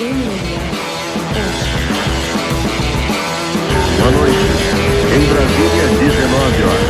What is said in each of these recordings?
Boa noite. Em Brasília, 19 horas.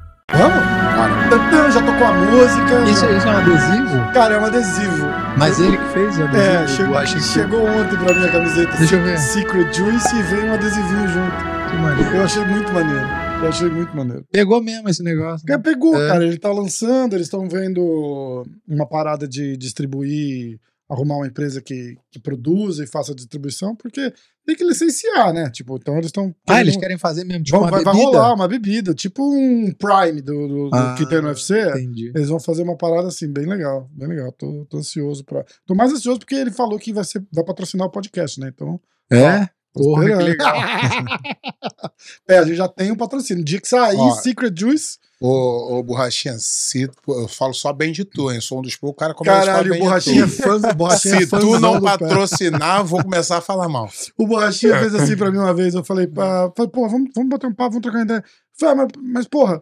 Vamos? Tantã, Já tocou a música. Isso, isso é um adesivo? Cara, é um adesivo. Mas ele que fez o adesivo? É, chegou, Washington. chegou ontem pra minha camiseta. Deixa eu ver. Secret Juice e veio um adesivinho junto. Que maneiro. Eu achei muito maneiro. Eu achei muito maneiro. Pegou mesmo esse negócio. Cara pegou, É. cara. Ele tá lançando, eles estão vendo uma parada de distribuir, arrumar uma empresa que, que produza e faça distribuição, porque tem que licenciar, né? Tipo, então eles estão. Ah, eles querem fazer mesmo tipo Vão, uma vai, vai rolar uma bebida, tipo um Prime do, do- do Ah, que tem no UFC. Entendi. Eles vão fazer uma parada assim, bem legal, bem legal. Tô, tô ansioso pra. Tô mais ansioso porque ele falou que vai, ser, vai patrocinar o podcast, né? Então. É? Porra, que legal. é, a gente já tem um patrocínio. O dia que sair Ó. Secret Juice, Ô, ô Borrachinha, se, eu falo só bem de tu, hein? Sou um dos poucos caras que começa a falar bem Borrachinha é de tu. fã, Borrachinha é Se tu fãzão não patrocinar, eu vou começar a falar mal. O Borrachinha fez assim pra mim uma vez. Eu falei, pá, falei pô, vamos, vamos bater um papo, vamos trocar uma ideia. Falei, ah, mas, mas, porra,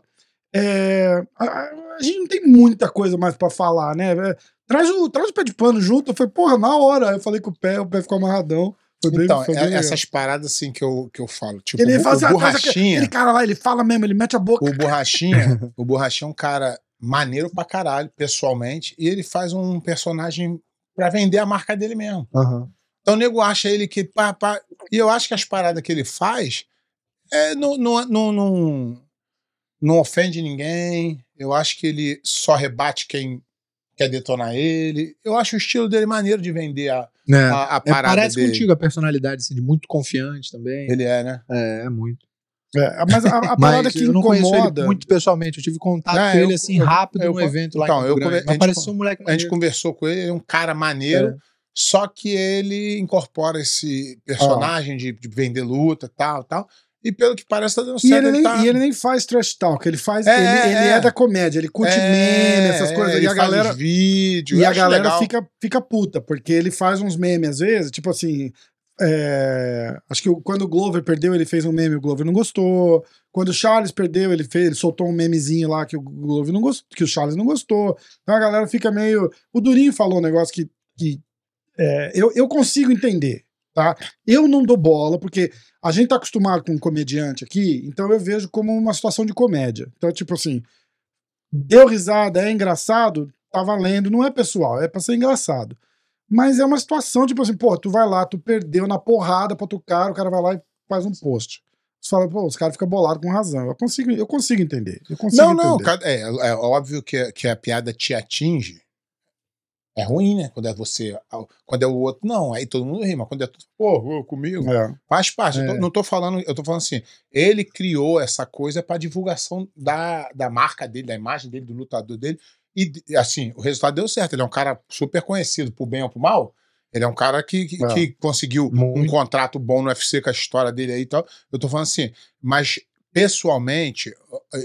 é, a, a- gente não tem muita coisa mais pra falar, né? É, Traz o, traz o pé de pano junto. Eu falei, porra, na hora. Eu falei com o pé, o pé ficou amarradão. Então, é- legal. essas paradas assim que eu, que eu falo. Tipo, Ele o, faz o a coisa Borrachinha. Aquele cara lá, ele fala mesmo, ele mete a boca. O Borrachinha, o Borrachinha é um cara maneiro pra caralho, pessoalmente, e ele faz um personagem pra vender a marca dele mesmo. Aham. Então o nego acha ele que. Pá, pá, e eu acho que as paradas que ele faz é, não, não, não, não, não ofende ninguém. Eu acho que ele só rebate quem quer detonar ele. Eu acho o estilo dele maneiro de vender a, É. a, a É, parada parece dele. contigo a personalidade assim, de muito confiante também. Ele é, né? É, é muito. É, mas a, a Mas parada que eu não conheço incomoda. ele muito pessoalmente. Eu tive contato É, com eu- ele assim rápido eu- num evento lá então, em eu a Mas gente parecia um moleque A gente maneiro. conversou com ele, ele é um cara maneiro. É. Só que ele incorpora esse personagem de, de vender luta e tal, tal. E pelo que parece, tá dando E certo. ele, nem, tá- e ele nem faz trash talk, ele faz. É, ele, ele é. é da comédia, ele curte É, meme, essas é, coisas. ele e a galera. os vídeos. E a galera legal. fica, fica puta, porque ele faz uns memes às vezes, tipo assim. é, acho que quando o Glover perdeu, ele fez um meme, o Glover não gostou. Quando o Charles perdeu, ele fez, ele soltou um memezinho lá que o Glover não gostou, que o Charles não gostou. Então a galera fica meio. O Durinho falou um negócio que, que é, eu, eu consigo entender, tá? Eu não dou bola, porque a gente tá acostumado com um comediante aqui, então eu vejo como uma situação de comédia. Então, tipo assim, deu risada, é engraçado, tá valendo, não é pessoal, é pra ser engraçado. Mas é uma situação, tipo assim, pô, tu vai lá, tu perdeu na porrada pra outro cara, o cara vai lá e faz um post. Você fala, pô, os caras ficam bolados com razão. Eu consigo, eu consigo entender. Eu consigo Não, não, entender. cada- é, é óbvio que, que a piada te atinge. É ruim, né? Quando é você. Quando é o outro, não, aí todo mundo ri, mas quando é tudo, pô, comigo. É. Faz parte. eu tô- É. não tô falando, eu tô falando assim, ele criou essa coisa pra divulgação da, da marca dele, da imagem dele, do lutador dele. E assim, o resultado deu certo. Ele é um cara super conhecido, por bem ou por mal. Ele é um cara que, que, É. que conseguiu um Muito. contrato bom no UFC com a história dele aí e tal. Eu tô falando assim, mas pessoalmente,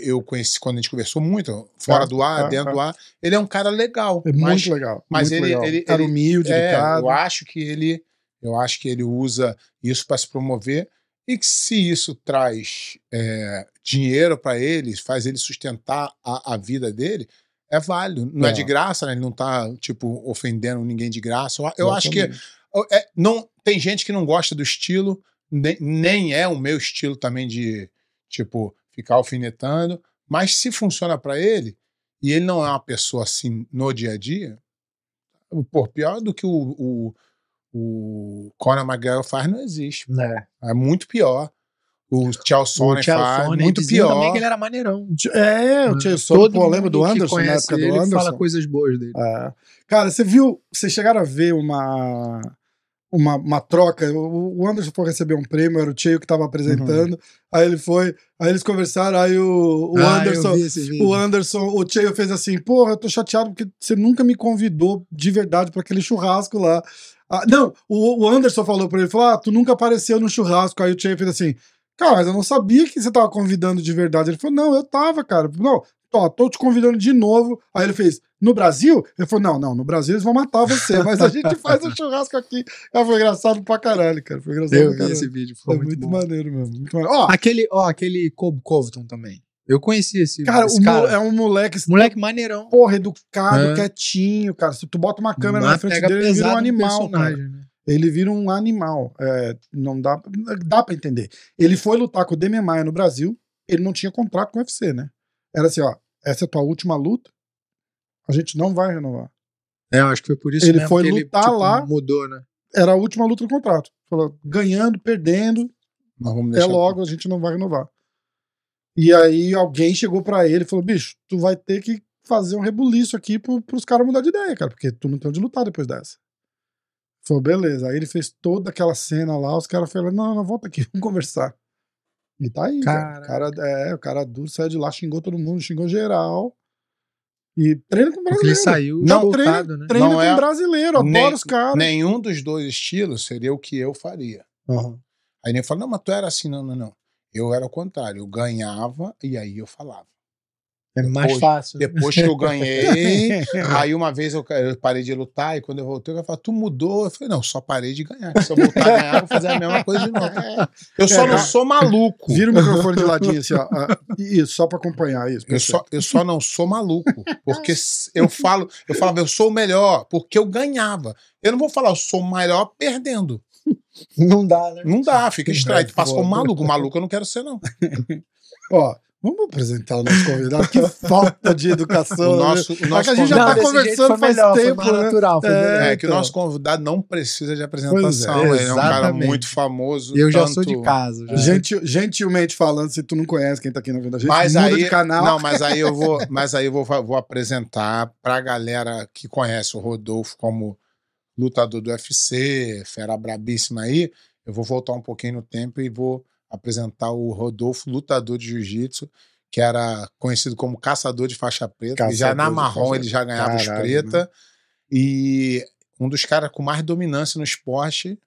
eu conheci quando a gente conversou muito, fora É, do ar, é, dentro é. do ar, ele é um cara legal. É mas muito legal. mas muito ele- legal. ele- cara ele- humilde, é, eu acho que ele, eu acho que ele usa isso para se promover e que se isso traz é, dinheiro para ele, faz ele sustentar a, a vida dele, é válido. Não é, É. de graça, né? Ele não tá tipo ofendendo ninguém de graça. Eu, eu acho que não tem gente que não gosta do estilo, nem, nem é o meu estilo também de tipo ficar alfinetando, mas se funciona para ele e ele não é uma pessoa assim no dia a dia, pô, pior do que o, o, o Conor McGregor faz não existe. Né? É muito pior. O Sonnen Chael faz, muito dizia também pior. que ele era maneirão. É, o Tio Sonnen, pô, lembra do Anderson, na época do ele Anderson? fala coisas boas dele. É. Cara, você viu, vocês chegaram a ver uma uma, uma troca. O, o Anderson foi receber um prêmio, era o Cheio que tava apresentando. Aí ele foi, aí eles conversaram, aí o, o Ah, Anderson. O Anderson, o Cheio fez assim: Porra, eu tô chateado porque você nunca me convidou de verdade pra aquele churrasco lá. Ah, não, o, o Anderson falou pra ele: falou, Ah, tu nunca apareceu no churrasco. Aí o Cheio fez assim: Cara, mas eu não sabia que você tava convidando de verdade. Ele falou: Não, eu tava, cara. Não, ó, tô te convidando de novo. Aí ele fez: No Brasil? Ele falou: Não, não, no Brasil eles vão matar você, mas a gente faz um churrasco aqui. Cara, foi engraçado pra caralho, cara. Foi engraçado Eu vi caralho. esse vídeo, É foi muito, muito, bom. maneiro mesmo. Muito maneiro. Ó, Aquele, ó, aquele Col- Covington também. Eu conheci esse, cara, esse cara. é um moleque Moleque maneirão. porra, educado, É. quietinho, cara. Se tu bota uma câmera na frente dele, ele vira um animal, cara. né? Ele vira um animal. É, não dá, dá pra entender. Ele foi lutar com o Demian Maia no Brasil, ele não tinha contrato com o UFC, né? Era assim, ó, essa é a tua última luta, a gente não vai renovar. É, eu acho que foi por isso Ele mesmo foi que lutar lá. Mudou, né? Era a última luta do contrato. Falou, ganhando, perdendo, é logo, a gente não vai renovar. E aí alguém chegou pra ele e falou, bicho, tu vai ter que fazer um rebuliço aqui pro, pros caras mudar de ideia, cara, porque tu não tem onde lutar depois dessa. Falou, beleza. Aí ele fez toda aquela cena lá, os caras falaram, não, não, volta aqui, vamos conversar. E tá aí, cara. O cara, é, o cara duro saiu de lá, xingou todo mundo, xingou geral. E treina com Porque ele brasileiro. saiu Não, esgotado, treina, né? treina Não com é- brasileiro, adora os caras. Nenhum dos dois estilos seria o que eu faria. Aham. Aí nem fala, não, mas tu era assim, não, não, não. Eu era o contrário, eu ganhava e aí eu falava. É mais Depois- fácil. Depois que eu ganhei, aí uma vez eu, parei de lutar e quando eu voltei, eu falei, tu mudou? Eu falei, não, só parei de ganhar. Se eu voltar a ganhar, eu vou fazer a mesma coisa de novo. Eu só É, não tá. sou maluco. Vira o microfone de ladinho assim, ó. ah, Isso, só pra acompanhar isso. Eu só, eu só não sou maluco. Porque eu falo, eu falava, eu sou o melhor, porque eu ganhava. Eu não vou falar, eu sou o melhor perdendo. Não dá, né? Não dá, fica estranho. Tu passa como maluco. Maluco eu não quero ser, não. Ó, vamos apresentar o nosso convidado. Que falta de educação. O né? nosso, o É nosso que a gente já convidado- tá desse conversando faz melhor, tempo, né? natural. É. É, que o então. nosso convidado não precisa de apresentação. Pois é, ele é um cara muito famoso. E eu já tanto- sou de casa. Já. Gentil- gentilmente falando, se tu não conhece quem tá aqui na vida da gente, Mas muda aí, de canal. não, mas aí eu vou, mas aí eu vou, vou apresentar pra galera que conhece o Rodolfo como lutador do UFC, fera brabíssima aí. Eu vou voltar um pouquinho no tempo e vou apresentar o Rodolfo, lutador de jiu-jitsu, que era conhecido como caçador de faixa preta. e já Caçador na de marrom faixa- ele já ganhava os Caralho, preta. E um dos caras com mais dominância no esporte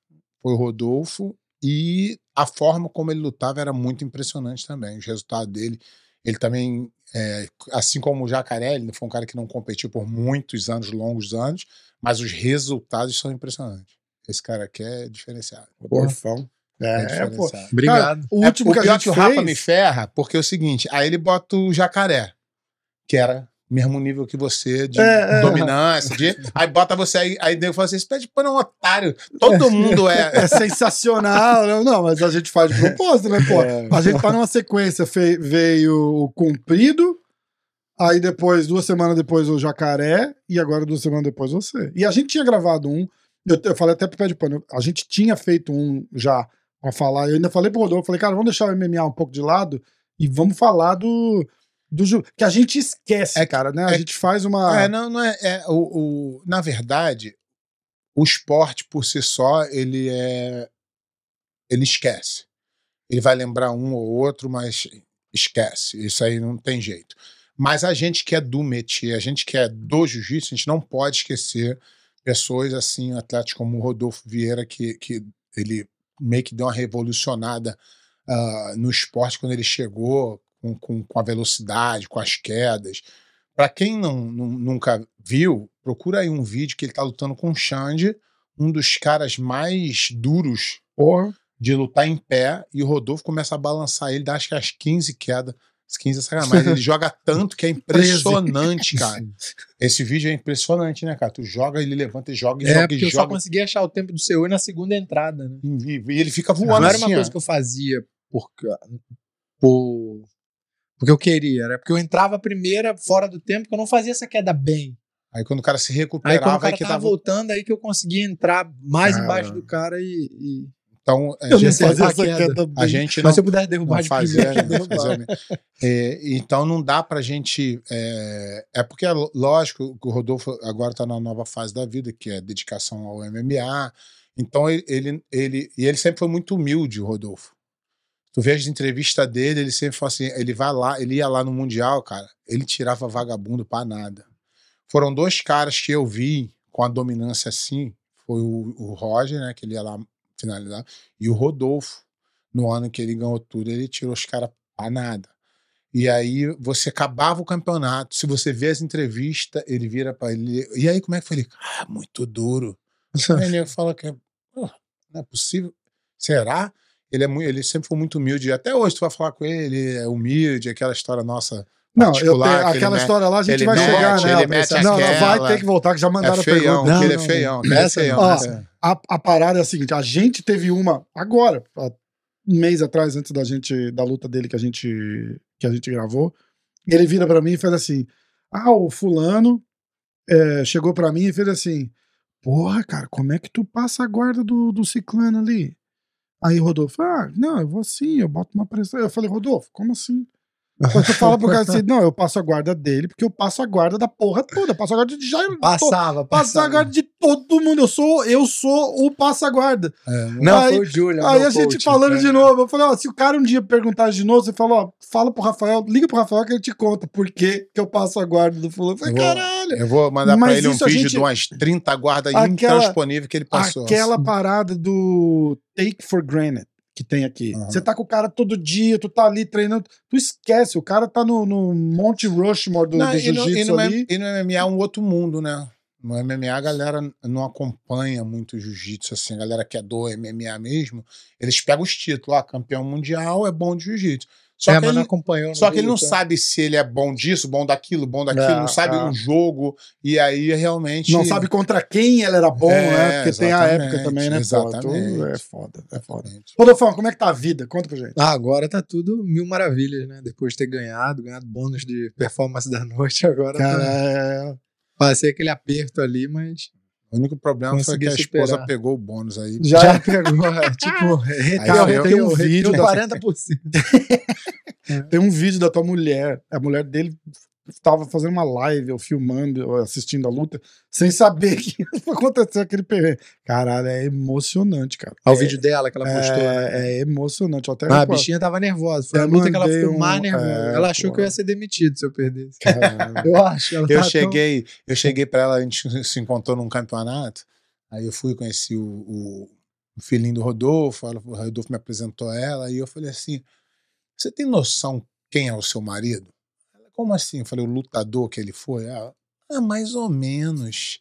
foi o Rodolfo. E a forma como ele lutava era muito impressionante também. Os resultados dele. Ele também, é, assim como o Jacaré, ele foi um cara que não competiu por muitos anos, longos anos, mas os resultados são impressionantes. Esse cara aqui é diferenciado. Rodolfão. É, É, pô. Obrigado. Cara, o É, último o que a pior gente que o fez... Rafa me ferra, porque é o seguinte, aí ele bota o jacaré, que era mesmo nível que você, de É, é. dominância, de, aí bota você aí, aí eu falo assim, você pede para um otário, todo mundo é... É sensacional. não, não, mas a gente faz de propósito, né, pô? É. A gente tá numa sequência. veio o Comprido, aí depois, duas semanas depois, o Jacaré, e agora duas semanas depois você. E a gente tinha gravado um, eu, eu falei até pro pé de pano, a gente tinha feito um já pra falar, eu ainda falei pro Rodolfo, falei, cara, vamos deixar o MMA um pouco de lado e vamos falar do. do ju- que a gente esquece, É- cara, né? A é- gente faz uma. É, não, não é, é o, o- na verdade, o esporte por si só, ele é, ele esquece. Ele vai lembrar um ou outro, mas esquece. Isso aí não tem jeito. Mas a gente que é do métier, a gente que é do jiu-jitsu, a gente não pode esquecer pessoas assim, atletas como o Rodolfo Vieira, que, que ele meio que deu uma revolucionada ah, no esporte quando ele chegou com, com, com a velocidade, com as quedas. Para quem não, nu- nunca viu, procura aí um vídeo que ele tá lutando com o Xande, um dos caras mais duros Porra. de lutar em pé, e o Rodolfo começa a balançar ele, dá acho que as 15 quedas. 15 é sacanagem, mas ele joga tanto que é impressionante, cara. Esse vídeo é impressionante, né, cara? Tu joga, ele levanta e joga, e É, joga, porque eu só joga. consegui achar o tempo do seu na segunda entrada, né? E, e ele fica Não voando era assim, uma ó. coisa que eu fazia por, por, porque eu queria, era porque eu entrava a primeira fora do tempo que eu não fazia essa queda bem. Aí quando o cara se Aí quando o recuperava, aí, cara que tava tava... voltando, aí que eu conseguia entrar mais Cara. embaixo do cara e, e- Então, a Eu não gente, essa queda. a gente não, Mas se eu puder derrubar não de fazia, primeira, né? é, então não dá pra gente. É, é porque, é lógico, que o Rodolfo agora tá na nova fase da vida, que é dedicação ao MMA. Então ele, ele, ele. E ele sempre foi muito humilde, o Rodolfo. Tu vê as entrevistas dele, ele sempre fala assim: ele vai lá, ele ia lá no Mundial, cara, ele tirava vagabundo pra nada. Foram dois caras que eu vi com a dominância assim. Foi o, o Roger, né? Que ele ia lá finalizar, e o Rodolfo. No ano que ele ganhou tudo, ele tirou os caras pra nada. E aí você acabava o campeonato. Se você vê as entrevistas, ele vira pra ele. E aí, como é que foi ele? Ah, muito duro. Ele fala que "Pô, não é possível. Será? Ele, é muito, ele sempre foi muito humilde. Até hoje, tu vai falar com ele, ele é humilde, aquela história nossa. Não, eu tenho, que ele aquela mete- história lá a gente ele vai mete, chegar, né? ele não, não, vai aquela- ter que voltar, que já mandaram É a feião, pergunta. Não, aquele é feião. não. é Essa feião. não. Ó, É. A, a parada é a seguinte: a gente teve uma agora, um mês atrás, antes da gente da luta dele que a gente que a gente gravou. Ele vira pra mim e fez assim: Ah, o fulano é, chegou pra mim e fez assim: Porra, cara, como é que tu passa a guarda do, do ciclano ali? Aí Rodolfo, ah, não, eu vou assim, eu boto uma pressão. Eu falei, Rodolfo, como assim? Aí tu fala pro cara assim, não, eu passo a guarda dele, porque eu passo a guarda da porra toda. Eu passo a guarda de já. Passava, Passa a passava. guarda de todo mundo. Eu sou, eu sou o passa-guarda. É, Não, Aí- foi o Julian. Aí a gente coach. falando de novo, eu falei, ó, se o cara um dia perguntar de novo, você fala, ó, fala pro Rafael, liga pro Rafael que ele te conta por que eu passo a guarda do fulano. Eu falei, Eu vou- caralho. Eu vou mandar pra ele um a vídeo gente- de umas 30 guardas Aquela- intransponíveis que ele passou. Aquela parada do take for granted que tem aqui. Aham. Você tá com o cara todo dia, tu tá ali treinando, tu esquece, o cara tá no, no Monte Rushmore do, Não, do no, jiu-jitsu no, ali. e no MMA é um outro mundo, né? No MMA a galera não acompanha muito o jiu-jitsu, assim, a galera que é do MMA mesmo, eles pegam os títulos, ah, campeão mundial é bom de jiu-jitsu. Só, É, que ele, acompanhou. só que ele não sabe se ele é bom disso, bom daquilo, bom daquilo, É, não sabe é. um jogo, e aí realmente... Não sabe contra quem ele era bom, É, né? Porque tem a época também, né? Pô, exatamente. então é foda, é foda. Rodolfão, como é que tá a vida? Conta pra gente. Ah, agora tá tudo mil maravilhas, né? Depois de ter ganhado, ganhado bônus de performance da noite, agora Cara, tá- é... passei aquele aperto ali, mas O único problema foi Consegui que a esposa superar. pegou o bônus aí. já, já pegou, é, tipo, reteu, eu- reteu, tem um vídeo da- 40%. Tem um vídeo da tua mulher. A mulher dele tava fazendo uma live, ou filmando, ou assistindo a luta, sem saber que ia acontecer aquele perrengue. Caralho, é emocionante, cara. Ao é, vídeo dela que ela postou. né? É, é emocionante. Eu Até Ah, a bichinha tava nervosa. Foi Eu a luta que ela ficou um- mais nervosa. é, ela achou pô. que eu ia ser demitido se eu perdesse. caralho. Eu acho. Ela Eu tão- cheguei, eu cheguei para ela, a gente se encontrou num campeonato. Aí eu fui conheci o, o, o filhinho do Rodolfo, ela- o Rodolfo me apresentou ela e eu falei assim: "Você tem noção quem é o seu marido?" Como assim? Eu falei: "O lutador que ele foi?" Ela, "Ah, mais ou menos."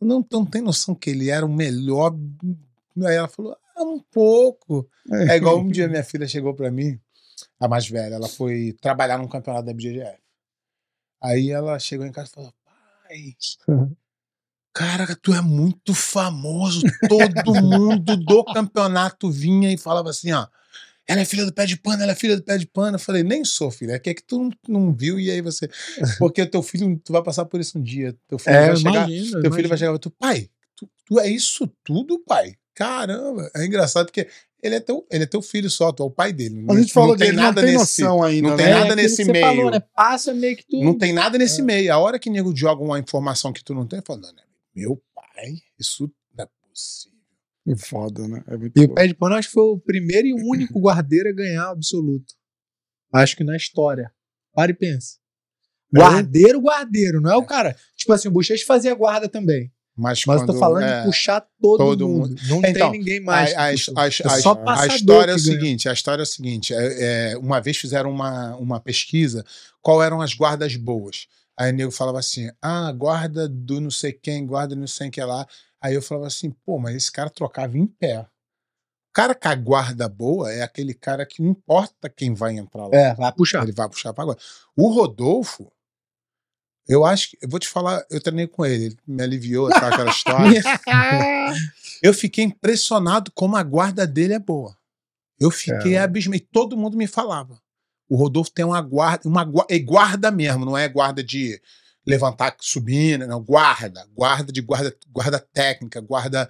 Não, não tem noção que ele era o melhor. Aí ela falou: "Ah, um pouco." É igual um dia minha filha chegou pra mim, a mais velha, ela foi trabalhar num campeonato da BJJF. Aí ela chegou em casa e falou: pai, cara, tu é muito famoso. Todo mundo do campeonato vinha e falava assim: ó, ela é filha do pé de pano, ela é filha do pé de pano. Eu falei: nem sou filha, é que, é que tu não, não viu e aí você. Porque teu filho, tu vai passar por isso um dia. Teu filho É, vai chegar. imagina, Teu filho vai chegar e tu, pai, tu, tu é isso tudo, pai? Caramba, é engraçado porque ele é teu, ele é teu filho só, tu é o pai dele. A gente falou que tem ele não nada tem nesse, noção ainda, não né? tem nada aquilo nesse meio. Falou, né? Passa meio que tu. Não tem nada É. nesse meio. A hora que o nego joga uma informação que tu não tem, fala, não, né? meu pai, isso não é possível. É Foda, né? É muito E o. Pé de Pano acho que foi o primeiro e único guardeiro a ganhar absoluto. Acho que na história. Para e pensa. Guardeiro, guardeiro, não é o cara. Tipo assim, o Bochecha fazia guarda também. Mas, Mas eu tô quando- falando é, de puxar todo, todo mundo. Não Então, tem ninguém mais. A, a, que a- É só a história é o que seguinte: a história é o seguinte: é, é, uma vez fizeram uma, uma pesquisa qual eram as guardas boas. Aí o nego falava assim: ah, guarda do não sei quem, guarda do não sei quem lá. Aí eu falava assim, pô, mas esse cara trocava em pé. O cara com a guarda boa é aquele cara que não importa quem vai entrar lá. É, vai puxar. Ele vai puxar pra agora. O Rodolfo, eu acho que. Eu vou te falar, eu treinei com ele, ele me aliviou tá, aquela história. eu fiquei impressionado como a guarda dele é boa. Eu fiquei Cara. abismado. E todo mundo me falava. O Rodolfo tem uma guarda, uma gua- é guarda mesmo, não é guarda de levantar subindo, não, guarda, guarda de guarda, guarda técnica, guarda.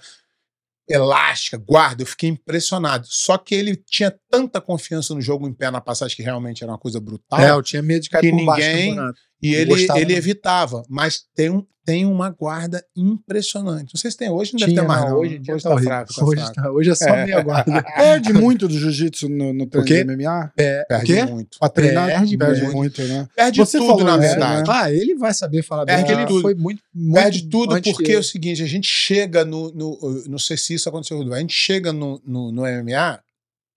elástica, guarda, eu fiquei impressionado. Só que ele tinha tanta confiança no jogo em pé na passagem que realmente era uma coisa brutal. É, eu tinha medo de cair Que por baixo do ninguém- campeonato. E ele, gostava ele muito. evitava, mas tem, um, tem uma guarda impressionante. Não sei se tem hoje, não deve Tinha, ter mais. não, hoje dia hoje tá tá horrível. fraco, tá hoje, fraco. tá- hoje é só É. meia guarda. Perde muito do jiu-jitsu no, no treino de MMA. É, Perde muito. Pra treinar, Perde perde, muito. muito, né? Perde Você tudo, na verdade. né? Ah, ele vai saber falar bem. Perde tudo. foi muito, muito Perde tudo porque que é o seguinte, a gente chega no, no. Não sei se isso aconteceu, a gente chega no, no, no MMA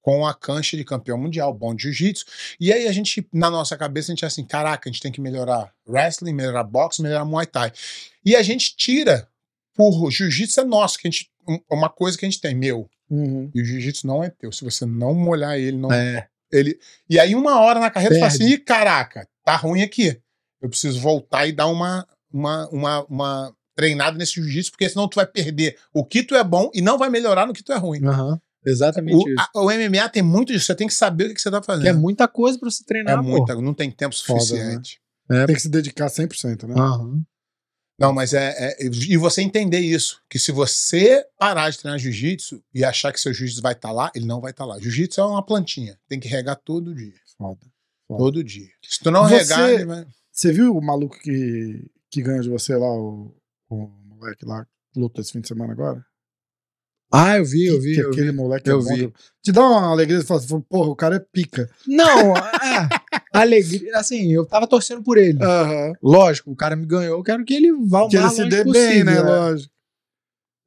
com a cancha de campeão mundial, bom de jiu-jitsu. E aí a gente, na nossa cabeça, a gente é assim: caraca, a gente tem que melhorar wrestling, melhorar boxe, melhorar muay thai. E a gente tira por jiu-jitsu é nosso, que a gente. um- Uma coisa que a gente tem, meu. Uhum. E o jiu-jitsu não é teu. Se você não molhar ele, não. É, ele E aí, uma hora na carreira, você fala assim: Perde. Ih, caraca, tá ruim aqui. Eu preciso voltar e dar uma, uma, uma, uma treinada nesse jiu-jitsu, porque senão tu vai perder o que tu é bom e não vai melhorar no que tu é ruim. aham, exatamente O, isso. a- o MMA tem muito disso, você tem que saber o que, você tá fazendo. Que é muita coisa pra você É treinar, pô. muita, não tem tempo Foda, suficiente. É, Tem que se dedicar 100%, né? aham. Não, mas é, é- E você entender isso. Que se você parar de treinar jiu-jitsu e achar que seu jiu-jitsu vai estar lá, ele não vai estar lá. Jiu-jitsu é uma plantinha. Tem que regar todo dia. Foda. Todo dia. Se tu não Você- regar, ele vai. Você viu o maluco que, que ganhou de você lá, o, o moleque lá, que lutou esse fim de semana agora? Ah, eu vi, eu vi. eu aquele vi. moleque Eu é bom vi. de- Te dá uma alegria de falar assim, porra, o cara é pica. Não, é, alegria. Assim, eu tava torcendo por ele. Aham. Lógico, o cara me ganhou, eu quero que ele vá o Que ele mais se longe dê possível. bem, né? é. Lógico.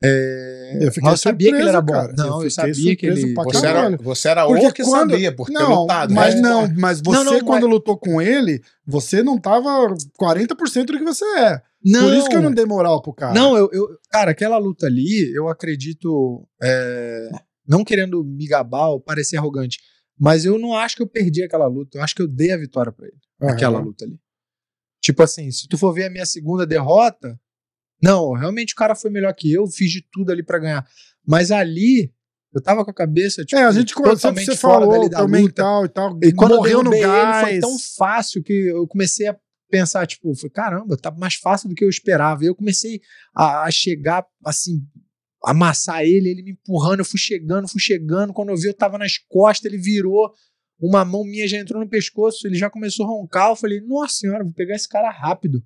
É, Eu eu sabia que ele era bom. cara. Não, eu, fiquei sabia que ele. Você era, você era Porque o que quando- sabia, por ter Não, lutado. mas né? não, mas você Não, não, quando mas- lutou com ele, você não tava 40% do que você é. Não, Por isso que eu não dei moral pro cara. Não, eu, eu- cara, aquela luta ali, eu acredito, é, não querendo me gabar ou parecer arrogante, mas eu não acho que eu perdi aquela luta. Eu acho que eu dei a vitória pra ele, Aham. aquela luta ali. Tipo assim, se tu for ver a minha segunda derrota, não, realmente o cara foi melhor que eu, fiz de tudo ali pra ganhar. Mas ali, eu tava com a cabeça, tipo, É, a gente totalmente você fora falou, dali da luta. mental e tal. E quando morreu eu no derrubei ele, gás. foi tão fácil que eu comecei a pensar, tipo, foi, caramba, tá mais fácil do que eu esperava. E eu comecei a, a chegar, assim, amassar ele, ele me empurrando, eu fui chegando, fui chegando. Quando eu vi, eu tava nas costas, ele virou, uma mão minha já entrou no pescoço, ele já começou a roncar. Eu falei, nossa senhora, vou pegar esse cara rápido.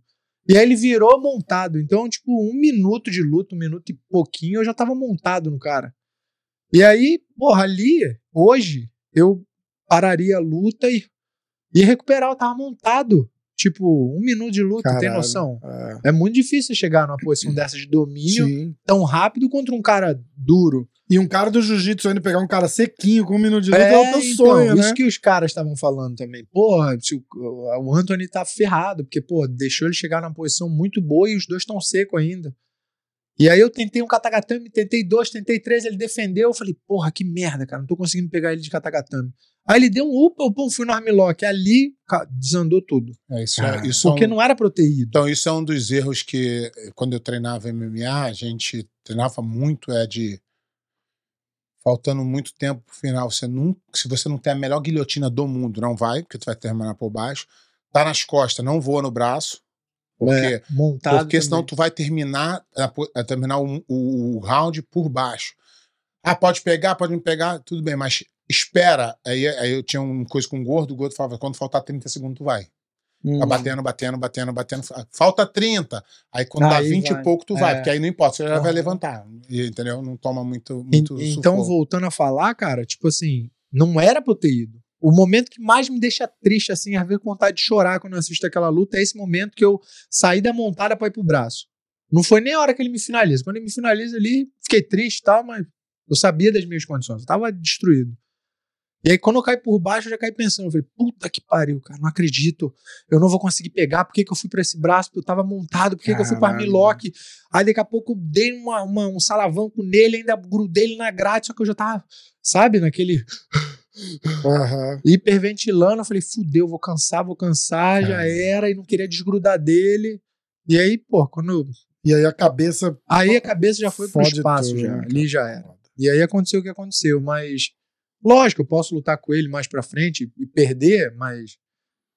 E aí ele virou montado. Então, tipo, um minuto de luta, um minuto e pouquinho, eu já tava montado no cara. E aí, porra, ali, hoje, eu pararia a luta e ia recuperar, eu tava montado. Tipo, um minuto de luta, tem Caralho. noção? É, É muito difícil chegar numa posição dessa de domínio sim. tão rápido contra um cara duro. E um cara do jiu-jitsu ainda pegar um cara sequinho com um minuto de luta é, o teu então, sonho, né? Isso que os caras estavam falando também. Porra, o, o Anthony tá ferrado, porque, pô, deixou ele chegar numa posição muito boa e os dois estão secos ainda. E aí eu tentei um katagatame, tentei dois, tentei três, ele defendeu. Eu falei, porra, que merda, cara, não tô conseguindo pegar ele de katagatame. Aí ele deu um upa, pum, fui no armlock. Ali desandou tudo. É, isso, é, isso é Porque um- não era pra eu ter ido. Então, isso é um dos erros que, quando eu treinava MMA, a gente treinava muito, é de. Faltando muito tempo pro final. Você se você não tem a melhor guilhotina do mundo, não vai, porque tu vai terminar por baixo. Tá nas costas, não voa no braço. Porque, É, montado. porque senão também. tu vai terminar, terminar o, o- round por baixo. Ah, pode pegar, pode me pegar, tudo bem, mas espera. Aí, aí eu tinha uma coisa com o gordo, o gordo falava: quando faltar 30 segundos, tu vai. Hum. Tá batendo, batendo, batendo, batendo. Falta 30. Aí quando dá Aí 20 vai. e pouco, tu vai. É. Porque aí não importa, você já vai levantar. E, Entendeu? Não toma muito, E- muito então, sufoco. voltando a falar, cara, tipo assim, não era pra eu ter ido. O momento que mais me deixa triste, assim, às vezes com vontade de chorar quando eu assisto aquela luta, é esse momento que eu saí da montada pra ir pro braço. Não foi nem a hora que ele me finaliza. Quando ele me finaliza ali, fiquei triste e tal, mas eu sabia das minhas condições. Eu tava destruído. E aí, quando eu caí por baixo, eu já caí pensando. Eu falei, puta que pariu, cara, não acredito. Eu não vou conseguir pegar. Por que, que eu fui pra esse braço? Porque eu tava montado. Por que, que eu fui pra Caralho. armlock? Aí, daqui a pouco, eu dei uma, uma- um salavanco nele, ainda grudei ele na grade, só que eu já tava, sabe, naquele Aham. hiperventilando. Eu falei, fudeu, vou cansar, vou cansar, já era. E não queria desgrudar dele. E aí, pô, quando. E aí a cabeça. Aí a cabeça já foi pro espaço, tudo, já. né, Ali cara? já era. E aí aconteceu o que aconteceu, mas lógico, eu posso lutar com ele mais pra frente e perder, mas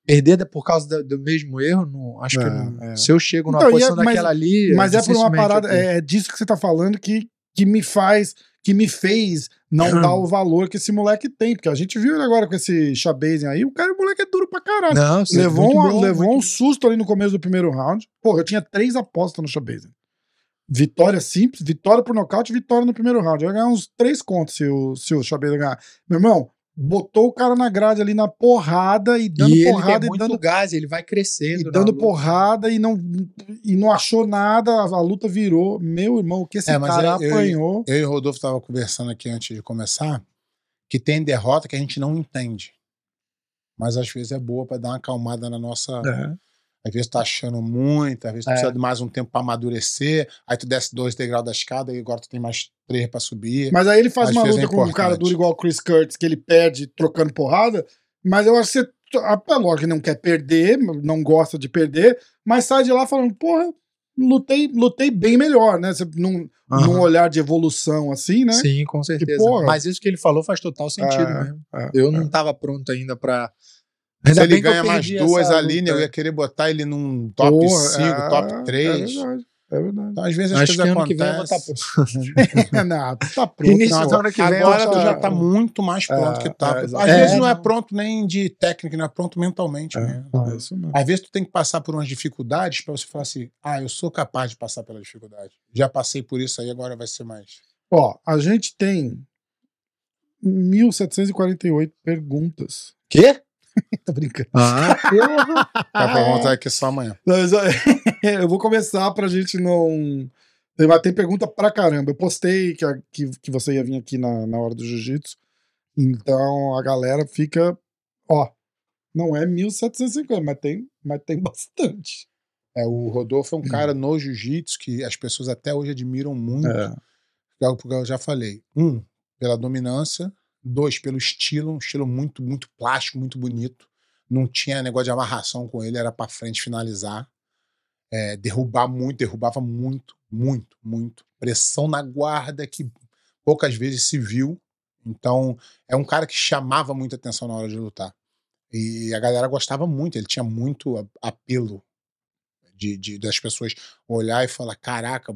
perder por causa do mesmo erro, não, acho É, que não- é. se eu chego numa Então, é- posição mas- daquela ali, Mas é por uma parada. É, é disso que você tá falando que, que me faz. que me fez não dar o valor que esse moleque tem. Porque a gente viu ele agora com esse Chabazing aí, o cara, o moleque é duro pra caralho. Não, sim, levou uma- bom, levou muito um susto ali no começo do primeiro round. Porra, eu tinha três apostas no Chabazing. Vitória simples, vitória por nocaute, vitória no primeiro round. Eu ia ganhar uns três contos se o, se o Chabazing ganhar. Meu irmão, botou o cara na grade ali na porrada e dando e ele porrada e dando gás, ele vai crescendo. e dando porrada e não, e não achou nada, a, a luta virou. Meu irmão, o que esse É, mas cara eu- eu- apanhou. Eu e o Rodolfo tava conversando aqui antes de começar que tem derrota que a gente não entende. Mas às vezes é boa pra dar uma acalmada na nossa. É. Às vezes tu tá achando muito, às vezes tu É. precisa de mais um tempo pra amadurecer, aí tu desce dois degraus da escada e agora tu tem mais três pra subir. Mas aí ele faz Às uma é luta com um cara duro igual o Chris Curtis, que ele perde trocando porrada. Mas eu acho que você. É lógico que não quer perder, não gosta de perder, mas sai de lá falando, porra, lutei, lutei bem melhor, né? Você, num, Aham. num olhar de evolução assim, né? Sim, com certeza. porra. Mas isso que ele falou faz total sentido É, mesmo. é, Eu é. não tava pronto ainda pra. Se Ainda ele bem que eu ganha mais duas ali, né? luta. Eu ia querer botar ele num top Porra, 5, é, top É 3. verdade. É verdade. então, às vezes as Acho que coisas que vem estar acontecem. pronto. não, tu tá pronto. Início não, ano que vem Agora tu já tá muito mais pronto É, que tá. é, Às exato. vezes É, não é não. pronto nem de técnica, não é pronto mentalmente mesmo. É, isso mesmo. Às vezes tu tem que passar por umas dificuldades pra você falar assim: ah, eu sou capaz de passar pela dificuldade. Já passei por isso aí, agora vai ser mais. Ó, a gente tem 1748 perguntas. Quê? Tô brincando. Ah, porra. Vai pra voltar aqui só amanhã. Eu vou começar pra gente não. Tem, mas tem pergunta pra caramba. Eu postei que, que, que você ia vir aqui na, na hora do jiu-jitsu. Então a galera fica. Ó, não é 1750, mas tem, mas tem bastante. É, o Rodolfo é um cara no jiu-jitsu que as pessoas até hoje admiram muito. É. Porque eu já falei. Um, pela dominância. Dois, pelo estilo. Um estilo muito, muito plástico, muito bonito. Não tinha negócio de amarração com ele, era pra frente finalizar. É, derrubar muito, derrubava muito, muito, muito. Pressão na guarda que poucas vezes se viu. Então, é um cara que chamava muita atenção na hora de lutar. E a galera gostava muito, ele tinha muito apelo de, de- das pessoas olhar e falar: caraca,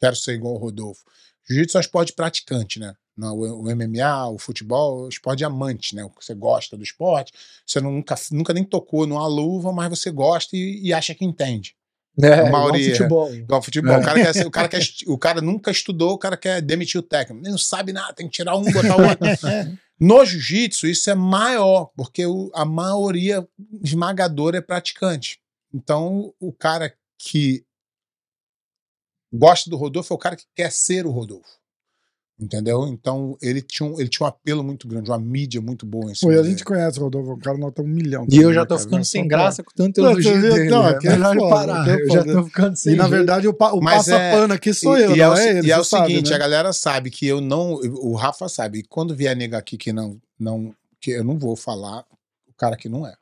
quero ser igual o Rodolfo. Jiu-jitsu é um esporte praticante, né? Não, o, o MMA, o futebol, é um esporte de amante, né? Você gosta do esporte, você nunca, nunca nem tocou numa luva, mas você gosta e, e acha que entende. É, A igual futebol. Igual futebol. O, cara quer, o, cara quer, est- o cara nunca estudou, o cara quer demitir o técnico. Ele não sabe nada, tem que tirar um, botar o outro. No jiu-jitsu, isso é maior, porque o- a maioria esmagadora é praticante. Então, o cara que gosta do Rodolfo é o cara que quer ser o Rodolfo. Entendeu? Então, ele tinha um, ele tinha um apelo muito grande, uma mídia muito boa em Pô, cima e a gente conhece o Rodolfo, o cara nota um milhão. E eu já né, tô cara? ficando Não, sem graça com tanto elogio dele. não, né? é Melhor foda, parar. aqui é Eu já tô ficando sem E na verdade o, pa- o Mas é- passa-pano aqui sou e, eu, e é não o, é se- ele. e é o sabe, seguinte, né? a galera sabe que eu não. O Rafa sabe, e quando vier nega aqui que não, não. que eu não vou falar o cara que não é.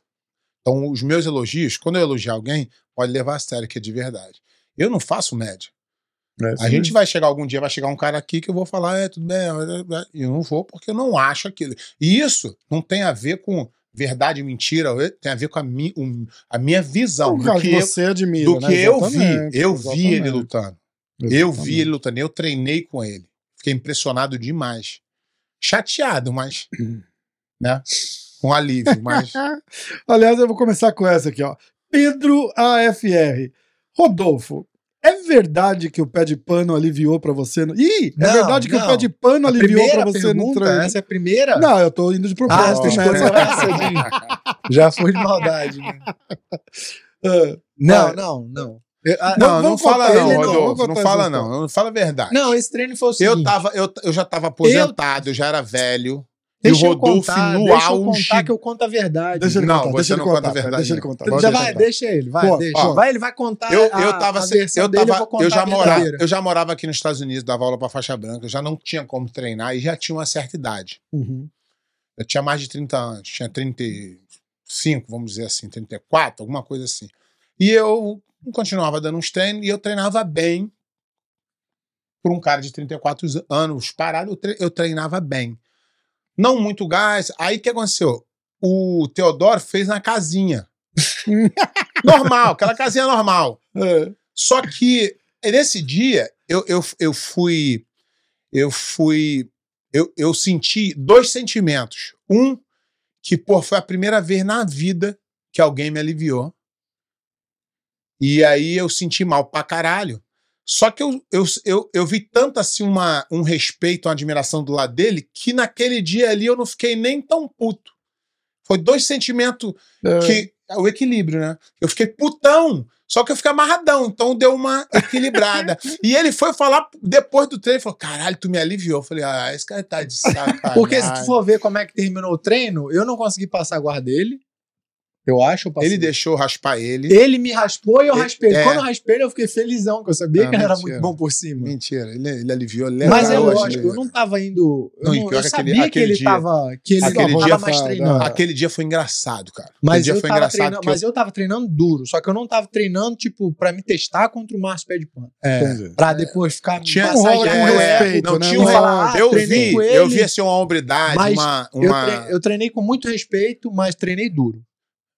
Então, os meus elogios, quando eu elogiar alguém, pode levar a sério que é de verdade. Eu não faço média. É, A gente vai chegar algum dia, vai chegar um cara aqui que eu vou falar, é, tudo bem, eu não vou porque eu não acho aquilo. E isso não tem a ver com verdade e mentira, tem a ver com a, mi, um- a minha visão do que, que eu, você admira, do né? que eu vi. Exatamente, Eu vi ele exatamente. lutando. Eu Exatamente. vi ele lutando, eu treinei com ele. Fiquei impressionado demais. Chateado, mas. né? Com alívio, mas. Aliás, eu vou começar com essa aqui, ó. Pedro AFR. Rodolfo, é verdade que o pé de pano aliviou pra você? No... Ih, é Não, verdade que não. o pé de pano A aliviou pra primeira você no pergunta, treino? essa é a primeira? Não, eu tô indo de Ah, propósito. você né? de... Já foi de maldade, né? Ah, Não, não, não. Eu- ah, Não, não, fala não, não, Não, fala não. Não fala a verdade. Não, esse treino foi o seguinte. eu, tava, eu, eu já tava aposentado, eu já era velho. Deixa e o eu Rodolfo contar, no deixa eu auge. contar que eu conto a verdade. Deixa ele Não, contar, você deixa ele não conta contar. a verdade, Deixa ele não. contar. Já deixa ele vai, contar. deixa ele, vai, Pô, deixa. ó, vai, ele vai contar Eu, a, eu tava, a se- versão eu, dele, eu tava vou contar eu já a morava, eu já morava aqui nos Estados Unidos, dava aula pra faixa branca, eu já não tinha como treinar e já tinha uma certa idade. Uhum. Eu tinha mais de 30 anos, tinha 35, vamos dizer assim, 34, alguma coisa assim. E eu continuava dando uns treinos e eu treinava bem. Por um cara de 34 anos parado, eu eu treinava bem. Não muito gás. Aí o que aconteceu? O Teodoro fez na casinha. normal, aquela casinha normal. É. Só que nesse dia eu, eu, eu fui. eu fui. Eu, eu senti dois sentimentos. Um, que, pô, foi a primeira vez na vida que alguém me aliviou. E aí eu senti mal pra caralho. Só que eu, eu, eu, eu vi tanto assim uma, um respeito, uma admiração do lado dele, que naquele dia ali eu não fiquei nem tão puto. Foi dois sentimentos É. que. O equilíbrio, né? Eu fiquei putão, só que eu fiquei amarradão, então deu uma equilibrada. e ele foi falar depois do treino, falou: caralho, tu me aliviou. Eu falei, ah, esse cara tá de sacanagem. Porque se tu for ver como é que terminou o treino, eu não consegui passar a guarda dele. Eu acho, eu. Ele deixou raspar ele. Ele me raspou e eu Ele- raspei. é. Quando eu raspei, eu fiquei felizão, porque eu sabia Ah, que ele era muito bom por cima. Mentira, ele, ele aliviou. Mas é legal, lógico, eu não tava indo. Eu, Não, eu que sabia aquele- que ele dia- tava. Que ele aquele tava dia mais treinando. Aquele dia foi engraçado, cara. Mas Aquele dia eu, foi engraçado. mas eu tava treinando duro, só que eu não tava treinando, tipo, pra me testar contra o Márcio Pé de Pano. É. Pra depois ficar Tinha, Não rola massageando com respeito, não né? tinha um ah, eu vi, eu vi assim uma hombridade, uma, Eu, eu treinei com muito respeito, mas treinei duro.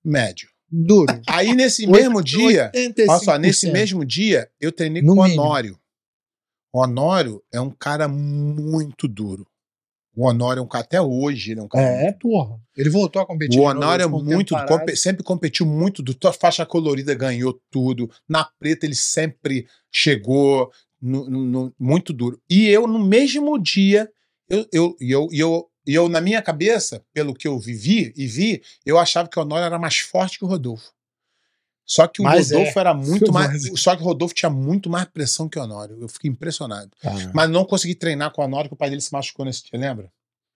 Médio. Duro. Aí nesse mesmo dia, 85%. olha só, nesse mesmo dia eu treinei No com o. Honório. O Honório é um cara muito duro. O Honório é um cara até hoje, ele é um cara É, porra. Ele voltou a competir. O Honório é muito, compe- sempre competiu muito, do tua faixa colorida ganhou tudo. Na preta ele sempre chegou no, no- no- muito duro. E eu, no mesmo dia, eu, eu, eu, eu, e eu, na minha cabeça, pelo que eu vivi e vi, eu achava que o Honório era mais forte que o Rodolfo. Só que o Mas é. Rodolfo era muito mais. Mas- Só que o Rodolfo tinha muito mais pressão que o Honório. Eu fiquei impressionado. Ah. Mas não consegui treinar com o Honório, que o pai dele se machucou nesse dia, lembra?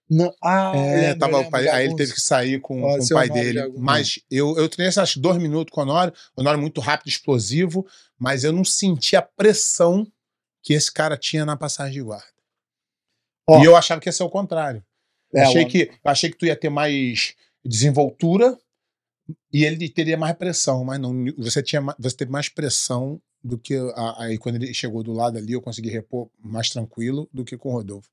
Não, ah, É, lembro, tava o lembro, pai, aí ele teve que sair com, com o pai dele. de. Mas eu, eu treinei esses dois minutos com o Honório. O Honório muito rápido, explosivo, mas eu não senti a pressão que esse cara tinha na passagem de guarda. Ó. e eu achava que ia ser o contrário. É, achei, o- que, eu achei que tu ia ter mais desenvoltura e ele teria mais pressão, mas não. Você, tinha, você teve mais pressão do que. a- Aí quando ele chegou do lado ali, eu consegui repor mais tranquilo do que com o Rodolfo.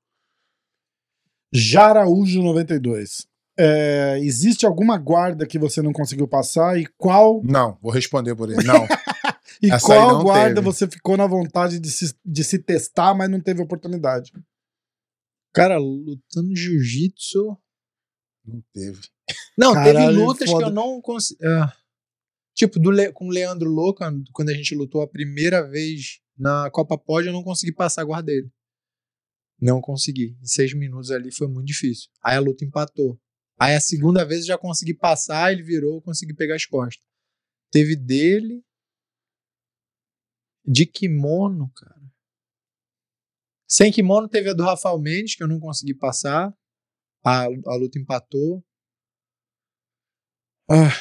Jaraújo 92. É, existe alguma guarda que você não conseguiu passar e qual Não, vou responder por ele. Não. e Essa qual não guarda teve. você ficou na vontade de se, de se testar, mas não teve oportunidade? Cara, lutando jiu-jitsu. Não teve. Não, Caralho, teve lutas foda. que eu não consegui. tipo, do Le- com o Leandro Louca, quando a gente lutou a primeira vez na Copa Pod, eu não consegui passar a guarda dele. Não consegui. Em seis minutos ali foi muito difícil. Aí a luta empatou. Aí a segunda vez eu já consegui passar, ele virou, eu consegui pegar as costas. Teve dele. De kimono, cara. Sem kimono teve a do Rafael Mendes, que eu não consegui passar. A, a luta empatou. Ah.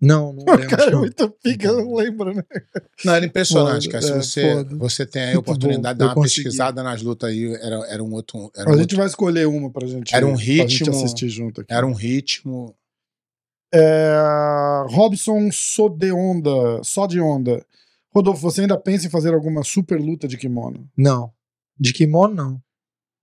Não, não lembro. Cara, é muito pica, eu não lembro, né? Não, era impressionante, cara. Se é, você, foda. você tem a oportunidade de bom, dar eu uma consegui. pesquisada nas lutas aí, era, era um outro. Era A um, gente outro- vai escolher uma pra gente, Era um pra gente ritmo- assistir junto aqui. era um ritmo. É, Robson Sodeonda, só de onda. Rodolfo, você ainda pensa em fazer alguma super luta de kimono? Não. De kimono, não.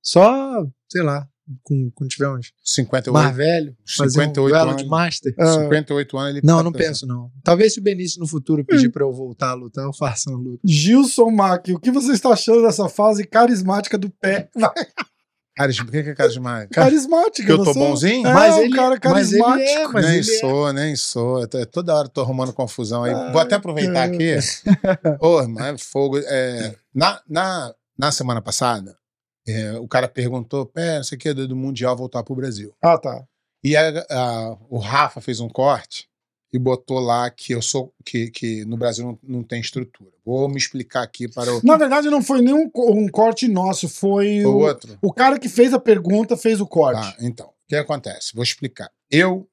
Só, sei lá, com, quando tiver uns 58, mais velho, fazer um 58 duelo anos. de master. Ah, 58 anos ele Não, tá não penso, não. Talvez se o Benício no futuro pedir pra eu voltar a lutar, eu faça uma luta. Gilson Mack, o que você está achando dessa fase carismática do pé? Cara, por que que é carismático? carismática, Que eu tô bonzinho? É, Mas um ele- cara mas ele carismático. é, mas nem ele é. sou, nem sou. Toda hora tô arrumando confusão aí. Ai, Vou até aproveitar aqui. Ô, irmão, é fogo. É, na, na, na semana passada, é, o cara perguntou: pé, não sei o que, do Mundial voltar pro Brasil. Ah, tá. E a- a- o Rafa fez um corte e botou lá que eu sou que, que no Brasil não, não tem estrutura. Vou me explicar aqui para o, Na verdade, não foi nem um, co- corte nosso, foi o o, outro. o cara que fez a pergunta fez o corte. Tá, então, o que acontece? Vou explicar. Eu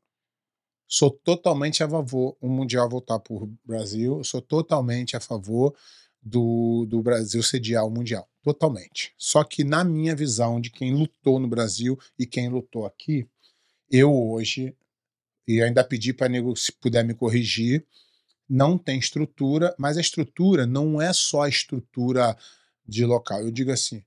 sou totalmente a favor o Mundial voltar para o Brasil, sou totalmente a favor do, do Brasil sediar o Mundial. Totalmente. Só que, na minha visão de quem lutou no Brasil e quem lutou aqui, eu hoje, e ainda pedi para nego, se puder me corrigir, não tem estrutura, mas a estrutura não é só a estrutura de local. Eu digo assim: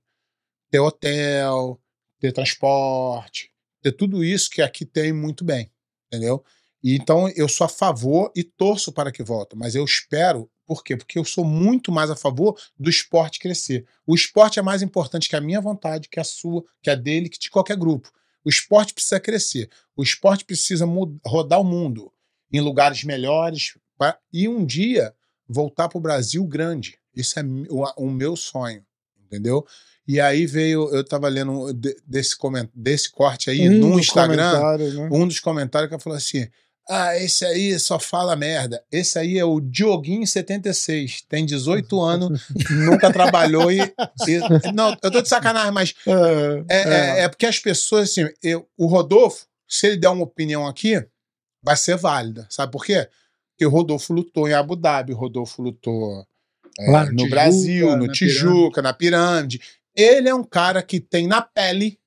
ter hotel, ter transporte, ter tudo isso que aqui tem muito bem, entendeu? E então eu sou a favor e torço para que volte, mas eu espero Por quê? Porque eu sou muito mais a favor do esporte crescer. O esporte é mais importante que a minha vontade, que a sua, que a dele, que de qualquer grupo. O esporte precisa crescer. O esporte precisa rodar o mundo em lugares melhores pra- e um dia voltar para o Brasil grande. Isso é o, o meu sonho, entendeu? E aí veio, eu estava lendo de- desse, desse corte aí Um no Instagram né? um dos comentários que falou assim: Ah, esse aí só fala merda. Esse aí é o Dioguinho 76, tem 18 anos, nunca trabalhou e, e- Não, eu tô de sacanagem, mas É, é, é- é porque as pessoas, assim, eu- o Rodolfo, se ele der uma opinião aqui, vai ser válida. Sabe por quê? Porque o Rodolfo lutou em Abu Dhabi, o Rodolfo lutou é, Lá no no, Tijuca, Brasil, no na Tijuca, na pirâmide. Ele é um cara que tem na pele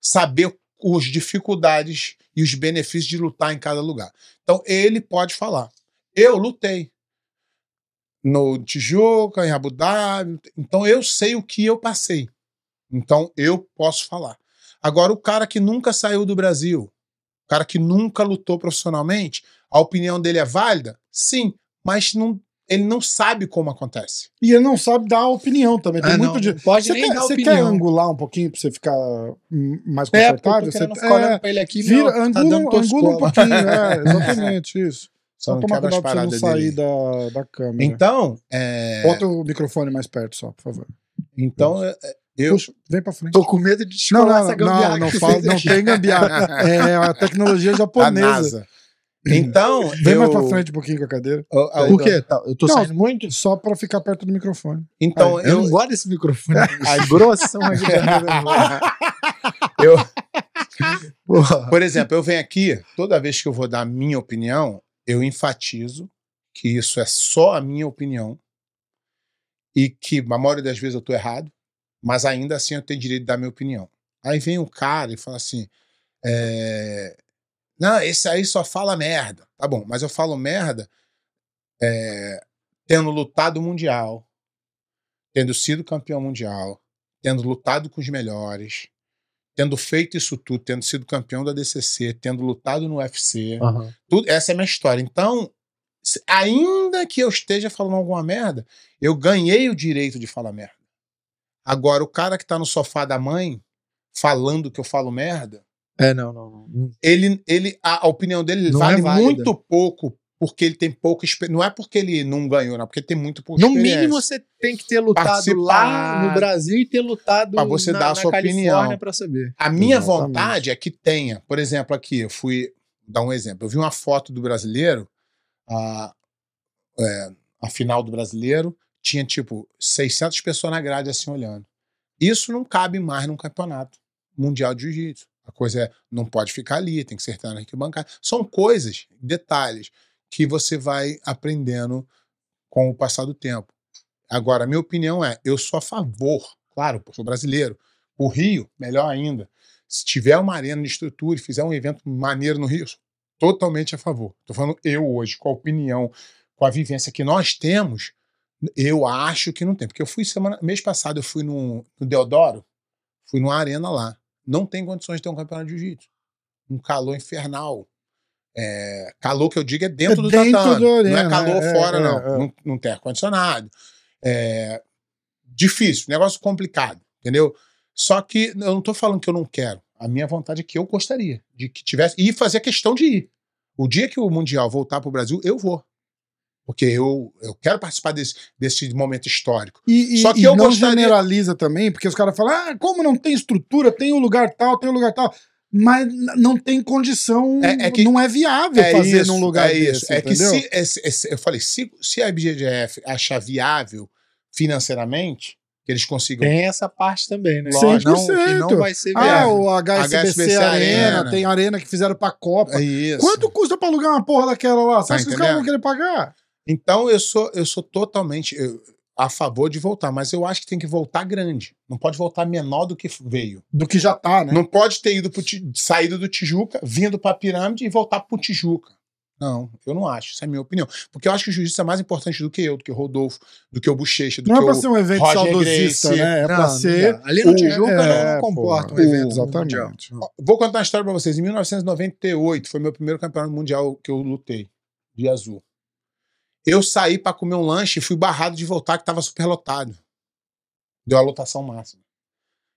saber as dificuldades e os benefícios de lutar em cada lugar. Então, ele pode falar. Eu lutei no Tijuca, em Abu Dhabi. Então, eu sei o que eu passei. Então, eu posso falar. Agora, o cara que nunca saiu do Brasil, o cara que nunca lutou profissionalmente, a opinião dele é válida? Sim, mas não, ele não sabe como acontece. E ele não sabe dar opinião também. Tem Ah, muito não, de. pode Você nem quer, dar você opinião. quer angular um pouquinho pra você ficar mais É, confortável? tô Você, ficar olhando é, pra ele aqui, vira, meu, tá angula, dando angula um pouquinho, é, exatamente isso. Só Só não tomar cuidado pra você não sair da, da câmera. Então, é, Bota o microfone mais perto só, por favor. então é, eu, Puxa, vem pra frente. Tô com medo de Não, não, essa gambiarra não, não, fala, não tem gambiarra. É a tecnologia a japonesa. NASA. Então, Vem eu, mais pra frente um pouquinho com a cadeira. o- a- Por quê? Tá, Eu tô Não, saindo muito? Só pra ficar perto do microfone. Então, eu, eu, não gosto desse microfone. As grossão aqui. eu. Por exemplo, eu venho aqui, toda vez que eu vou dar a minha opinião, eu enfatizo que isso é só a minha opinião e que a maioria das vezes eu estou errado, mas ainda assim eu tenho direito de dar minha opinião. Aí vem um cara e fala assim: é, não, esse aí só fala merda. Tá bom, mas eu falo merda é, tendo lutado o Mundial, tendo sido campeão mundial, tendo lutado com os melhores, tendo feito isso tudo, tendo sido campeão da DCC, tendo lutado no UFC. Aham. Tudo, essa é a minha história. Então, ainda que eu esteja falando alguma merda, eu ganhei o direito de falar merda. Agora, o cara que tá no sofá da mãe falando que eu falo merda, É, não, não. não. ele, ele a, a opinião dele Não vale é muito pouco porque ele tem pouca experiência. Não é porque ele não ganhou, não, porque ele tem muito pouca No experiência. mínimo, você tem que ter lutado Participar. lá no Brasil e ter lutado Pra você na, dar a sua Califórnia opinião. pra saber. A minha Exatamente. vontade é que tenha. Por exemplo, aqui, eu fui dar um exemplo. Eu vi uma foto do brasileiro, a, é, a final do brasileiro, tinha tipo 600 pessoas na grade assim olhando. Isso não cabe mais num campeonato mundial de jiu-jitsu. A coisa é, não pode ficar ali, tem que ser na arquibancada. São coisas, detalhes, que você vai aprendendo com o passar do tempo. Agora, a minha opinião é, eu sou a favor, claro, sou brasileiro. O Rio, melhor ainda. Se tiver uma arena de estrutura e fizer um evento maneiro no Rio, totalmente a favor. Estou falando eu hoje, com a opinião, com a vivência que nós temos, eu acho que não tem. Porque eu fui semana, mês passado, eu fui no, no Deodoro, fui numa arena lá. Não tem condições de ter um campeonato de jiu-jitsu. Um calor infernal. É, calor que eu digo é dentro É do dentro tatame. não arena, é calor é, fora, é, não. é. não. Não tem ar-condicionado. É, difícil, negócio complicado, entendeu? Só que eu não tô falando que eu não quero. A minha vontade é que eu gostaria de que tivesse e fazer questão de ir. O dia que o Mundial voltar para o Brasil, eu vou. Porque eu, eu quero participar desse, desse momento histórico. E, e- Só que e eu não gostaria- generaliza também, porque os caras falam, ah, como não tem estrutura, tem um lugar tal, tem um lugar tal. Mas não tem condição, É- é que- não é viável É fazer isso, num lugar é desse, isso. É que se, esse- eu falei, se, se a IBGF achar viável financeiramente, que eles consigam Tem essa parte também, né? Lógico. Não, que não vai ser Ah, viável. o HSBC, HSBC Arena, Arena. tem arena que fizeram pra Copa. É isso. Quanto custa pra alugar uma porra daquela lá? Você Tá acha que os caras vão querer pagar? Então eu sou, eu sou totalmente eu- a favor de voltar, mas eu acho que tem que voltar grande. Não pode voltar menor do que veio. Do que já tá, né? Não pode ter ido pro, saído do Tijuca, vindo pra pirâmide e voltar pro Tijuca. Não, eu não acho. Essa é a minha opinião. Porque eu acho que o jiu-jitsu é mais importante do que eu, do que o Rodolfo, do que o Bochecha, do Não é que pra o. ser um evento Roger saudosista, Gracie. né? É Não, pra não ser. dá. Ali no Tijuca é, não comporta um evento exatamente. mundial. Vou contar uma história pra vocês. Em 1998 foi meu primeiro campeonato mundial que eu lutei, de azul. Eu saí pra comer um lanche e fui barrado de voltar, que tava super lotado. Deu a lotação máxima.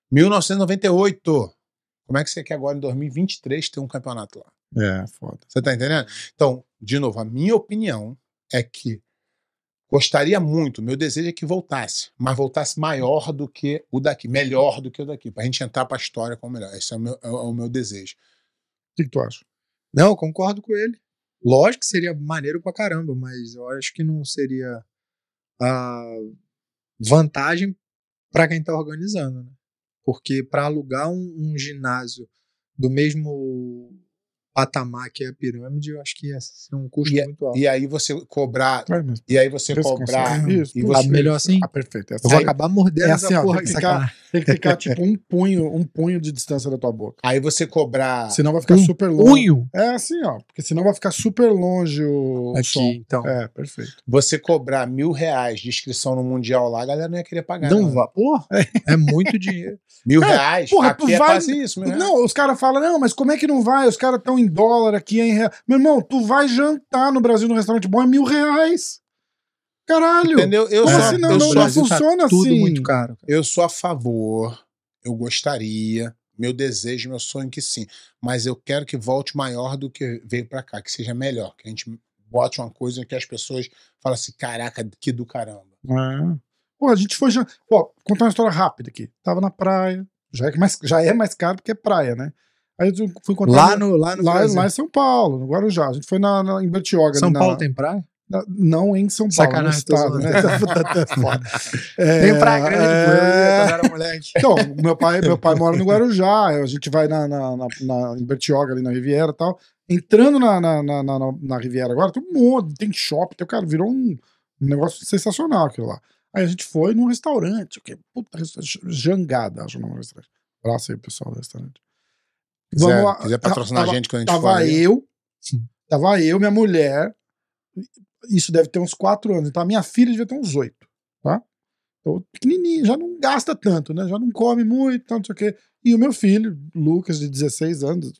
1998. Como é que você quer agora, em 2023, ter um campeonato lá? É, foda. Você tá entendendo? Então, de novo, a minha opinião é que gostaria muito, meu desejo é que voltasse, mas voltasse maior do que o daqui, melhor do que o daqui, pra gente entrar pra história como melhor. Esse é o meu, é o meu desejo. O que, que tu acha? Não, concordo com ele. Lógico que seria maneiro pra caramba, mas eu acho que não seria a vantagem pra quem tá organizando, né? Porque pra alugar um, um ginásio do mesmo patamar que é a pirâmide, eu acho que ia ser um custo muito alto. E aí você cobrar, É, e aí você cobrar. Isso, e isso, Tá você, melhor assim? Ah, perfeito. É Eu assim. vou acabar mordendo é essa assim, ó, porra tem que aqui, ficar-. Tem que ficar tipo um punho, um punho de distância da tua boca. aí você cobrar, Senão vai ficar Um super longe. Punho É assim, ó. Porque senão vai ficar super longe o, aqui, som. então. É, perfeito. você cobrar mil reais de inscrição no Mundial lá, a galera não ia querer pagar. Não vá. Porra, é muito dinheiro. Mil É, reais, porra, tu aqui é vai- quase isso, reais. Não, os caras falam, não, mas como é que não vai? Os caras estão em dólar aqui, em real. Meu irmão, tu vai jantar no Brasil num restaurante bom é mil reais. Caralho. Entendeu? Eu Como sou, assim? Não, eu não, sou não tá funciona Tudo assim. muito caro. Eu sou a favor, eu gostaria, meu desejo, meu sonho que sim, mas eu quero que volte maior do que veio pra cá, que seja melhor, que a gente bote uma coisa que as pessoas falam assim, caraca, que do caramba. É. Pô, a gente foi. jan- Pô, contar uma história rápida aqui. Tava na praia. Já é mais, já é mais caro porque é praia, né? Aí eu fui encontrar. Lá no, lá no lá, lá em São Paulo, no Guarujá. A gente foi na, na, em Bertioga. São ali na- Paulo tem praia? na- não em São Paulo, Sacanagem, no estado, né? Tá- tá foda. É, Tem praia grande, é, quando era moleque. Então, meu pai, meu pai mora no Guarujá, a gente vai na, na, na, na- em Bertioga, ali na Riviera e tal. Entrando na, na, na, na, na Riviera agora, tem um monte, tem shopping, tem, cara, virou um, um negócio sensacional aquilo lá. Aí a gente foi num restaurante, o que? Puta, restaurante, Jangada, acho o nome do restaurante. Abraço aí, pessoal do restaurante. Quiser, lá, quiser patrocinar tava- a gente quando a gente Tava for eu, tava eu, minha mulher, isso deve ter uns quatro anos, então a minha filha devia ter uns oito, tá? Então, pequenininho, já não gasta tanto, né? Já não come muito, tanto, não sei o quê. E o meu filho, Lucas, de 16 anos,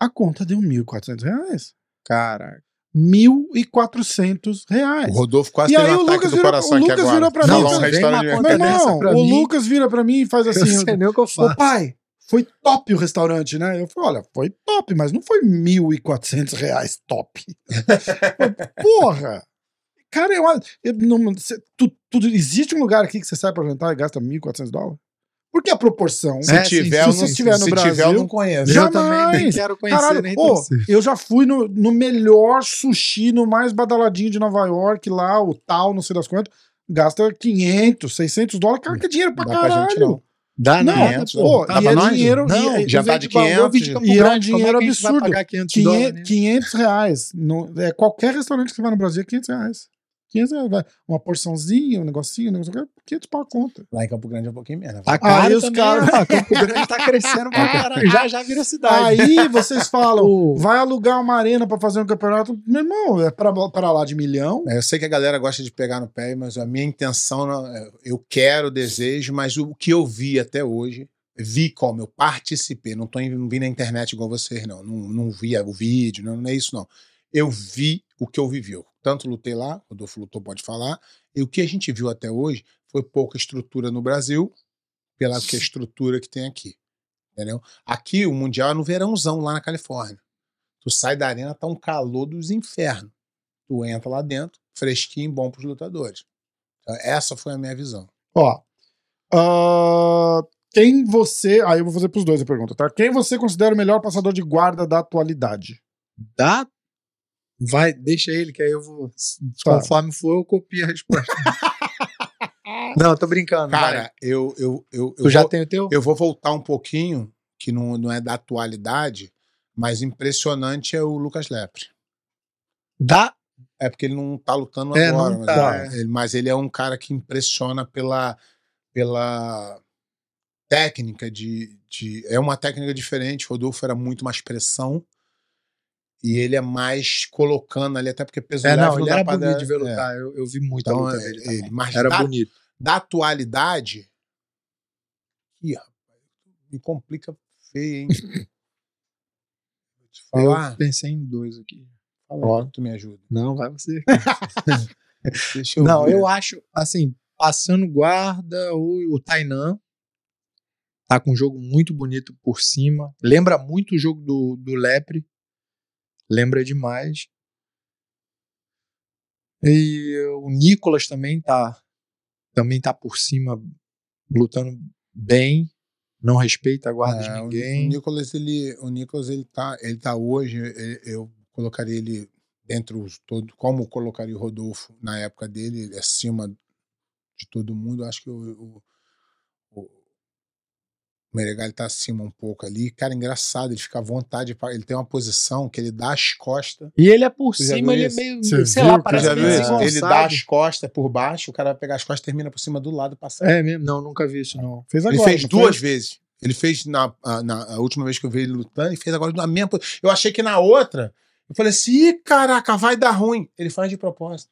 a conta deu 1.400 reais. Caraca. 1.400 reais. O Rodolfo quase E aí um o ataque Lucas do virou- coração o Lucas agora. virou pra Falar mim, um dessa irmão, pra o mim. Lucas vira pra mim e faz assim. eu sei nem o que eu Ô faço. pai, foi top o restaurante, né? Eu falei, olha, foi top, mas não foi 1.400 reais top. Porra! Cara, eu, eu não, cê- tu, tu- existe um lugar aqui que você sai pra jantar e gasta 1.400 dólares? Porque a proporção. Se É, tiver, se não, você estiver no se Brasil, tiver, eu não conheço. Já- Eu também nem Jamais. quero conhecer Caralho, nem torcer. eu já fui no, no melhor sushi, no mais badaladinho de Nova York, lá, o tal, não sei das quantas. Gasta 500, 600 dólares. Cara, que é dinheiro pra Dá pra caralho. gente não. Dá Não, nada, quinhentos, pô. pô, Dá e pra é nós? dinheiro- Não, e- já tá de 500, Eu vi de Campo e é um Grande, dinheiro é que a gente vai absurdo. pagar 500 500, dólares? né? 500 reais. No, é, qualquer restaurante que você vai no Brasil é 500 reais. 500 reais. Uma porçãozinha, um negocinho, um negocinho, 500 pau a conta. Lá em Campo Grande é um pouquinho menos. Tá Aí caro os também, caras- ó. Campo Grande tá crescendo pra caralho. Já, já vira cidade. Aí vocês falam, vai alugar uma arena pra fazer um campeonato. Meu irmão, é pra, pra lá de milhão. É, Eu sei que a galera gosta de pegar no pé, mas a minha intenção, é, eu quero, desejo, mas o que eu vi até hoje, vi como eu participei, não, tô, não vi na internet igual vocês, não, não, não vi o vídeo, não, não é isso, não. Eu vi o que eu vivi. Eu tanto lutei lá, o Rodolfo lutou, pode falar, e o que a gente viu até hoje foi pouca estrutura no Brasil, pela que a estrutura que tem aqui. Entendeu? Aqui o Mundial é no verãozão, lá na Califórnia. Tu sai da arena, tá um calor dos infernos. Tu entra lá dentro, fresquinho, bom pros lutadores. Então, essa foi a minha visão. Ó. ah, quem você. Aí eu vou fazer pros dois a pergunta, tá? Quem você considera o melhor passador de guarda da atualidade? Dá? Vai, deixa ele, que aí eu vou. Conforme for, eu copio a resposta. não, eu tô brincando. vai. Cara, eu, eu, eu, eu, tu já tem o teu? eu vou voltar um pouquinho, que não, não é da atualidade, mas impressionante é o Lucas Lepre. Dá? É porque ele não tá lutando É, agora, mas, tá, é, ele, mas ele é um cara que impressiona pela, pela técnica de, de. É uma técnica diferente. O Rodolfo era muito mais pressão. E ele é mais colocando ali, até porque peso É, leve não, ele era pra bonito de ver é. lutar. Eu, eu vi muito a Então, luta é, dele ele- mas Era dá- bonito. Da atualidade. Ih, rapaz, me complica feio, hein? Vou te Eu falar. pensei em dois aqui. Fala Ó. tu me ajuda. Não, vai você. Deixa eu Não, ver. eu acho, assim, passando guarda, o, o Tainan tá com um jogo muito bonito por cima. Lembra muito o jogo do, do Lepre. Lembra demais. E o Nicolas também tá também tá por cima lutando bem, não respeita a guarda de É, o- ninguém. O Nicolas, ele, o Nicolas, ele tá, ele tá hoje, ele- eu colocaria ele dentro os todo, como colocaria o Rodolfo na época dele, ele acima de todo mundo. Acho que o, o Meregali tá acima um pouco ali. Cara, engraçado, ele fica à vontade, ele tem uma posição que ele dá as costas. E ele é por cima, ele é meio, Você sei viu lá, parece meio é? Ele dá as costas por baixo, o cara vai pegar as costas e termina por cima do lado passando. É mesmo? Não, nunca vi isso não. Fez Ele agora. fez não duas foi? vezes. Ele fez na, na última vez que eu vi ele lutando e fez agora na mesma. Eu achei que na outra, eu falei assim: caraca, vai dar ruim. Ele faz de propósito.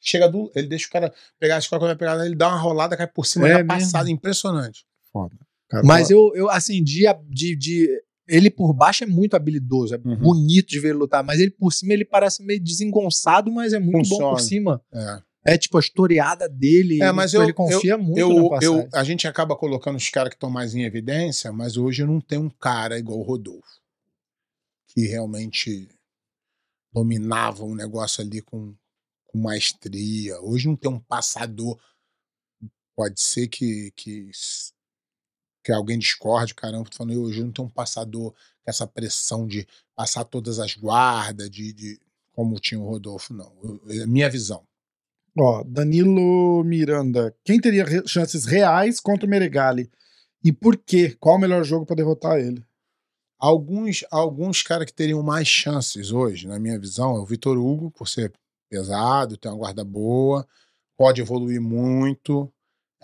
Chega do. Ele deixa o cara pegar as costas, quando vai pegar, ele dá uma rolada, cai por cima É mesmo? passada. Impressionante. Foda. Cara, Mas eu, eu assim, de, de, de- Ele por baixo é muito habilidoso, é Uhum. bonito de ver ele lutar, mas ele por cima ele parece meio desengonçado, mas é muito bom Funciona. por cima. É. É tipo a historiada dele. É, ele- mas eu- ele confia muito Eu, na eu, passagem. a gente acaba colocando os caras que estão mais em evidência, mas hoje não tem um cara igual o Rodolfo, que realmente dominava um negócio ali com, com maestria. Hoje não tem um passador. Pode ser que, que, que alguém discorde, caramba, tô falando, hoje não tem um passador com essa pressão de passar todas as guardas, de, de como tinha o Rodolfo, não. Eu- é minha visão. Ó, Danilo Miranda. Quem teria re- chances reais contra o Meregali? E por quê? Qual o melhor jogo pra derrotar ele? Alguns, alguns caras que teriam mais chances hoje, na minha visão, é o Vitor Hugo, por ser pesado, ter uma guarda boa, pode evoluir muito.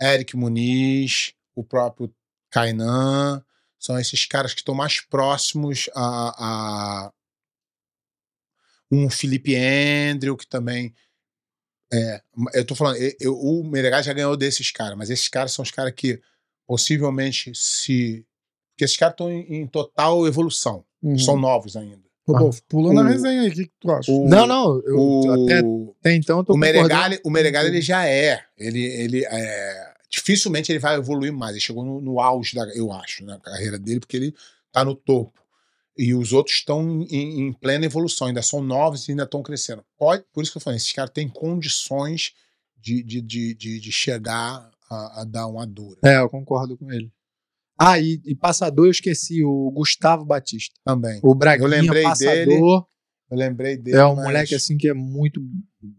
Eric Muniz, o próprio Kainan, são esses caras que estão mais próximos a, a um Felipe Andrew, que também. É, eu tô falando, eu- eu- o Menegas já ganhou desses caras, mas esses caras são os caras que possivelmente se. Porque esses caras estão em, em total evolução, Uhum. são novos ainda. Rodolfo, pula na O- resenha aí. O que, que tu acha? O, Não, não, eu o, até, até então eu tô o Meregali, o Meregali ele já é. Ele, ele é, dificilmente ele vai evoluir mais. Ele chegou no, no auge, da, eu acho, na carreira dele, porque ele tá no topo. E os outros estão em, em plena evolução, ainda são novos e ainda estão crescendo. Pode, por isso que eu falei, esses caras têm condições de, de, de, de, de chegar a, a dar uma dura. É, eu concordo com ele. Ah, e, e passador eu esqueci, o Gustavo Batista. Também. O Braguinha, lembrei passador, dele, Eu lembrei dele. é um mas- moleque assim que é muito.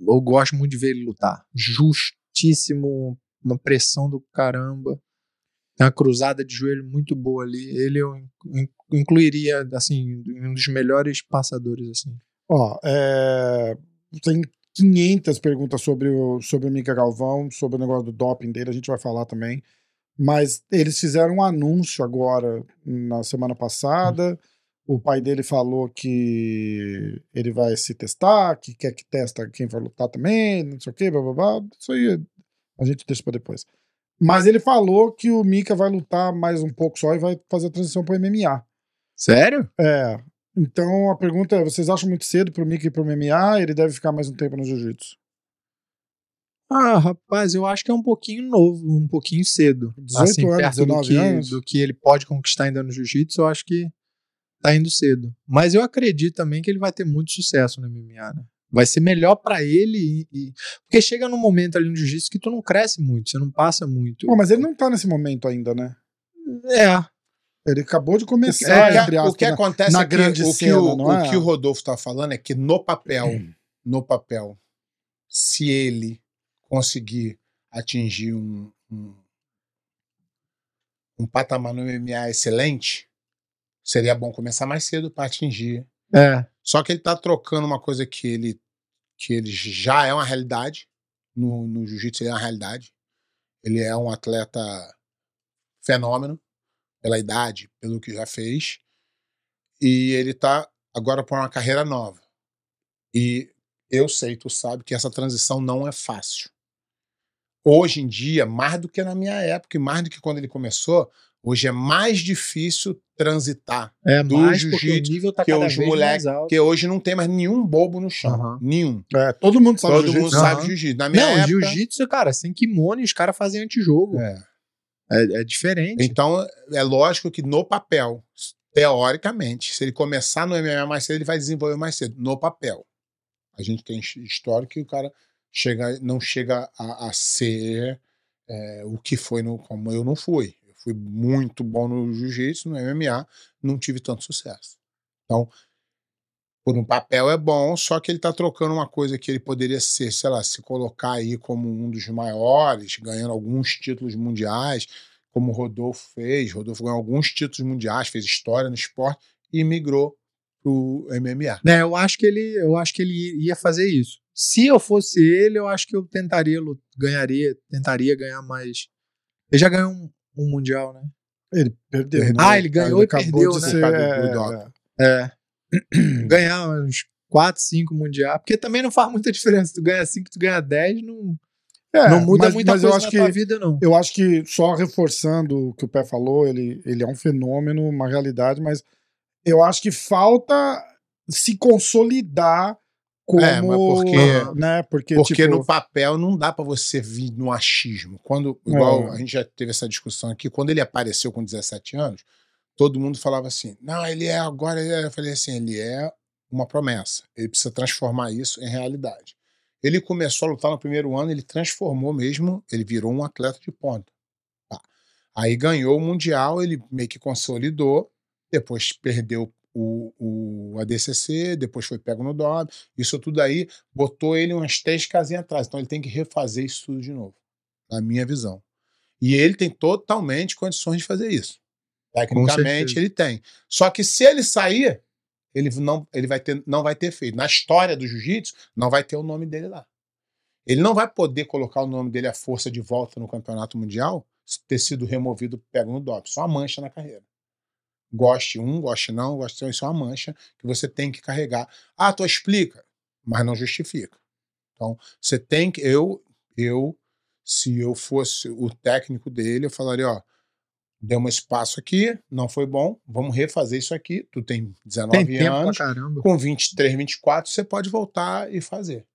Eu gosto muito de ver ele lutar. Justíssimo, uma pressão do caramba. Tem uma cruzada de joelho muito boa ali. Ele eu in- incluiria, assim, um dos melhores passadores, assim. Ó, é, tem 500 perguntas sobre o, sobre o Mika Galvão, sobre o negócio do doping dele, a gente vai falar também. Mas eles fizeram um anúncio agora, na semana passada. O pai dele falou que ele vai se testar, que quer que testa quem vai lutar também, não sei o que, blá blá blá. Isso aí a gente deixa pra depois. Mas ele falou que o Mika vai lutar mais um pouco só e vai fazer a transição pro MMA. Sério? É. Então a pergunta é: vocês acham muito cedo pro Mickey ir pro MMA? Ele deve ficar mais um tempo no jiu-jitsu. Ah, rapaz, eu acho que é um pouquinho novo, um pouquinho cedo. 18 assim, anos, perto do 19 que, anos? do que ele pode conquistar ainda no jiu-jitsu, eu acho que tá indo cedo. Mas eu acredito também que ele vai ter muito sucesso no MMA, né? Vai ser melhor pra ele e, e- porque chega num momento ali no jiu-jitsu que tu não cresce muito, você não passa muito. Pô, mas ele não tá nesse momento ainda, né? É, Ele acabou de começar, É, que- entre aspas. o que né? acontece na é que, grande o, que cena, o, não o é? que o Rodolfo está falando é que no papel, no papel, se ele conseguir atingir um, um, um patamar no MMA excelente, seria bom começar mais cedo para atingir. é. Só que ele está trocando uma coisa que ele, que ele já é uma realidade. No, no jiu-jitsu ele é uma realidade. Ele é um atleta fenômeno, pela idade, pelo que já fez. E ele tá agora por uma carreira nova. E eu sei, tu sabe, que essa transição não é fácil. Hoje em dia, mais do que na minha época, e mais do que quando ele começou, hoje é mais difícil transitar. É do jiu-jitsu, tá que alto. Porque hoje não tem mais nenhum bobo no chão. Aham. Nenhum. É, todo mundo sabe Todo jiu-jitsu. mundo sabe Aham. jiu-jitsu. Na minha Não, época. jiu-jitsu, cara, sem kimono e os caras fazem antijogo. É. É, é diferente. Então, é lógico que no papel, teoricamente, se ele começar no MMA mais cedo, ele vai desenvolver mais cedo. No papel. A gente tem his- história que o cara chega, não chega a, a ser é, o que foi no. Como eu não fui. Fui muito bom no jiu-jitsu, no MMA, não tive tanto sucesso. Então, por um papel é bom, só que ele tá trocando uma coisa que ele poderia ser, sei lá, se colocar aí como um dos maiores, ganhando alguns títulos mundiais, como o Rodolfo fez. Rodolfo ganhou alguns títulos mundiais, fez história no esporte e migrou pro MMA. Né, eu acho que ele, eu acho que ele ia fazer isso. Se eu fosse ele, eu acho que eu tentaria, ganharia, tentaria ganhar mais. Ele já ganhou um, um mundial, né? Ele perdeu. Perdeu. Ah, ele ganhou e acabou perdeu, de né? ser, é, doping. É. ganhar uns 4, 5 mundial, porque também não faz muita diferença. Tu ganha 5, tu ganha 10, não, é, não muda mas, muita mas coisa eu acho na que tua vida, não. Eu acho que só reforçando o que o Pé falou, ele, ele é um fenômeno, uma realidade, mas eu acho que falta se consolidar como. É, mas porque- né, porque, Porque tipo, no papel não dá pra você vir no achismo. Quando, igual É. a gente já teve essa discussão aqui, quando ele apareceu com 17 anos, todo mundo falava assim: não, ele é agora. Ele é. Eu falei assim: ele é uma promessa. Ele precisa transformar isso em realidade. Ele começou a lutar no primeiro ano, ele transformou mesmo, ele virou um atleta de ponta. Tá. Aí ganhou o Mundial, ele meio que consolidou, depois perdeu o, o ADCC, depois foi pego no DOB. Isso tudo aí botou ele umas três casinhas atrás. Então ele tem que refazer isso tudo de novo, na minha visão. E ele tem totalmente condições de fazer isso. Tecnicamente ele tem. Só que se ele sair, ele não, ele vai ter, não vai ter feito. Na história do jiu-jitsu, não vai ter o nome dele lá. Ele não vai poder colocar o nome dele à força de volta no campeonato mundial, se ter sido removido pego no DOP. Só uma mancha na carreira. Goste um, goste não, goste não, isso é uma mancha que você tem que carregar. Ah, tu explica, mas não justifica. Então, você tem que. Eu, eu, se eu fosse o técnico dele, eu falaria: ó, deu um espaço aqui, não foi bom, vamos refazer isso aqui. Tu tem 19 Tem anos, com 23, 24, você pode voltar e fazer.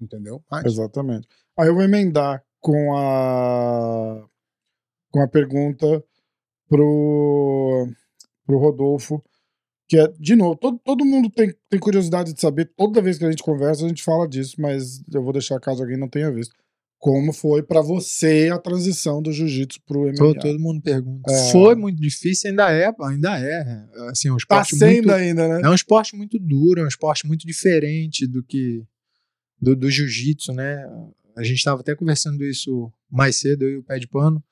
Entendeu? Mas, Exatamente. Aí eu vou emendar com a com a pergunta pro, pro Rodolfo, que é, de novo, todo, todo mundo tem, tem curiosidade de saber, toda vez que a gente conversa, a gente fala disso, mas eu vou deixar caso alguém não tenha visto. Como foi pra você a transição do jiu-jitsu pro MMA? Todo, todo mundo pergunta. É. Foi muito difícil, ainda é, ainda é. Assim, é um Tá esporte sendo muito, ainda, né? É um esporte muito duro, é um esporte muito diferente do que do, do jiu-jitsu, né? A gente estava até conversando isso mais cedo, eu e o pé de pano.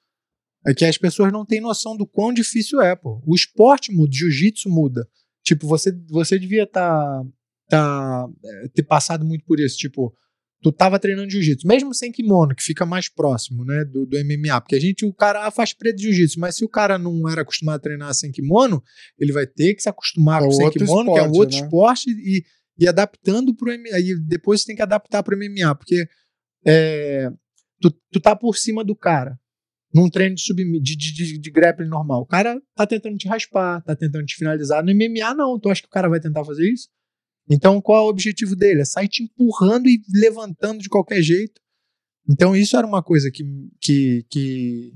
É que as pessoas não têm noção do quão difícil é, pô. O esporte muda, o jiu-jitsu muda. Tipo, você, você devia tá, tá, é, ter passado muito por isso. Tipo, tu tava treinando jiu-jitsu, mesmo sem kimono, que fica mais próximo, né, do, do MMA. Porque a gente, o cara ah, faz preto de jiu-jitsu, mas se o cara não era acostumado a treinar sem kimono, ele vai ter que se acostumar É com sem kimono, que é um esporte, outro né? esporte, e, e adaptando pro MMA. E depois você tem que adaptar pro MMA, porque é, tu, tu tá por cima do cara. Num treino de, submi- de, de, de, grappling normal. O cara tá tentando te raspar, tá tentando te finalizar. No MMA, não. Tu acha que o cara vai tentar fazer isso? Então, qual é o objetivo dele? É sair te empurrando e levantando de qualquer jeito. Então, isso era uma coisa que, que, que,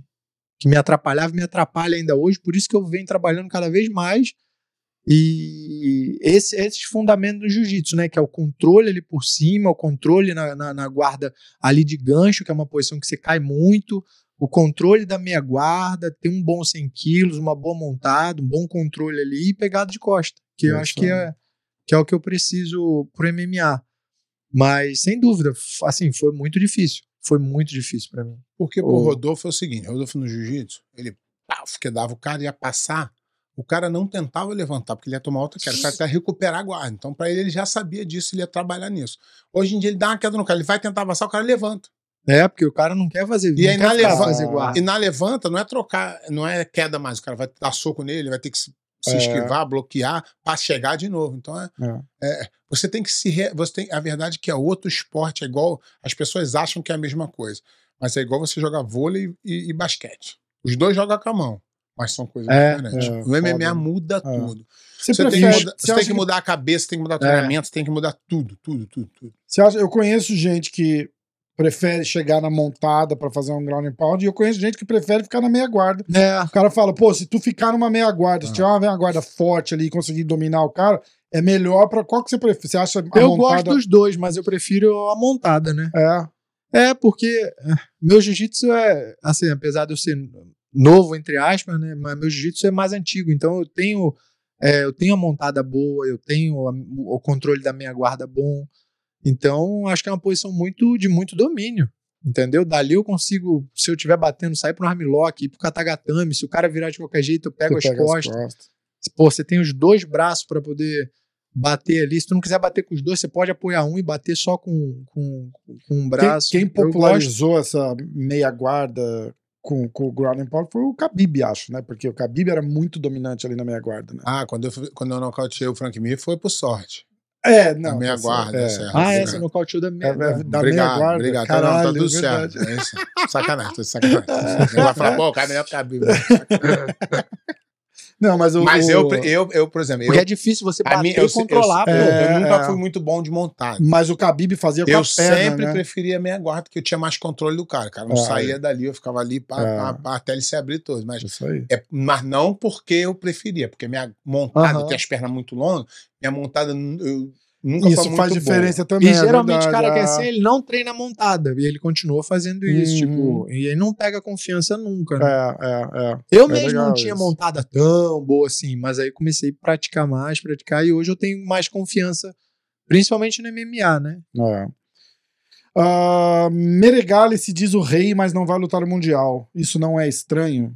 que me atrapalhava e me atrapalha ainda hoje. Por isso que eu venho trabalhando cada vez mais. E esse, esses fundamentos do jiu-jitsu, né? Que é o controle ali por cima, o controle na, na, na guarda ali de gancho, que é uma posição que você cai muito, o controle da meia guarda, ter um bom 100 quilos, uma boa montada, um bom controle ali e pegada de costa, que eu É acho que é, que é o que eu preciso pro MMA. Mas, sem dúvida, assim, foi muito difícil. Foi muito difícil pra mim. Porque O- Rodolfo é o seguinte: Rodolfo no jiu-jitsu, ele paf, que dava o cara ia passar, o cara não tentava levantar, porque ele ia tomar outra queda, o cara ia recuperar a guarda. Então, pra ele, ele já sabia disso, ele ia trabalhar nisso. Hoje em dia, ele dá uma queda no cara, ele vai tentar passar, o cara levanta. É, porque o cara não quer fazer, E aí, na ficar leva- fazer guarda. E na levanta, não é trocar, não é queda mais, o cara vai dar soco nele, ele vai ter que se, se É. esquivar, bloquear, pra chegar de novo. Então, é, é, você tem que se. re- você tem, a verdade é que é outro esporte, é igual. As pessoas acham que é a mesma coisa. Mas é igual você jogar vôlei e, e basquete. Os dois jogam com a mão. mas são coisas É, diferentes. é, o MMA foda. muda É. tudo. Você, Você, tem, que prefere- mudar, você você tem acha que mudar a cabeça, tem que mudar o É. treinamento, tem que mudar tudo, tudo, tudo, tudo. Você acha, eu conheço gente que prefere chegar na montada pra fazer um ground and pound e eu conheço gente que prefere ficar na meia guarda. É, O cara fala, pô, se tu ficar numa meia guarda, se Ah. tiver uma meia guarda forte ali e conseguir dominar o cara, é melhor pra qual que você prefere? Você acha eu montada... gosto dos dois, mas eu prefiro a montada, né? É, É, porque é, meu jiu-jitsu é, assim, apesar de eu ser novo, entre aspas, né? Mas meu jiu-jitsu é mais antigo, então eu tenho, é, eu tenho a montada boa, eu tenho a- o controle da minha guarda bom. Então, acho que é uma posição muito de muito domínio. Entendeu? Dali eu consigo, se eu estiver batendo, sair pro armlock, ir pro katagatame. Se o cara virar de qualquer jeito, eu pego as pega as costas. costas. Pô, você tem os dois braços para poder bater ali. Se tu não quiser bater com os dois, você pode apoiar um e bater só com, com, com um braço. Quem, quem popularizou essa meia guarda com, com o ground and pound foi o Khabib, acho, né? Porque o Khabib era muito dominante ali na meia guarda, né? Ah, quando eu, fui- quando eu nocauteei o Frank Mir foi por sorte. É, não. meia essa- guarda, é. certo. Ah, essa nocauteou da É, minha. é, da meia obrigado, guarda. obrigado. Caralho, não, tá tudo é certo. É isso. Sacanagem, tô sacanagem. Ele vai falar, pô, o cara é melhor que o Khabib. Não, mas o. Mas eu, eu, eu, por exemplo, eu, Porque é difícil você bater minha- e eu, controlar. eu, eu, É, nunca é. fui muito bom de montar. Mas o Khabib fazia com Eu a perna, sempre né? preferia a meia guarda, porque eu tinha mais controle do cara. O cara não Ah, saía dali, eu ficava ali pá, É. pá, até ele se abrir todo. Mas, Isso aí. é, mas não porque eu preferia, porque minha montada Aham. tem as pernas muito longas, minha montada eu nunca Isso faz diferença também. E é geralmente verdade, o cara ah. quer assim, ele não treina montada. E ele continua fazendo isso, Uhum. tipo, e ele não pega confiança nunca. né? É, é, é. Eu é mesmo não tinha isso. montada tão boa assim, mas aí comecei a praticar mais, praticar, e hoje eu tenho mais confiança, principalmente no MMA, né? É. Ah, Meregali se diz o rei, mas não vai lutar no Mundial. Isso não é estranho?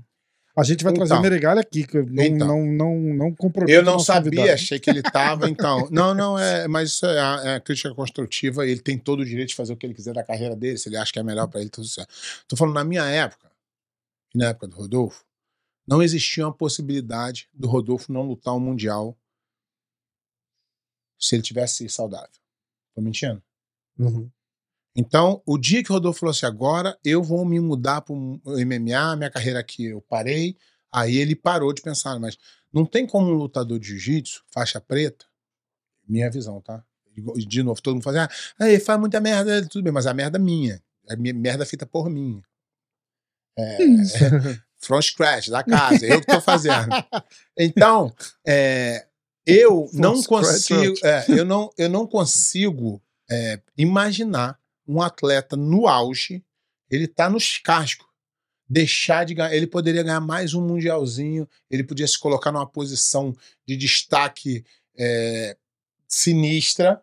A gente vai trazer Então. o Meregali aqui, que não, Então. não, não, não compromete Eu não sabia, achei que ele estava, então. Não, não, é, mas isso é a, é a crítica construtiva. Ele tem todo o direito de fazer o que ele quiser da carreira dele, se ele acha que é melhor para ele, tudo certo. Tô falando, na minha época, na época do Rodolfo, não existia uma possibilidade do Rodolfo não lutar um Mundial se ele tivesse saudável. Tô mentindo? Então, o dia que o Rodolfo falou assim, agora eu vou me mudar para o MMA, minha carreira aqui eu parei, aí ele parou de pensar, mas não tem como um lutador de jiu-jitsu, faixa preta, minha visão, tá? De novo, todo mundo fala assim, ah, ele faz muita merda, tudo bem, mas a merda é minha, a merda é feita por mim. É, from scratch, da casa, eu que tô fazendo. Então, é, eu não scratch, consigo, é, eu não, eu não consigo é, imaginar um atleta no auge, ele tá nos cascos, deixar de ganhar, ele poderia ganhar mais um mundialzinho, ele podia se colocar numa posição de destaque é, sinistra,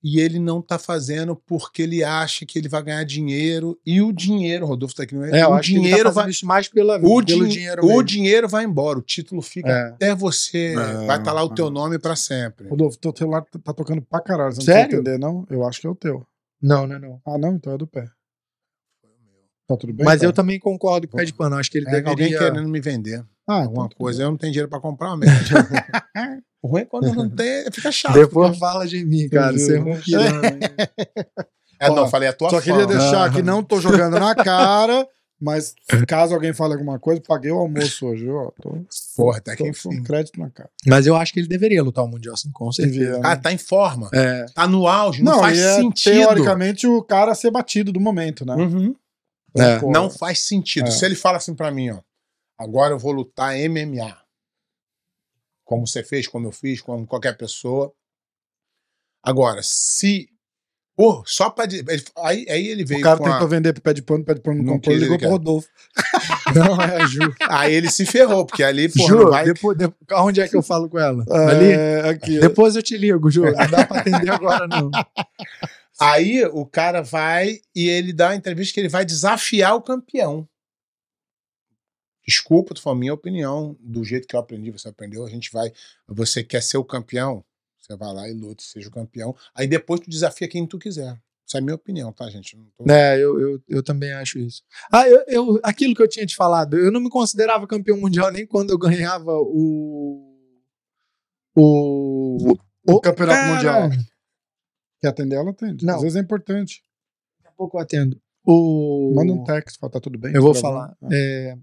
e ele não tá fazendo porque ele acha que ele vai ganhar dinheiro, e o dinheiro, Rodolfo tá aqui no É, o tá dinheiro fazendo vai isso mais pela, o, pelo din- dinheiro o mesmo. dinheiro vai embora, o título fica É. até você. É, vai estar lá o é. teu nome para sempre. Rodolfo, teu celular tá tá tocando pra caralho. Você não Sério? precisa entender, não? Eu acho que é o teu. Não, não, não. Ah, não? Então é do pé. Tá tudo bem? Mas cara? eu também concordo com o pé de pano. Acho que ele É, alguém deveria... querendo me vender Ah, alguma então, coisa, eu não tenho dinheiro para comprar mesmo. o ruim é quando não tem, fica chato. Depois fala de mim, cara. Você é piranha. É, não, falei a tua Só queria fama. deixar que não tô jogando na cara, mas caso alguém fale alguma coisa, paguei o almoço hoje, ó. Tô, Porra, até que tô enfim. com crédito na cara. Mas eu acho que ele deveria lutar o Mundial, sim, com certeza. Devia, né? Ah, tá em forma. É, Tá no auge, não, Não, faz e é, sentido. teoricamente, o cara ser batido do momento, né? Uhum. É. Pô, Não faz sentido. É. Se ele fala assim para mim, ó, agora eu vou lutar MMA. Como você fez, como eu fiz, como qualquer pessoa. Agora, se. Pô, só pra. Aí, aí ele veio O cara tentou a- vender pro pé de pano, pé de pano não comprou, ligou pro. Rodolfo. Não, é, Ju. Aí ele se ferrou, porque ali, pô, Ju, vai. depois, de- onde é que eu falo com ela? Ali? É, aqui. Depois eu te ligo, Ju. Não dá pra atender agora, não. Aí o cara vai e ele dá uma entrevista que ele vai desafiar o campeão. Desculpa, tu falou minha opinião, do jeito que eu aprendi, você aprendeu, a gente vai. Você quer ser o campeão? Você vai lá e luta, seja o campeão. Aí depois tu desafia quem tu quiser. Isso é minha opinião, tá, gente? Não tô- É, eu, eu, eu também acho isso. Ah, eu, eu- aquilo que eu tinha te falado, eu não me considerava campeão mundial nem quando eu ganhava o. O. O campeonato Cara, mundial. Quer atender ela? Atende. Não. Às vezes é importante. Daqui a pouco eu atendo. O... Manda um texto, fala, tá tudo bem? Eu vou falar. bom? É,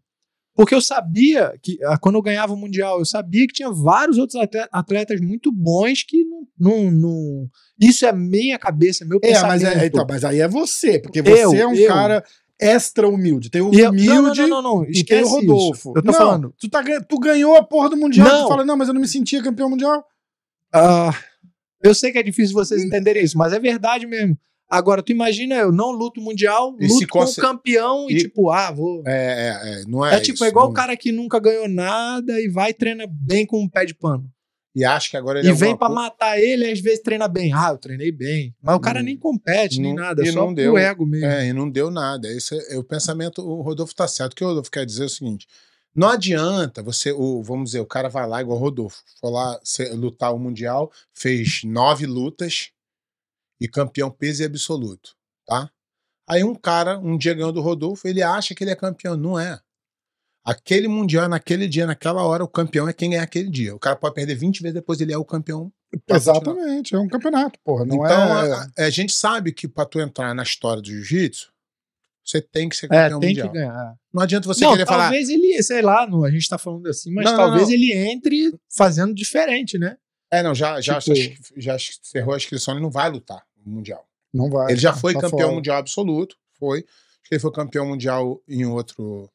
Porque eu sabia que, ah, quando eu ganhava o Mundial, eu sabia que tinha vários outros atle- atletas muito bons que não. não, não- isso é minha cabeça, é meu É, pensamento. mas, é, então, mas aí é você, porque você Eu, é um eu. cara extra humilde. Tem o E eu- humilde não, não, não, não, não, e tem o Rodolfo. isso. Eu tô não, falando. Tu, tá, tu ganhou a porra do Mundial, Não. tu fala, não, mas eu não me sentia campeão mundial. Ah, eu sei que é difícil vocês entenderem isso, mas é verdade mesmo. Agora, tu imagina, eu não luto mundial, E luto com o campeão e, e- tipo, ah, vou. É, é, é, não é. É, tipo, isso, é igual não- o cara que nunca ganhou nada e vai e treina bem com um pé de pano. E acha que agora ele E é vem coisa- matar ele e às vezes treina bem. Ah, eu treinei bem. Mas o cara Hum. nem compete, nem Não- nada. É e só não deu. ego mesmo. É, e não deu nada. Esse é, é o pensamento. O Rodolfo tá certo. O que o Rodolfo quer dizer é o seguinte: não adianta você, o, vamos dizer, o cara vai lá igual o Rodolfo, foi lá lutar o Mundial, fez nove lutas e campeão peso e absoluto, tá? Aí um cara, um dia ganhou do Rodolfo, ele acha que ele é campeão. Não é. Aquele Mundial, naquele dia, naquela hora, o campeão é quem ganha aquele dia. O cara pode perder 20 vezes depois, ele é o campeão. Exatamente, é um campeonato, porra. Não então, é. a, a- gente sabe que pra tu entrar na história do jiu-jitsu, você tem que ser É, campeão tem mundial. que ganhar. Não adianta você não, querer falar. talvez ele, sei lá, não, a gente tá falando assim, mas Não, talvez não. ele entre fazendo diferente, né? É, não, já, já, Tipo- já, já cerrou a inscrição, ele não vai lutar Mundial. Não vai. ele já foi tá campeão fora. mundial absoluto, foi. Acho que ele foi campeão mundial em outro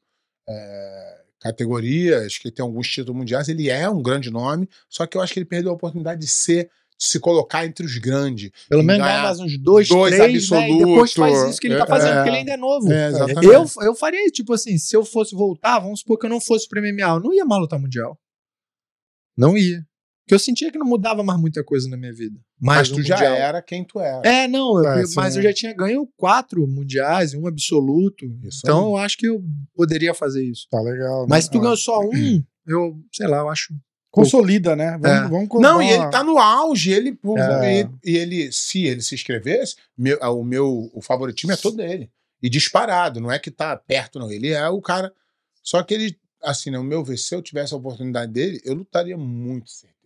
é, categoria, acho que ele tem alguns títulos mundiais. Ele é um grande nome, só que eu acho que ele perdeu a oportunidade de ser, de se colocar entre os grandes. Pelo menos ganhar mais uns dois, dois três, né? E depois absoluto. faz isso que ele tá É, fazendo, é. porque ele ainda é novo. É. Eu, eu faria tipo assim, se eu fosse voltar, vamos supor que eu não fosse pro MMA, eu não ia mais lutar mundial. Não ia. Porque eu sentia que não mudava mais muita coisa na minha vida. Mas Mais tu já mundial. era quem tu era. É, não, eu- É, mas sim. eu já tinha ganho quatro mundiais um absoluto. Isso então aí. eu acho que eu poderia fazer isso. Tá legal. Mas né? se tu É. ganhou só um, eu, sei lá, eu acho. Consolida, né? Vamos, É. vamos Não, e ele tá no auge, ele, É. e, e ele, se ele se inscrevesse, meu- ah, o meu o favoritismo é todo dele. E disparado, não é que tá perto, não. Ele é o cara. Só que ele, assim, no meu ver, se eu tivesse a oportunidade dele, eu lutaria muito, certeza.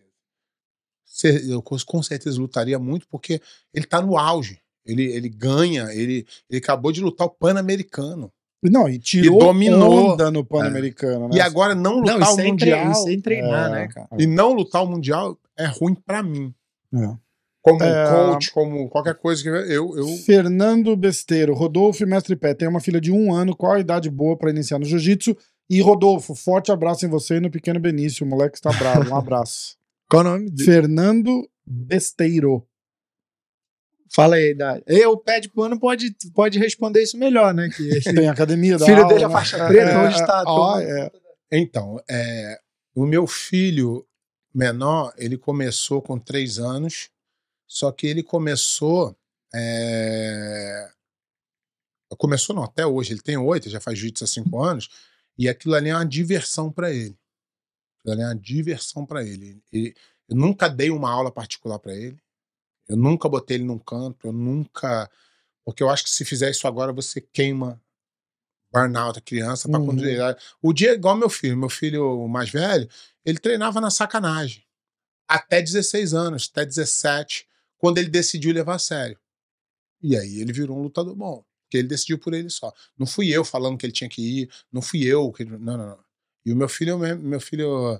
Eu com certeza lutaria muito, porque ele tá no auge. Ele, ele ganha, ele, ele acabou de lutar o Pan-Americano. Não, e tirou E dominou. onda no Pan-Americano, né? E agora não lutar Não, o sem, Mundial. tre- e sem treinar, É. né, cara? E não lutar o Mundial é ruim pra mim. É. Como É. coach, como qualquer coisa que eu. eu Fernando Besteiro, Rodolfo e Mestre Pé, tem uma filha de um ano, qual a idade boa pra iniciar no jiu-jitsu? E Rodolfo, forte abraço em você e no pequeno Benício, o moleque está bravo, um abraço. Qual o nome? dele? Fernando Besteiro. Fala aí a idade. Eu, o pé de pano, pode, pode responder isso melhor, né? Que Tem academia da filho aula, dele é né? faixa preta, É, onde está? ó, é. Então, é, o meu filho menor, ele começou com três anos, só que ele começou. é, Começou não, até hoje, ele tem oito, já faz jiu-jitsu há cinco anos, e aquilo ali é uma diversão para ele. Aquilo é uma diversão para ele. E eu nunca dei uma aula particular para ele, eu nunca botei ele num canto, eu nunca. Porque eu acho que se fizer isso agora, você queima burnout a criança para Uhum. quando ele o dia é igual meu filho, meu filho mais velho, ele treinava na sacanagem. Até 16 anos, até 17, quando ele decidiu levar a sério. E aí ele virou um lutador bom. Porque ele decidiu por ele só. Não fui eu falando que ele tinha que ir, não fui eu que. Não, não, não. E o meu filho, meu filho,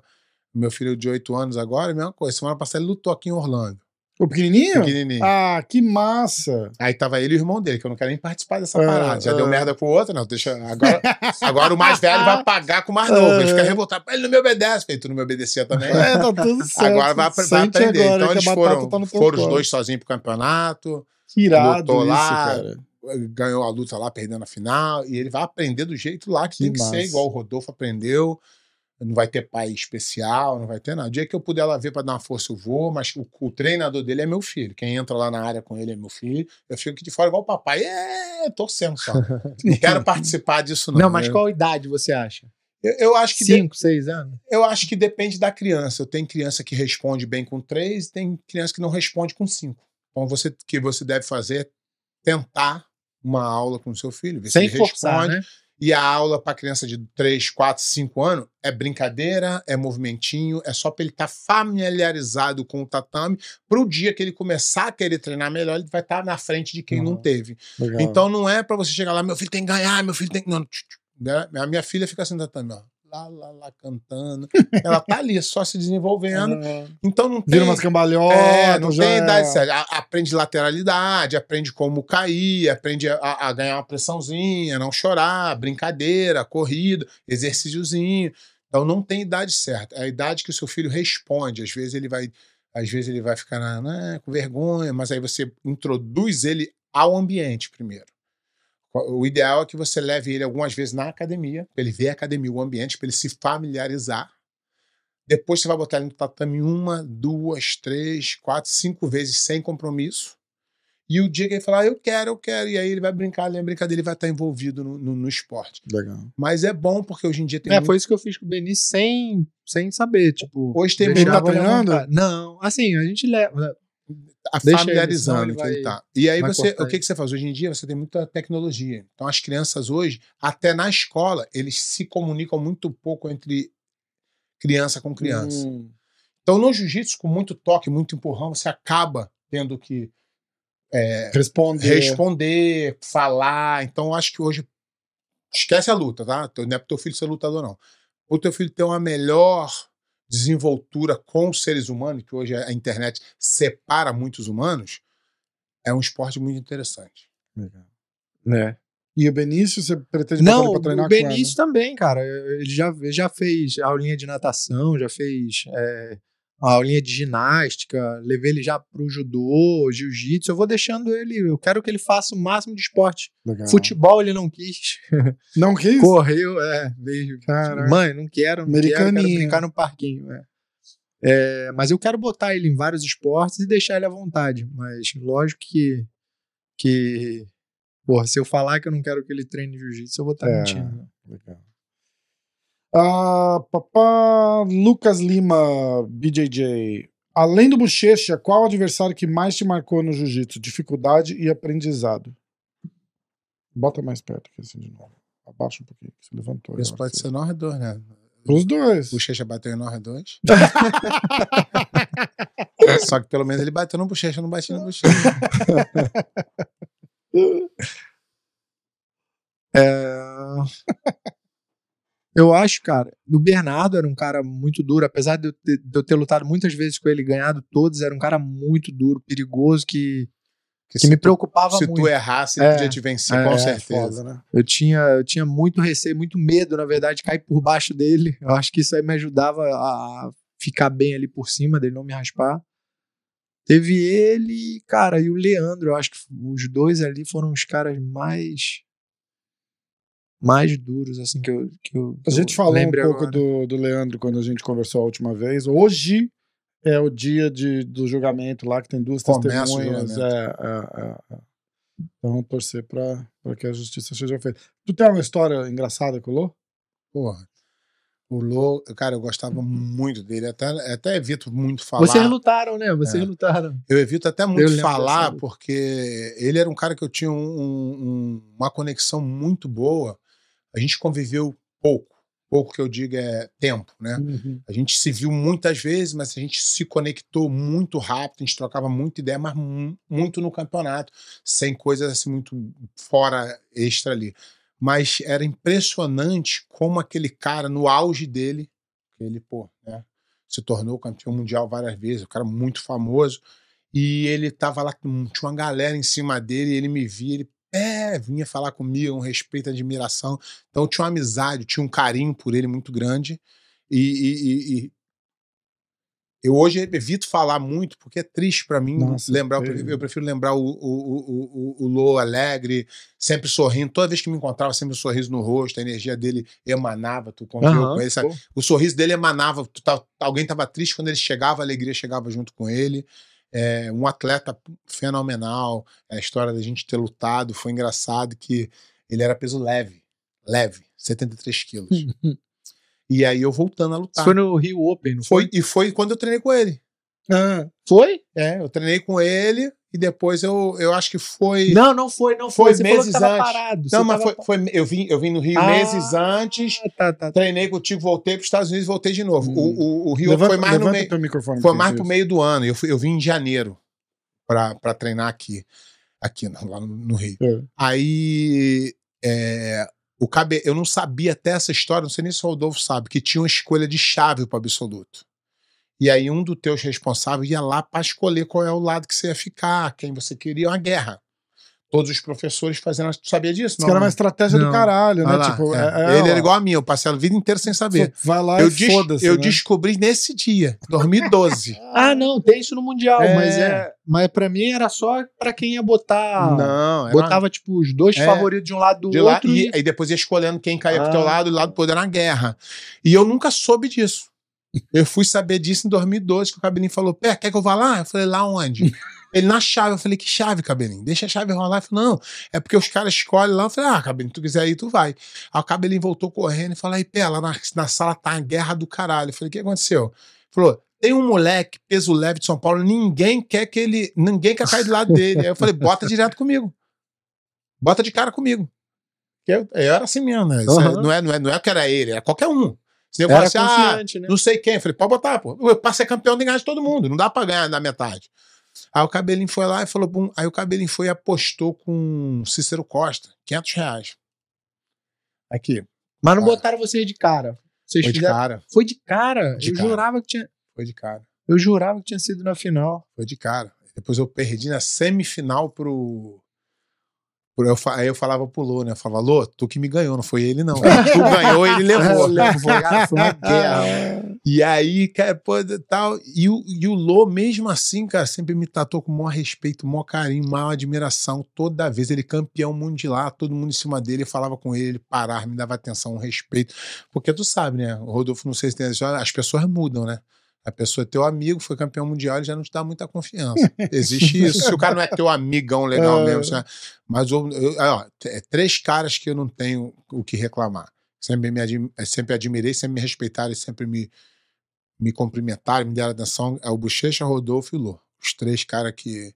meu filho de 8 anos agora, mesma coisa. Semana passada ele lutou aqui em Orlando. O pequenininho? Pequenininho. Ah, que massa. Aí tava ele e o irmão dele, que eu não quero nem participar dessa Ah, parada. Já ah. deu merda pro outro, não. Deixa. Agora, agora o mais velho vai pagar com o mais novo. Ele fica revoltado. Ele não me obedece, feito, tu não me obedecia também. É, tá tudo certo. Agora vai, vai aprender. agora então eles foram, tá foram os dois sozinhos pro campeonato, Que irado lutou isso, lá, cara. Ganhou a luta lá, perdendo a final. E ele vai aprender do jeito lá que, Que tem que massa. ser, igual o Rodolfo aprendeu. Não vai ter pai especial, não vai ter nada. O dia que eu puder lá ver para dar uma força, eu vou, mas o, o treinador dele é meu filho. Quem entra lá na área com ele é meu filho. Eu fico aqui de fora igual o papai, é, torcendo só. Não quero participar disso, não. Não, mas eu, qual idade você acha? eu, eu acho que de- Cinco, seis anos? eu acho que depende da criança. Eu tenho criança que responde bem com três, tem criança que não responde com cinco. Então, você o que você deve fazer é tentar uma aula com o seu filho, ver Sem se ele forçar, responde. né? E a aula para criança de 3, 4, 5 anos é brincadeira, é movimentinho, é só para ele estar familiarizado com o tatame. Para o dia que ele começar a querer treinar melhor, ele vai estar na frente de quem não Uhum. teve. Legal. Então não é para você chegar lá, meu filho tem que ganhar, meu filho tem que. Não, né? A minha filha fica assim tatame, ó. Lá, lá, lá, cantando. Ela tá ali, só se desenvolvendo. Então não tem. Vira umas cambalhotas. É, não tem é- idade certa. A- Aprende lateralidade, aprende como cair, aprende a, a ganhar uma pressãozinha, não chorar, brincadeira, corrida, exercíciozinho. Então não tem idade certa. É a idade que o seu filho responde. Às vezes ele vai, às vezes ele vai ficar na- né, com vergonha, mas aí você introduz ele ao ambiente primeiro. O ideal é que você leve ele algumas vezes na academia, para ele ver a academia, o ambiente, para ele se familiarizar. Depois você vai botar ele no tatame uma, duas, três, quatro, cinco vezes sem compromisso. E o dia que ele falar, ah, eu quero, eu quero, e aí ele vai brincar, na brincadeira, ele vai estar envolvido no, no- no esporte. Legal. Mas é bom porque hoje em dia tem. É, muito- foi isso que eu fiz com o Benício sem, sem saber, tipo... Hoje tem muito- Ele tá ele treinando? Não, assim, a gente leva... a familiarizando ele que ele tá. E aí você, cortar o que, que você faz? Hoje em dia você tem muita tecnologia. Então as crianças hoje, até na escola, eles se comunicam muito pouco entre criança com criança. Hum, Então no jiu-jitsu, com muito toque, muito empurrão, você acaba tendo que Responder. responder, falar. Então, acho que hoje. Esquece a luta, tá? Não é pro teu filho ser lutador, não. O teu filho ter uma melhor desenvoltura com os seres humanos, que hoje a internet separa muitos humanos, é um esporte muito interessante. Legal. É. E o Benício, você pretende botar Não, ele pra treinar o com ela? Benício também, cara. Ele já, ele já fez aulinha de natação, já fez é, a aulinha de ginástica, levei ele já pro judô, jiu-jitsu. Eu vou deixando ele, eu quero que ele faça o máximo de esporte. Legal. Futebol ele não quis. Não quis? Correu, é, veio. Caraca. Mãe, não quero, não quero, quero brincar no parquinho. é. É, mas eu quero botar ele em vários esportes e deixar ele à vontade. Mas lógico que. que porra, se eu falar que eu não quero que ele treine jiu-jitsu, eu vou estar É. mentindo. né? Legal. Ah, papá Lucas Lima, BJJ. Além do bochecha, qual o adversário que mais te marcou no jiu-jitsu? Dificuldade e aprendizado. Bota mais perto aqui assim de novo. Abaixa um pouquinho. que Você levantou. Isso pode ser nós dois, né? Os dois. Bochecha bateu em nós dois. Só que pelo menos ele bateu no bochecha, eu não bati no bochecha. É, Eu acho, cara, o Bernardo era um cara muito duro, apesar de eu, ter, de eu ter lutado muitas vezes com ele, ganhado todos, era um cara muito duro, perigoso, que, que se me tu- preocupava Se muito. tu errasse, ele É, podia te vencer, é, com é certeza. Foda, né? Eu tinha, eu tinha muito receio, muito medo, na verdade, de cair por baixo dele. Eu acho que isso aí me ajudava a ficar bem ali por cima dele, não me raspar. Teve ele, cara, e o Leandro. Eu acho que os dois ali foram os caras mais mais duros, assim, que eu. Que eu A gente eu falou um pouco agora. do, do Leandro quando a gente conversou a última vez. Hoje é o dia de, do julgamento lá, que tem duas Começa testemunhas. É, é, é, é. Então vamos torcer pra que a justiça seja feita. Tu tem uma história engraçada com o Lô? Porra. O Lô, cara, eu gostava muito dele. Até, até evito muito falar. Vocês lutaram, né? Vocês É. lutaram. Eu evito até muito falar, porque ele era um cara que eu tinha um- um- uma conexão muito boa. A gente conviveu pouco. Pouco que eu digo é tempo, né? A gente se viu muitas vezes, mas a gente se conectou muito rápido, a gente trocava muita ideia, mas mu- muito no campeonato, sem coisas assim muito fora extra ali. Mas era impressionante como aquele cara, no auge dele, ele, pô, né, se tornou campeão mundial várias vezes, um cara muito famoso, e ele tava lá, tinha uma galera em cima dele, e ele me via, ele é, vinha falar comigo, um respeito, admiração. Então tinha uma amizade, tinha um carinho por ele muito grande. E, e- e- e eu hoje evito falar muito, porque é triste para mim Nossa, lembrar. Eu é. prefiro, eu prefiro lembrar o, o, o, o, o Lô alegre, sempre sorrindo. Toda vez que me encontrava, sempre um sorriso no rosto, a energia dele emanava. Tu conviveu Aham, com ele, sabe? pô. O sorriso dele emanava. tu tá- alguém estava triste quando ele chegava, a alegria chegava junto com ele. É, um atleta fenomenal. A história da gente ter lutado foi engraçado que ele era peso leve, leve, 73 quilos. e aí eu voltando a lutar. foi no Rio Open, não Foi, foi? e foi quando eu treinei com ele. Ah, Foi? É, eu treinei com ele e depois eu, eu acho que foi. Não, não foi, não Foi. Você meses antes. parado. Não, mas tava foi, foi- eu, vim, eu vim no Rio Ah, meses antes, Tá, tá, tá. treinei contigo, voltei para os Estados Unidos e voltei de novo. Hum. O, o, o Rio levanta, foi mais no meio. Foi mais pro meio do ano. Eu, fui- eu vim em janeiro para treinar aqui, aqui não, lá no, no Rio. É. Aí é, o O cabe... Eu não sabia até essa história, não sei nem se o Rodolfo sabe, que tinha uma escolha de chave para absoluto. E aí um dos teus responsáveis ia lá para escolher qual é o lado que você ia ficar, quem você queria, uma guerra. Todos os professores fazendo. Tu sabia disso? Isso que era uma estratégia do Não. caralho, né? Olha lá, tipo, é. é- é, Ele ó, era igual a mim, eu passei a vida inteira sem saber. Vai lá Eu, e foda-se. eu né? descobri nesse dia, 2012. Ah, não, tem isso no Mundial, É. mas é. Mas pra mim era só pra quem ia botar. não, era Botava, tipo, os dois É. favoritos de um lado do de lá, outro. e, e- aí depois ia escolhendo quem caía pro Ah. teu lado e o lado do poder na guerra. E eu nunca soube disso. Eu fui saber disso em 2012, que o Cabelinho falou: Pé, quer que eu vá lá? Eu falei: lá onde? Ele na chave. Eu falei: que chave, Cabelinho? Deixa a chave rolar. Ele falou: não, é porque os caras escolhem lá. Eu falei: ah, Cabelinho, tu quiser ir, tu vai. Aí o Cabelinho voltou correndo e falou: aí, Pé, lá na, na sala tá a guerra do caralho. Eu falei: o que aconteceu? Ele falou: tem um moleque, peso leve de São Paulo, ninguém quer que ele. Ninguém quer cair do lado dele. Aí eu falei: bota direto comigo. Bota de cara comigo. Eu, eu era assim mesmo, né? Aham. não, é, não, é, não é que era ele, era qualquer um. Se eu Era falasse, ah, né? não sei quem, eu falei, pode botar, pô. Eu, Pra ser campeão que ganhar de todo mundo, não dá pra ganhar na metade. Aí o Cabelinho foi lá e falou, bum, aí o Cabelinho foi e apostou com Cícero Costa, 500 reais. Aqui, Mas não Ah. botaram vocês de cara. Vocês foi de fizeram- cara, Foi de cara. De eu cara. jurava que tinha. foi de cara, Eu jurava que tinha sido na final. foi de cara. Depois eu perdi na semifinal pro... eu, aí eu falava pro Lô, né? Eu falava, Lô, tu que me ganhou, não foi ele não. tu ganhou, ele levou. Foi, cara, foi uma guerra. E aí, cara, pô, tal. E o, e o Lô, mesmo assim, cara, sempre me tratou com o maior respeito, o maior carinho, maior admiração. Toda vez ele campeão mundial, todo mundo em cima dele, eu falava com ele, ele parava, me dava atenção, um respeito. Porque tu sabe, né? O Rodolfo, não sei se tem as pessoas mudam, né? A pessoa é teu amigo, foi campeão mundial, ele já não te dá muita confiança. Existe isso. Se o cara não é teu amigão legal É. mesmo, né? mas eu, eu- ó, é três caras que eu não tenho o que reclamar. Sempre me admi- sempre admirei, sempre me respeitaram e sempre me, me cumprimentaram, me deram atenção. É o Bochecha, Rodolfo e o Lô. Os três caras que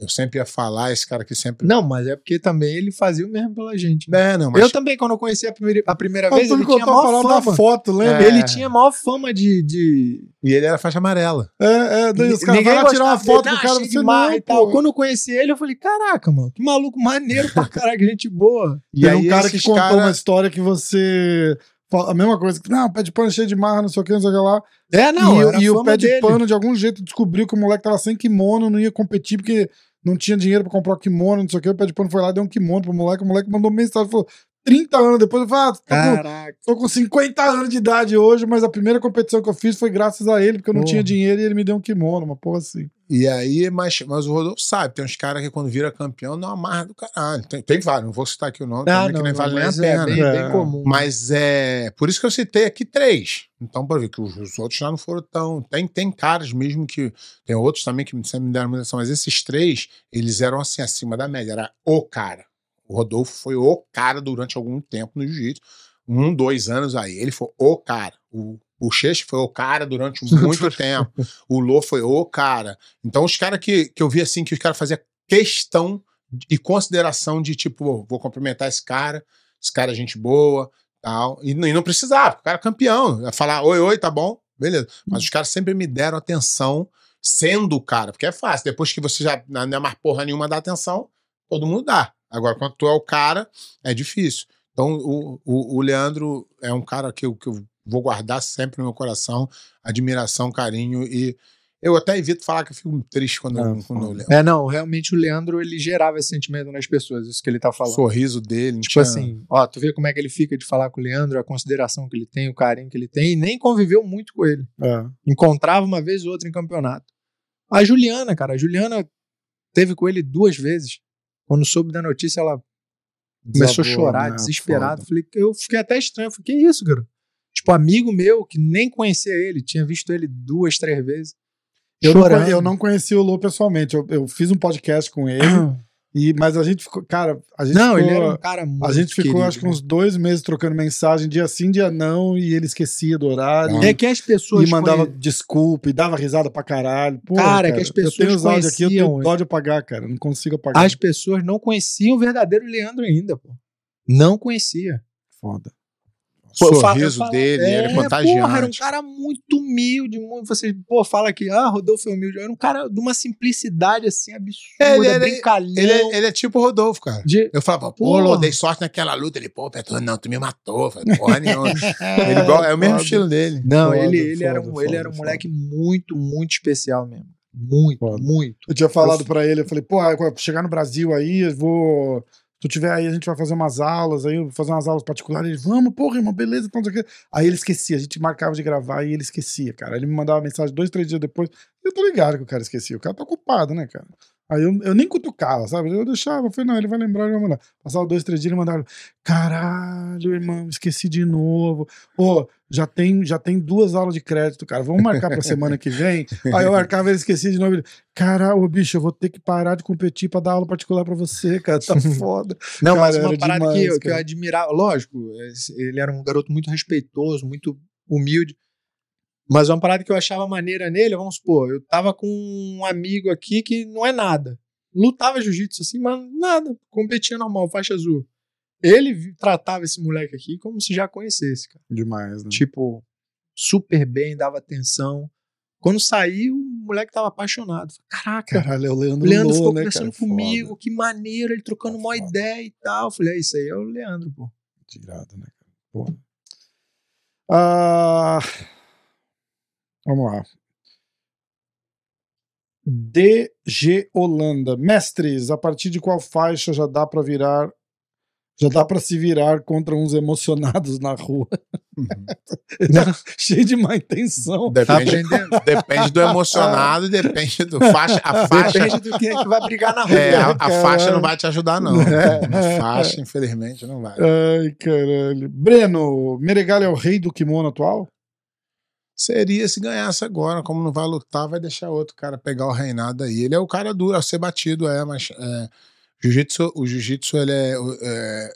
eu sempre ia falar, esse cara que sempre. Não, mas é porque também ele fazia o mesmo pela gente. né? É, não, mas Eu também, quando eu conheci a primeira, a primeira vez, ele tinha maior parada da fama. foto, lembra? É. Ele tinha maior fama de. de... E ele era faixa amarela. É, é, daí os caras lá tirar uma foto dele, do cara, ah, de marra não, e tal. Quando eu conheci ele, eu falei: caraca, mano, que maluco maneiro pra caralho, que gente boa. E Tem aí um cara que contou cara- uma história que você. A mesma coisa, que não, pé de pano cheio de marra, não sei o que, não sei o que lá. É, não, e e o fama pé de dele. pano, de algum jeito, descobriu que o moleque tava sem kimono, não ia competir porque não tinha dinheiro pra comprar o kimono, não sei o que. O pé de pano foi lá, deu um kimono pro moleque. O moleque mandou mensagem, falou: 30 anos depois, eu falei, ah, tô com, tô com 50 anos de idade hoje, mas a primeira competição que eu fiz foi graças a ele, porque eu não Porra. tinha dinheiro e ele me deu um kimono, uma porra assim. E aí, mas, mas o Rodolfo sabe, tem uns caras que quando vira campeão não amarra do caralho. Tem, tem vários, não vou citar aqui o nome, Ah, não, que nem não, vale nem a é pena. bem, É. bem comum. Mas é. Por isso que eu citei aqui três. Então, para ver que os, os outros já não foram tão. Tem, tem caras mesmo que. Tem outros também que sempre me deram muita atenção, mas esses três, eles eram assim, acima da média. Era o cara. O Rodolfo foi o cara durante algum tempo no jiu-jitsu. Um, dois anos aí. Ele foi o cara. O, Cheche foi o cara durante muito tempo. O Lô foi o cara. Então, os caras que, que eu vi assim, que os caras faziam questão e consideração de tipo, vou cumprimentar esse cara, esse cara é gente boa, tal. E, não- e não precisava, porque o cara é campeão. Ia falar, oi, oi, tá bom? Beleza. Mas os caras sempre me deram atenção sendo o cara, porque é fácil. Depois que você já não é mais porra nenhuma dá atenção, todo mundo dá. Agora, quando tu é o cara, é difícil. Então, o, o, o Leandro é um cara que eu, que eu vou guardar sempre no meu coração, admiração, carinho e eu até evito falar que eu fico triste quando, eu, Ah, quando eu lembro. É, não, realmente o Leandro, ele gerava esse sentimento nas pessoas, isso que ele tá O falando. sorriso dele, não Tipo tinha- assim, ó, tu vê como é que ele fica de falar com o Leandro, a consideração que ele tem, o carinho que ele tem, e nem conviveu muito com ele. É. Encontrava uma vez ou outra em campeonato. A Juliana, cara, a Juliana teve com ele duas vezes. Quando soube da notícia, ela começou a chorar, né? desesperado. Foda. Falei, eu fiquei até estranho. Eu Falei, que isso, cara? Tipo, amigo meu que nem conhecia ele, tinha visto ele duas, três vezes. Eu não, eu não conheci o Lô pessoalmente. Eu, eu fiz um podcast com ele, e, mas a gente ficou. Cara, a gente Não, ficou. ele era um cara muito a gente ficou, querido, acho que né? uns dois meses trocando mensagem, dia sim, dia não, e ele esquecia do horário. É que as pessoas E mandava conhe- desculpa e dava risada pra caralho. Porra, Cara, é que as pessoas Eu tenho os áudios aqui, eu tenho dó de apagar, cara. Não consigo apagar. as pessoas não conheciam o verdadeiro Leandro ainda, pô. Não conhecia. Foda. Pô, eu eu sorriso falo- dele é, era contagiante. Porra, era um cara muito humilde. Muito, você, pô, fala que, ah, Rodolfo é humilde. Era um cara de uma simplicidade assim absurda, É, ele- ele- brincalhão. Ele, é- ele é tipo o Rodolfo, cara. de- Eu falava, pô. Lô, dei sorte naquela luta. Ele, pô, Petro, não, tu me matou. Eu falei, porra nenhuma. ele igual, é o mesmo Foda. estilo dele. Não, Foda, ele, ele, era, foda, um, ele era um moleque muito, muito especial mesmo. Muito, muito. Eu tinha falado pra ele, eu falei, pô, chegar no Brasil aí, eu vou. Tu tiver aí, a gente vai fazer umas aulas, aí fazer umas aulas particulares. Ele, vamos, porra, irmão, beleza, então, não sei o quê. Aí ele esquecia, a gente marcava de gravar e ele esquecia, cara. Ele me mandava mensagem dois, três dias depois. Eu tô ligado que o cara esquecia. O cara tá ocupado, né, cara? Aí eu, eu nem cutucava, sabe? Eu deixava, eu falei, não, ele vai lembrar, ele vai mandar. Passava dois, três dias, ele mandava, caralho, irmão, esqueci de novo. Pô, já tem, já tem duas aulas de crédito, cara. Vamos marcar pra semana que vem. Aí eu marcava, ele esquecia de novo. Caralho, ô, bicho, eu vou ter que parar de competir pra dar aula particular pra você, cara. Tá foda. Não, Cara, mas uma parada demais, que, eu, que eu cara. admirava, lógico, ele era um garoto muito respeitoso, muito humilde. Mas uma parada que eu achava maneira nele, vamos supor, eu tava com um amigo aqui que não é nada. Lutava jiu-jitsu assim, mas nada, competia normal, faixa azul. Ele tratava esse moleque aqui como se já conhecesse, cara. Demais, né? Tipo, super bem, dava atenção. Quando saiu, o moleque tava apaixonado. Caraca, Caralho, é o o Leandro, Leandro Lô, ficou né, conversando cara? comigo, Foda. que maneiro, ele trocando uma Foda. ideia e tal. Eu falei, é isso aí, é o Leandro, pô. Tirado, né, cara? Porra. Ah, vamos lá. DG Holanda. Mestres, a partir de qual faixa já dá pra virar. Já dá pra se virar contra uns emocionados na rua. Ele tá cheio de má intenção. Tá Depende, aprendendo? depende do emocionado e depende do faixa. A faixa, Depende do que é que vai brigar na rua. é, a, a faixa não vai te ajudar, não. É. A faixa, infelizmente, não vai. Ai, caralho. Breno, Meregalho é o rei do kimono atual? Seria se ganhasse agora, como não vai lutar, vai deixar outro cara pegar o reinado aí. Ele é o cara duro a ser batido, é, mas é, jiu-jitsu, o jiu-jitsu ele é, o- é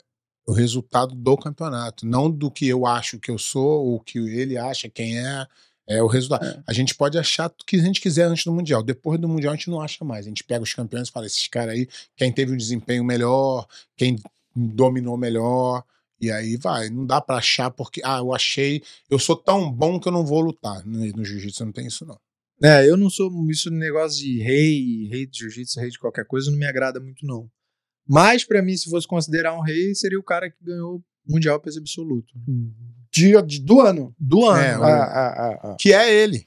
o resultado do campeonato, não do que eu acho que eu sou, ou que ele acha quem é. É o resultado. A gente pode achar o que a gente quiser antes do Mundial. Depois do Mundial, a gente não acha mais. A gente pega os campeões e fala: esses caras aí, quem teve um desempenho melhor, quem dominou melhor. E aí vai. Não dá pra achar porque, ah, eu achei, eu sou tão bom que eu não vou lutar. No, no jiu-jitsu não tem isso, não. É, eu não sou isso negócio de rei, rei de jiu-jitsu, rei de qualquer coisa, não me agrada muito, não. Mas, pra mim, se fosse considerar um rei, seria o cara que ganhou o Mundial peso absoluto. Dia de- do ano. Do ano. É, Ah, o- ah, ah, ah. Que é ele.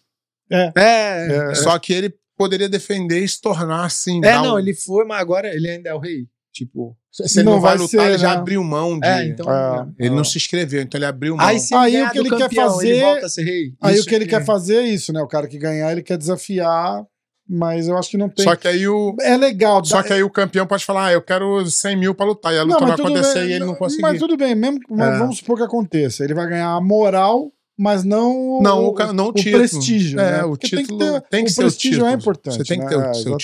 É, É, Só que ele poderia defender e se tornar assim. é, não, um- ele foi, mas agora ele ainda é o rei. Tipo. Se ele não, Não vai vai lutar, ser, ele já né? abriu mão de. É, então. Ah. Ele não se inscreveu, então ele abriu mão. Aí, se Aí o que ele quer campeão, fazer- Ele volta a ser rei. Aí Isso o que ele quer fazer é isso, né? O cara que ganhar, ele quer desafiar, mas eu acho que não tem. Só que aí o. É legal. Só dá- que aí o campeão pode falar, ah, eu quero 100 mil pra lutar. E a luta vai tudo acontecer bem, e ele não conseguir. Mas tudo bem, mesmo É. vamos supor que aconteça. Ele vai ganhar a moral, mas não, Não, o ca- não o título. prestígio. É, né? o Porque título tem que ter, tem que o ser o prestígio é título. importante. Você tem que né? ter o É, seu.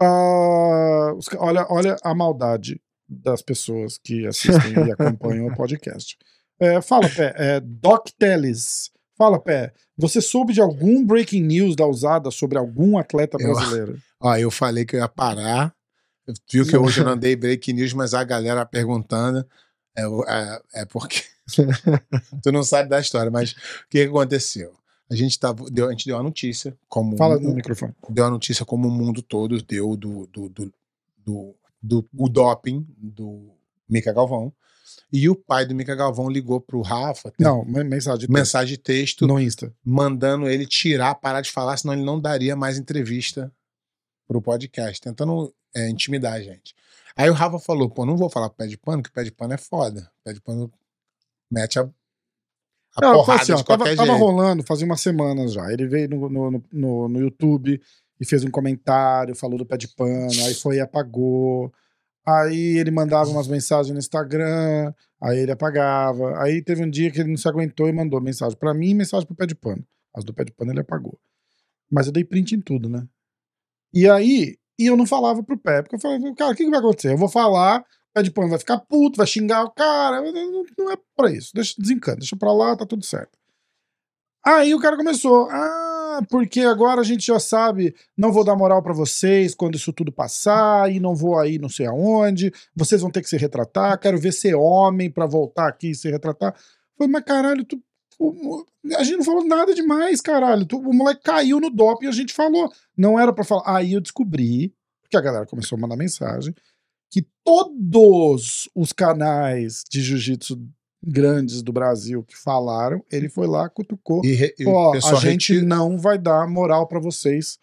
Ah, os ca- olha, olha a maldade das pessoas que assistem e acompanham o podcast. É, fala, Pé. É, Doc Teles. Fala, Pé. Você soube de algum breaking news da usada sobre algum atleta Eu- brasileiro? Ó, eu falei que eu ia parar. Viu que hoje eu não dei break news, mas a galera perguntando. É, é, é porque. tu não sabe da história, mas o que aconteceu? A gente, tava, deu, a gente deu a notícia, como Fala no microfone. deu a notícia como o mundo todo deu do, do, do, do, do o doping do Mica Galvão. E o pai do Mica Galvão ligou pro Rafa, Não, men- mensagem de texto. mensagem de texto, no Insta. mandando ele tirar, parar de falar, senão ele não daria mais entrevista pro podcast, tentando é, intimidar a gente. Aí o Rafa falou, pô, não vou falar pro pé de pano, que pé de pano é foda. Pé de pano mete a, a Não, porrada assim, ó, de tava, tava rolando fazia umas semanas já. Ele veio no, no, no, no YouTube e fez um comentário, falou do pé de pano, aí foi e apagou. Aí ele mandava umas mensagens no Instagram, aí ele apagava. Aí teve um dia que ele não se aguentou e mandou mensagem pra mim e mensagem pro pé de pano. As do pé de pano ele apagou. Mas eu dei print em tudo, né? E aí, e eu não falava pro pé, porque eu falei, cara, o que, que vai acontecer? Eu vou falar, o pé de pano vai ficar puto, vai xingar o cara. Não, não é pra isso. Deixa, desencana, deixa pra lá, tá tudo certo. Aí o cara começou, ah, porque agora a gente já sabe, não vou dar moral pra vocês quando isso tudo passar, e não vou aí não sei aonde, vocês vão ter que se retratar, quero ver ser homem pra voltar aqui e se retratar. Falei, mas caralho, tu, o- a gente não falou nada demais, caralho. Tu- o moleque caiu no doping e a gente falou. Não era pra falar. Aí eu descobri, porque a galera começou a mandar mensagem, que todos os canais de jiu-jitsu grandes do Brasil que falaram, ele foi lá, cutucou. E, e Ó, a gente retira- não vai dar moral pra vocês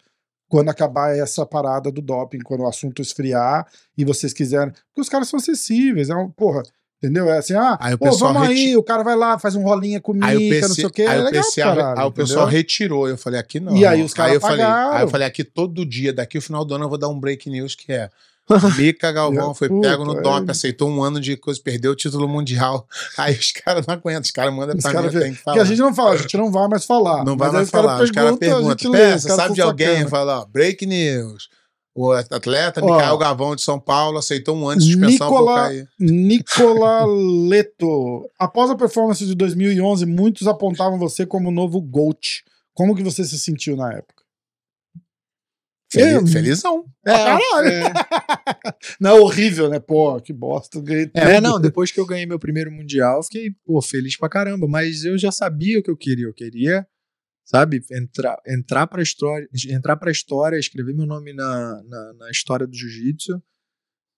quando acabar essa parada do doping, quando o assunto esfriar e vocês quiserem. Porque os caras são acessíveis, é um, porra, entendeu? É assim, ah, Aí o pô, vamos aí, reti- o cara vai lá, faz um rolinha com Aí o PC, não sei o quê, aí é o legal PC caralho, aí o pessoal retirou. Eu falei, aqui não. E aí os caras aí eu falei. Aí eu falei, aqui todo dia, daqui o final do ano eu vou dar um break news que é. Mica Galvão foi Puta, pego no é. DOP, aceitou um ano de coisa, perdeu o título mundial. Aí os caras não aguentam, os caras mandam pra mim, tenho que Porque falar. a gente não fala, a gente não vai mais falar. Não vai mais falar. Os caras perguntam, a perguntam. gente lê, os Pensa, caras sabe de alguém? Fala, ó, break news. O atleta Ó. Micael Gavão de São Paulo aceitou um ano de suspensão por Nicola, cair. Nicola Leto. Após a performance de 2011, muitos apontavam você como o novo GOAT. Como que você se sentiu na época? Feliz, É. felizão. É, caralho. é. Não, horrível, né? Pô, que bosta. Ganhei É, não, depois que eu ganhei meu primeiro mundial, fiquei, pô, feliz pra caramba, mas eu já sabia o que eu queria, eu queria, sabe, entrar, entrar pra história, entrar pra história, escrever meu nome na, na, na história do jiu-jitsu,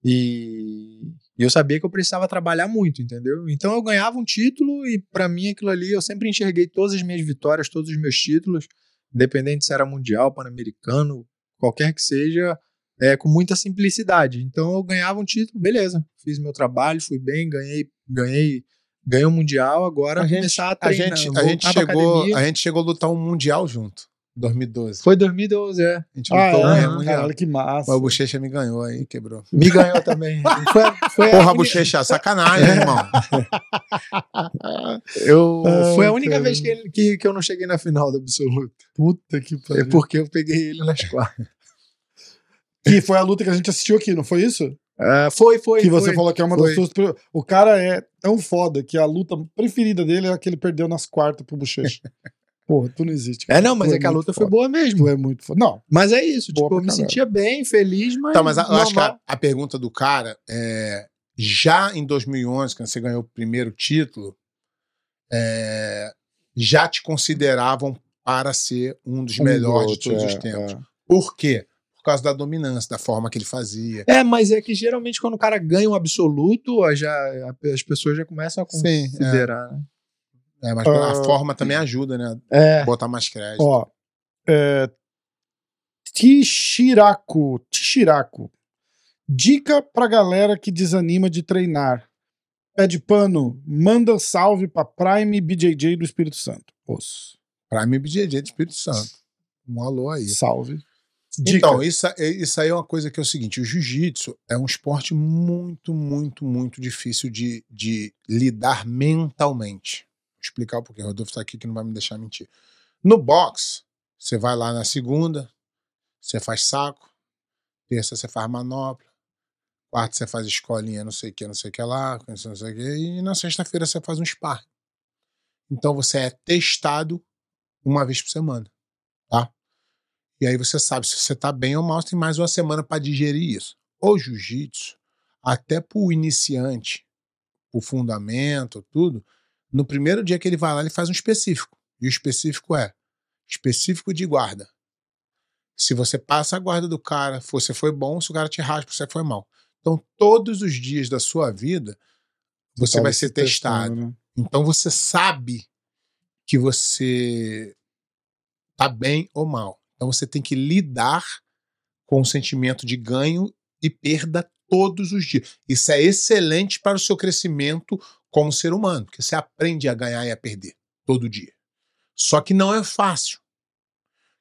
e, e eu sabia que eu precisava trabalhar muito, entendeu? Então eu ganhava um título e pra mim aquilo ali, eu sempre enxerguei todas as minhas vitórias, todos os meus títulos, independente se era mundial, pan-americano, qualquer que seja, é, com muita simplicidade. Então eu ganhava um título, beleza. Fiz meu trabalho, fui bem, ganhei, ganhei, ganhei um mundial, agora A gente- começar a A treinar. gente, a, gente chegou, a gente chegou a lutar um mundial junto, 2012. Foi 2012, é. A gente Ah, lutou é? mundial. Caralho, que massa. Mas o Bochecha me ganhou aí, quebrou. Me ganhou também. Foi, foi a Porra, única- Bochecha, sacanagem, irmão. eu, foi a única cara. vez que, ele- que, que eu não cheguei na final do absoluto. Puta que É pariu. porque eu peguei ele nas quartas. Que foi a luta que a gente assistiu aqui, não foi isso? Ah, foi, foi. que você foi. falou que é uma foi. das suas. O cara é tão foda que a luta preferida dele é a que ele perdeu nas quartas pro Bochecha. Porra, tu não existe. É, não, mas Tu é que a muito luta foi foda. boa mesmo. Tu é muito foda. Não, Mas é isso, Boa tipo, eu me sentia bem, feliz, mas. Então, mas a- eu acho que a, a pergunta do cara é. Já em 2011, quando você ganhou o primeiro título, é, já te consideravam para ser um dos um melhores goat, de todos é, os tempos. é. Por quê? Por causa da dominância, da forma que ele fazia. É, mas é que geralmente quando o cara ganha um absoluto, já, as pessoas já começam a Sim, é. considerar, né? É, mas Ah. a forma também ajuda, né? É. Botar mais crédito. Ó, é, Tishiraku, Tishiraku. Dica pra galera que desanima de treinar. Pede pano, manda salve pra Prime BJJ do Espírito Santo. Os. Prime BJJ do Espírito Santo. Um alô aí. Salve. Dica. Então, isso, é- isso aí é uma coisa que é o seguinte: o jiu-jitsu é um esporte muito, muito, muito difícil de, de lidar mentalmente. Explicar o porquê. O Rodolfo está aqui que não vai me deixar mentir. No boxe, você vai lá na segunda, você faz saco, terça você faz manopla, quarta você faz escolinha, não sei o que, não sei o que lá, não sei o que, e na sexta-feira você faz um sparring. Então você é testado uma vez por semana, tá? E aí você sabe se você tá bem ou mal, você tem mais uma semana para digerir isso. O jiu-jitsu, até pro iniciante, o fundamento, tudo, no primeiro dia que ele vai lá, ele faz um específico. E o específico é específico de guarda. Se você passa a guarda do cara, se você foi bom, se o cara te raspa, você foi mal. Então, todos os dias da sua vida, você Tava vai se ser testado. testando, né? Então você sabe que você tá bem ou mal. Então você tem que lidar com o sentimento de ganho e perda todos os dias. Isso é excelente para o seu crescimento como ser humano, porque você aprende a ganhar e a perder todo dia. Só que não é fácil.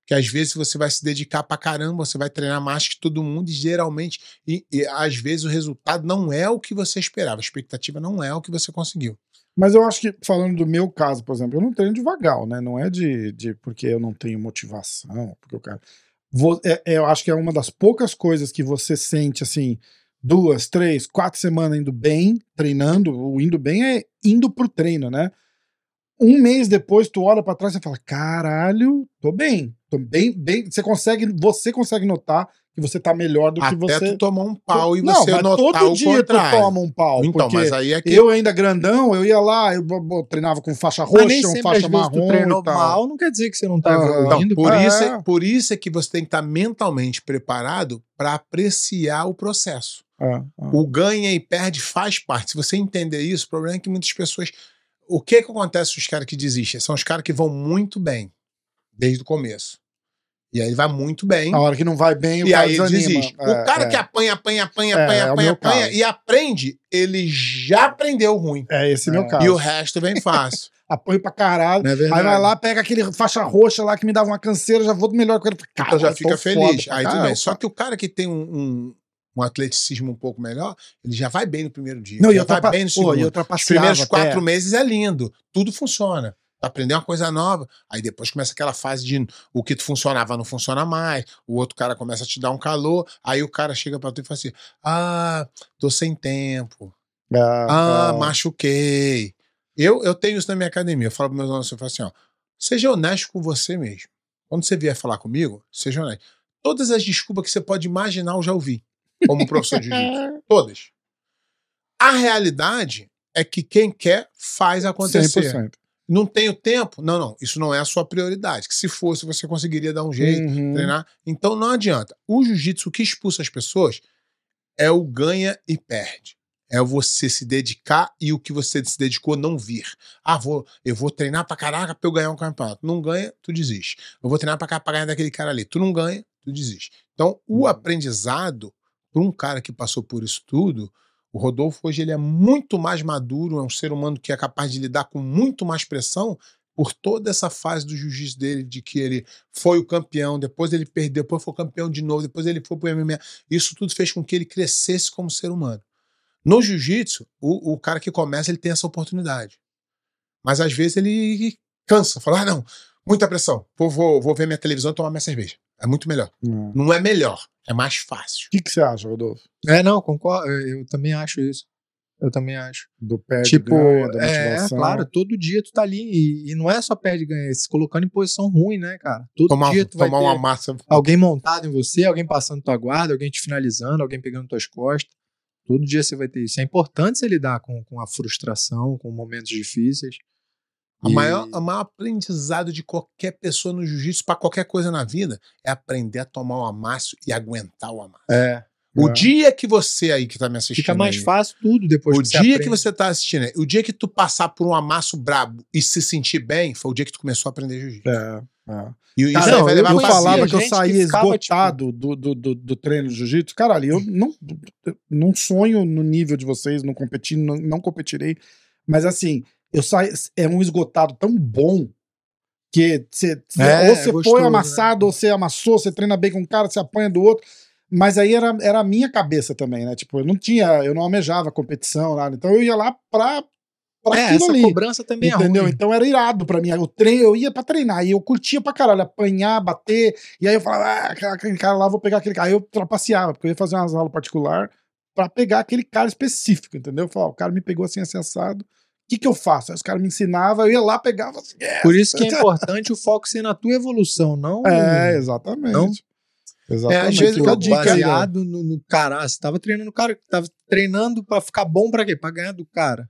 Que às vezes você vai se dedicar pra caramba, você vai treinar mais que todo mundo e geralmente, e, e às vezes o resultado não é o que você esperava, a expectativa não é o que você conseguiu. Mas eu acho que, falando do meu caso, por exemplo, eu não treino devagar, né? Não é de, de porque eu não tenho motivação, porque o cara. Vou- é- é, eu acho que é uma das poucas coisas que você sente assim, duas, três, quatro semanas indo bem, treinando. O indo bem é indo pro treino, né? Um mês depois, tu olha pra trás e fala: caralho, tô bem. Tô bem, bem. Você consegue, você consegue notar que você tá melhor do que Até você. tu tomar um pau e não, você mas notar todo o dia contrário. tu toma um pau. Então, porque mas aí é que eu ainda grandão, eu ia lá, eu, bo- treinava com faixa Mas nem roxa, um sempre, faixa às vezes, tu marrom treinou e tal. mal, não quer dizer que você não tá Ah, evoluindo. Então, por, É. isso é, por isso é que você tem que estar mentalmente preparado para apreciar o processo. Ah, ah. O ganha e perde faz parte. Se você entender isso, o problema é que muitas pessoas. O que, que acontece com os caras que desistem? São os caras que vão muito bem desde o começo. E aí vai muito bem. A hora que não vai bem, o e cara aí ele desanima. desiste. É, o cara é. que apanha, apanha, apanha, É, apanha, é apanha, apanha caso. e aprende, ele já aprendeu ruim. É esse meu caso. E o resto vem fácil. Apanho pra caralho. É Aí vai lá, pega aquele faixa roxa lá que me dava uma canseira, já vou do melhor com ele. então Caralho, já fica feliz. Aí tudo bem. Só que o cara que tem um, um, um atleticismo um pouco melhor, ele já vai bem no primeiro dia. Não, e já eu vai trapa... bem no segundo. e Os primeiros até. quatro meses é lindo. Tudo funciona. Tu aprendeu uma coisa nova, aí depois começa aquela fase de o que tu funcionava não funciona mais, o outro cara começa a te dar um calor, aí o cara chega pra tu e fala assim: Ah, tô sem tempo. Ah, Ah, machuquei. Eu, eu tenho isso na minha academia. Eu falo para meus alunos, eu falo assim, ó, seja honesto com você mesmo. Quando você vier falar comigo, seja honesto. Todas as desculpas que você pode imaginar, eu já ouvi, como professor de jiu-jitsu. Todas. A realidade é que quem quer faz acontecer. 100%. Não tenho tempo? Não, não. Isso não é a sua prioridade. Que se fosse, você conseguiria dar um jeito Uhum. treinar. Então não adianta. O jiu-jitsu, que expulsa as pessoas é o ganha e perde. É você se dedicar e o que você se dedicou não vir. Ah, vou, eu vou treinar pra caraca pra eu ganhar um campeonato. Não ganha, tu desiste. Eu vou treinar pra cá pra ganhar daquele cara ali. Tu não ganha, tu desiste. Então, o Uhum. aprendizado, para um cara que passou por isso tudo, o Rodolfo hoje ele é muito mais maduro, é um ser humano que é capaz de lidar com muito mais pressão por toda essa fase do jiu-jitsu dele, de que ele foi o campeão, depois ele perdeu, depois foi campeão de novo, depois ele foi pro MMA. Isso tudo fez com que ele crescesse como ser humano. No jiu-jitsu, o, o cara que começa, ele tem essa oportunidade. Mas às vezes ele cansa, fala, ah, não, muita pressão, vou, vou, vou ver minha televisão e tomar minha cerveja. É muito melhor. Não. O Não é melhor, é mais fácil. que, que você acha, Rodolfo? É, não, concordo. Eu, eu também acho isso. Eu também acho. Do perde tipo, ganha, da é, motivação? claro, todo dia tu tá ali e, e não é só perde e ganha, é se colocando em posição ruim, né, cara? Todo Tomar, dia tu vai tomar ter uma massa. alguém montado em você, alguém passando tua guarda, alguém te finalizando, alguém pegando tuas costas. Todo dia você vai ter isso. É importante você lidar com, com a frustração, com momentos difíceis. A E- maior, a maior aprendizado de qualquer pessoa no jiu-jitsu, para qualquer coisa na vida, é aprender a tomar o amasso e aguentar o amasso. É. O É. dia que você aí que tá me assistindo. Fica mais aí, fácil tudo depois O que dia você que você tá assistindo, aí, o dia que tu passar por um amasso brabo e se sentir bem, foi o dia que tu começou a aprender jiu-jitsu. É, é. E isso não, vai eu levar eu paciência. falava que eu saía que ficava, esgotado do, do, do, do treino de jiu-jitsu. Caralho, eu não, não sonho no nível de vocês, não competi, não, não competirei. Mas assim, eu saio. É um esgotado tão bom que você, cê- É, ou você é foi amassado, ou você amassou, você treina bem com um cara, você apanha do outro. Mas aí era, era a minha cabeça também, né? Tipo, eu não tinha, eu não almejava competição, nada. Então eu ia lá pra, pra É, aquilo essa ali. cobrança também Entendeu? é. Então era irado pra mim. Eu, treino, eu ia pra treinar e eu curtia pra caralho, apanhar, bater. E aí eu falava, ah, aquele cara lá, vou pegar aquele cara. Aí eu trapaceava, porque eu ia fazer umas aulas particular pra pegar aquele cara específico, entendeu? Eu falava, o cara me pegou assim, assim, assado. O que que eu faço? Aí os caras me ensinavam, eu ia lá, pegava assim. É, Por isso que é importante o foco ser na tua evolução, não é exatamente. Não? Exatamente. É, às vezes eu- baseado no, no cara. Você tava treinando o cara, tava treinando pra ficar bom pra quê? Pra ganhar do cara.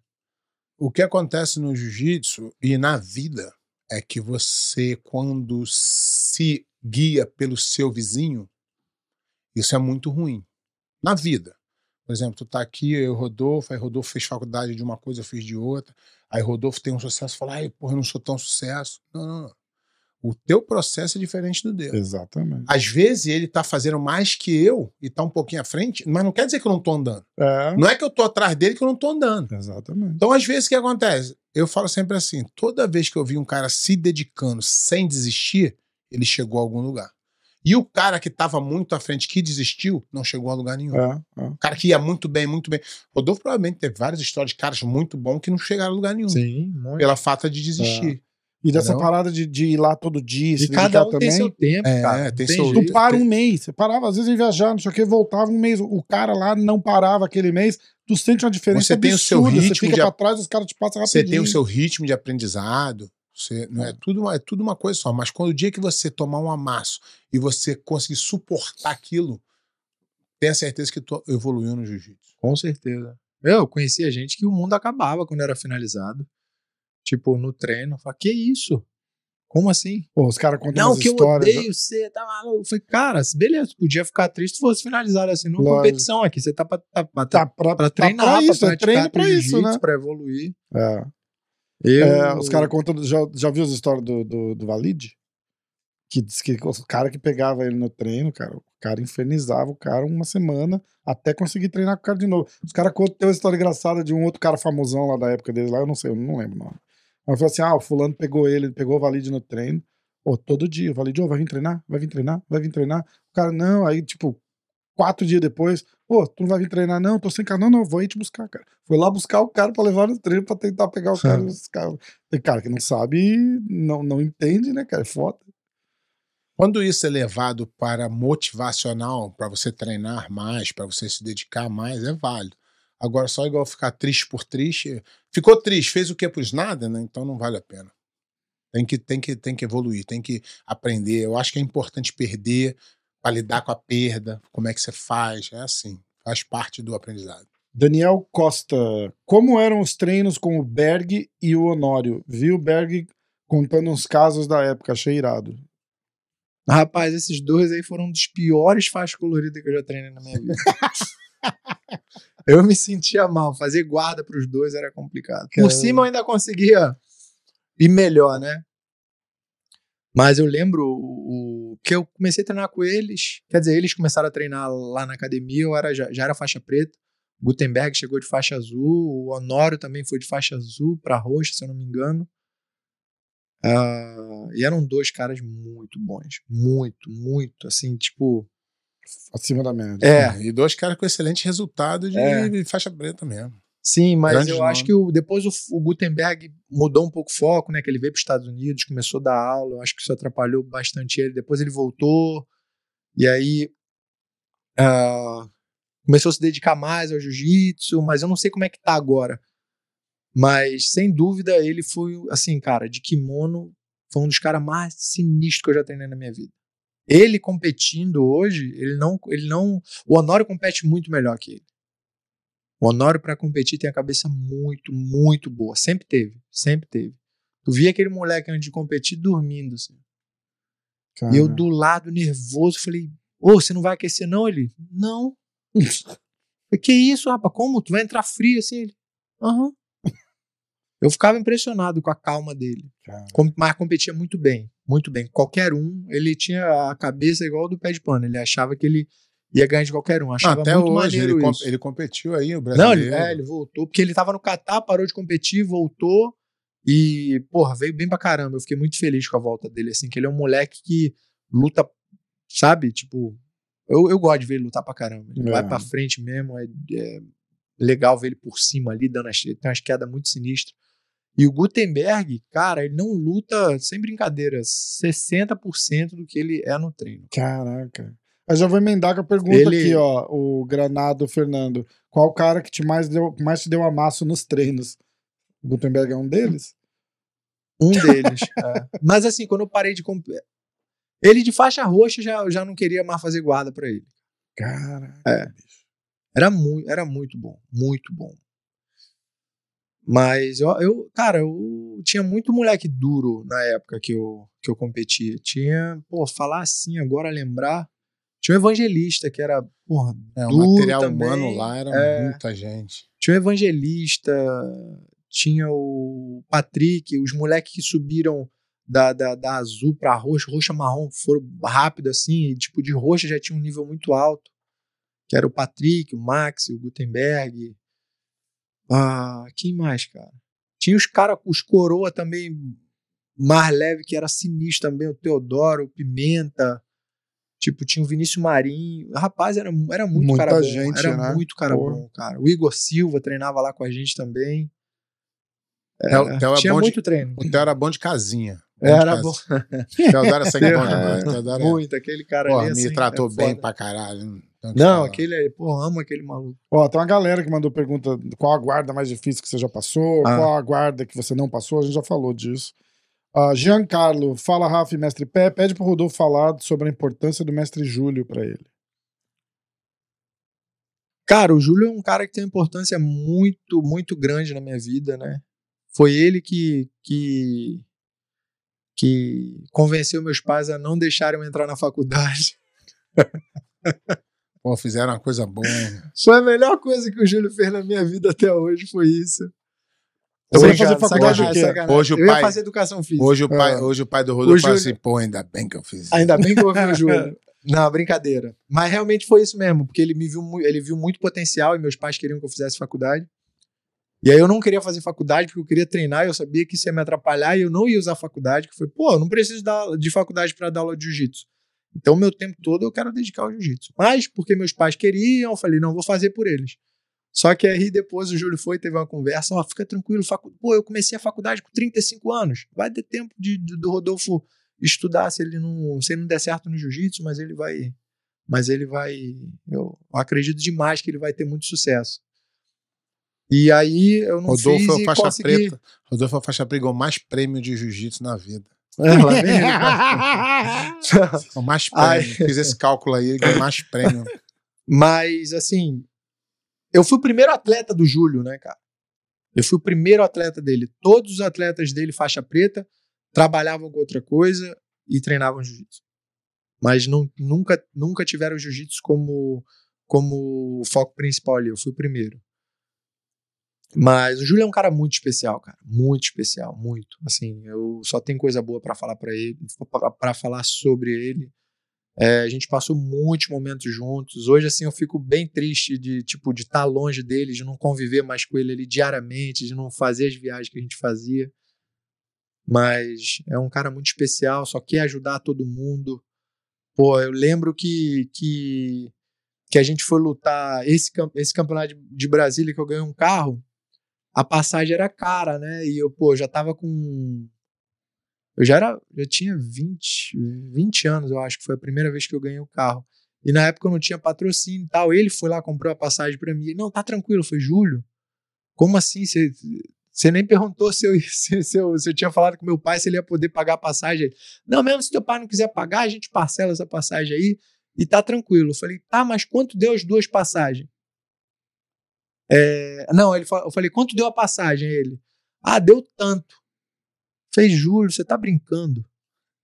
O que acontece no jiu-jitsu e na vida é que você, quando se guia pelo seu vizinho, isso é muito ruim. Na vida. Por exemplo, tu tá aqui, eu e o Rodolfo, aí Rodolfo fez faculdade de uma coisa, eu fiz de outra. Aí Rodolfo tem um sucesso, fala, ai, porra, eu não sou tão sucesso. Não, não, não. O teu processo é diferente do dele. Exatamente. Às vezes ele tá fazendo mais que eu e tá um pouquinho à frente, mas não quer dizer que eu não tô andando. É, Não é que eu tô atrás dele que eu não tô andando. exatamente. Então, às vezes, o que acontece? Eu falo sempre assim: toda vez que eu vi um cara se dedicando sem desistir, ele chegou a algum lugar. E o cara que estava muito à frente, que desistiu, não chegou a lugar nenhum. É, é. O cara que ia muito bem, muito bem. Rodolfo provavelmente teve várias histórias de caras muito bons que não chegaram a lugar nenhum. Sim, muito. Pela falta de desistir. E dessa Entendeu? parada de, de ir lá todo dia, se E cada dedicar um também. tem seu tempo, É, cara. tem Não seu- jeito. Tu para tem- um mês, você parava, às vezes ia viajar, não sei o que, voltava um mês, o cara lá não parava aquele mês, tu sente uma diferença Você tem o seu absurda, você ritmo fica de pra trás, os caras te passam Você rapidinho. tem o seu ritmo de aprendizado. Você, não é, tudo, uma- é tudo uma coisa só. Mas quando o dia que você tomar um amasso e você conseguir suportar aquilo, tenha certeza que tu evoluiu no jiu-jitsu. Com certeza. Eu conhecia gente que o mundo acabava quando era finalizado. Tipo, no treino. Falei, que isso? Como assim? Pô, os caras contam Não, que eu odeio você, tá maluco. Eu falei, cara, beleza, podia ficar triste se fosse finalizado assim numa Lógico. competição aqui. Você tá pra, tá, pra, Tá pra, pra tá treinar, pra isso, pra é treino praticar pra isso, né? pra evoluir. É. Eu, É, os caras contam. Já, já viu as histórias do, do, do Valide? Que diz que o cara que pegava ele no treino, cara, o cara infernizava o cara uma semana até conseguir treinar com o cara de novo. Os caras contam tem uma história engraçada de um outro cara famosão lá da época dele, lá, eu não sei, eu não lembro o nome. Mas falou assim: ah, o fulano pegou ele, pegou o Valide no treino. Pô, todo dia, o Valide, ô, vai vir treinar? Vai vir treinar? Vai vir treinar? O cara, não, aí, tipo, quatro dias depois, pô, tu não vai vir treinar, não, tô sem cara, não, não, vou aí te buscar, cara. Foi lá buscar o cara pra levar no treino pra tentar pegar o cara. Os caras. Tem cara que não sabe, não, não entende, né, cara? É foda. Quando isso é levado para motivacional, para você treinar mais, para você se dedicar mais, é válido. Agora, só igual ficar triste por triste. Ficou triste, fez o que por nada, né? Então não vale a pena. Tem que, tem, que, tem que evoluir, tem que aprender. Eu acho que é importante perder para lidar com a perda, como é que você faz. É assim, faz parte do aprendizado. Daniel Costa, como eram os treinos com o Berg e o Honório? Vi o Berg contando uns casos da época, achei irado. Rapaz, esses dois aí foram um dos piores faixas coloridas que eu já treinei na minha vida. eu me sentia mal. Fazer guarda pros dois era complicado. Por cima eu ainda conseguia ir melhor, né? Mas eu lembro o, o- que eu comecei a treinar com eles. Quer dizer, eles começaram a treinar lá na academia, eu era, já, já era faixa preta. Gutenberg chegou de faixa azul, o Honório também foi de faixa azul para roxa, se eu não me engano. Ah, e eram dois caras muito bons. Muito, muito. Assim, tipo. Acima da média. É, E dois caras com excelente resultado de É. faixa preta mesmo. Sim, mas Grandes eu nomes. acho que o- depois o, o Gutenberg mudou um pouco o foco, né? Que ele veio para os Estados Unidos, começou a dar aula. Eu acho que isso atrapalhou bastante ele. Depois ele voltou. E aí. ah, começou a se dedicar mais ao jiu-jitsu, mas eu não sei como é que tá agora. Mas, sem dúvida, ele foi, assim, cara, de kimono, foi um dos caras mais sinistros que eu já treinei na minha vida. Ele competindo hoje, ele não, ele não. O Honório compete muito melhor que ele. O Honório, pra competir, tem a cabeça muito, muito boa. Sempre teve, sempre teve. Tu via aquele moleque antes de competir dormindo, assim. Cara. E eu do lado, nervoso, falei: Ô, você não vai aquecer, não? Ele, não. Que isso, rapaz? Como? Tu vai entrar frio assim? Ele, aham. Eu ficava impressionado com a calma dele. Cara. Mas competia muito bem, muito bem. Qualquer um, ele tinha a cabeça igual do pé de pano. Ele achava que ele ia ganhar de qualquer um. Achava Até muito hoje, ele, com- ele competiu aí, o Não, brasileiro. ele, é, ele voltou, porque ele tava no Catar, parou de competir, voltou e, porra, veio bem pra caramba. Eu fiquei muito feliz com a volta dele, assim, que ele é um moleque que luta, sabe? Tipo, eu, eu gosto de ver ele lutar pra caramba. Ele É. vai pra frente mesmo, é, é legal ver ele por cima ali, dando as, tem umas quedas muito sinistras. E o Gutenberg, cara, ele não luta, sem brincadeira, 60% do que ele é no treino. Caraca. Eu já vou emendar com a pergunta Ele- aqui, ó. O Granado Fernando. Qual o cara que te mais deu, mais te deu amasso nos treinos? O Gutenberg é um deles? Um deles. é. Mas assim, quando eu parei de competir. Ele de faixa roxa já, eu já não queria mais fazer guarda pra ele. Caraca. É. Era muito, era muito bom, muito bom. Mas eu, eu, cara, eu tinha muito moleque duro na época que eu, que eu competia. Tinha, pô, falar assim, agora lembrar. Tinha um evangelista que era, porra, É, o material também. humano lá era É. muita gente. Tinha o Evangelista, tinha o Patrick, os moleques que subiram da, da, da azul pra roxa, roxa marrom, foram rápido assim, e, tipo, de roxa já tinha um nível muito alto. Que era o Patrick, o Max, o Gutenberg. Ah, quem mais, cara? Tinha os caras, os coroa também mais leve, que era sinistro também, o Teodoro, o Pimenta. Tipo, tinha o Vinícius Marinho. Rapaz, era, era muito Muita cara bom. gente, era né? muito cara Porra. bom, cara. O Igor Silva treinava lá com a gente também. Theo- Theo é tinha de- muito treino. O Theo era bom de casinha. Bom de Era casa. bom. Teodoro era sangue bom É, demais. É- Muito, aquele cara Porra, ali. me assim, tratou é bem pra caralho. Não, tem o que Não, falar. aquele, pô, amo aquele maluco. Ó, tem uma galera que mandou pergunta qual a guarda mais difícil que você já passou, Ah. qual a guarda que você não passou, a gente já falou disso. Ah, Giancarlo, fala Rafa e Mestre Pé, pede pro Rodolfo falar sobre a importância do Mestre Júlio pra ele. Cara, o Júlio é um cara que tem uma importância muito, muito grande na minha vida, né? Foi ele que, que, que convenceu meus pais a não deixarem eu entrar na faculdade. Pô, fizeram uma coisa boa. hein? Foi a melhor coisa que o Júlio fez na minha vida até hoje, foi isso. Você vai Obrigado, fazer faculdade sacanagem. Hoje o eu ia pai- fazer educação física. Hoje o pai, Ah. hoje o pai do Rodolfo fala assim, pô, ainda bem que eu fiz. isso. Ainda bem que eu ouvi o Júlio. Não, brincadeira. Mas realmente foi isso mesmo, porque ele me viu, ele viu muito potencial e meus pais queriam que eu fizesse faculdade. E aí eu não queria fazer faculdade porque eu queria treinar, e eu sabia que isso ia me atrapalhar e eu não ia usar faculdade, que foi, pô, eu não preciso dar, de faculdade para dar aula de jiu-jitsu. Então meu tempo todo eu quero dedicar ao jiu-jitsu. Mas porque meus pais queriam, eu falei, não, vou fazer por eles. Só que aí depois o Júlio foi, teve uma conversa, ó, fica tranquilo, facu... pô, eu comecei a faculdade com 35 anos, vai ter tempo de, de- do Rodolfo estudar se ele não, se ele não der certo no jiu-jitsu, mas ele vai, mas ele vai, eu acredito demais que ele vai ter muito sucesso. E aí eu não Rodolfo fiz é o faixa consegui. preta. Rodolfo é o faixa preta, ganhou mais prêmio de jiu-jitsu na vida. É, lá vem ele, cara. O mais Ai. prêmio. Fiz esse cálculo aí, ganhou mais prêmio. Mas, assim, eu fui o primeiro atleta do Júlio, né, cara? Eu fui o primeiro atleta dele. Todos os atletas dele, faixa preta, trabalhavam com outra coisa e treinavam jiu-jitsu. Mas não, nunca, nunca tiveram jiu-jitsu como, como foco principal ali. Eu fui o primeiro. Mas o Júlio é um cara muito especial, cara. Muito especial, muito. Assim, eu só tenho coisa boa pra falar para ele, para falar sobre ele. É, a gente passou muitos momentos juntos. Hoje, assim, eu fico bem triste de, tipo, de estar longe dele, de não conviver mais com ele ali diariamente, de não fazer as viagens que a gente fazia. Mas é um cara muito especial, só quer ajudar todo mundo. Pô, eu lembro que, que, que a gente foi lutar esse, esse campeonato de, de Brasília que eu ganhei um carro. A passagem era cara, né? E eu, pô, já tava com eu já era, já tinha 20, 20 anos, eu acho que foi a primeira vez que eu ganhei o carro. E na época eu não tinha patrocínio e tal. Ele foi lá, comprou a passagem pra mim. Não, tá tranquilo, foi Júlio. Como assim? Você nem perguntou se eu, se, se eu, se eu tinha falado com meu pai se ele ia poder pagar a passagem. Não, mesmo se teu pai não quiser pagar, a gente parcela essa passagem aí e tá tranquilo. Eu falei, tá, mas quanto deu as duas passagens? É, não, ele, eu falei, quanto deu a passagem? Ele, ah, deu tanto. Fez Júlio, você tá brincando.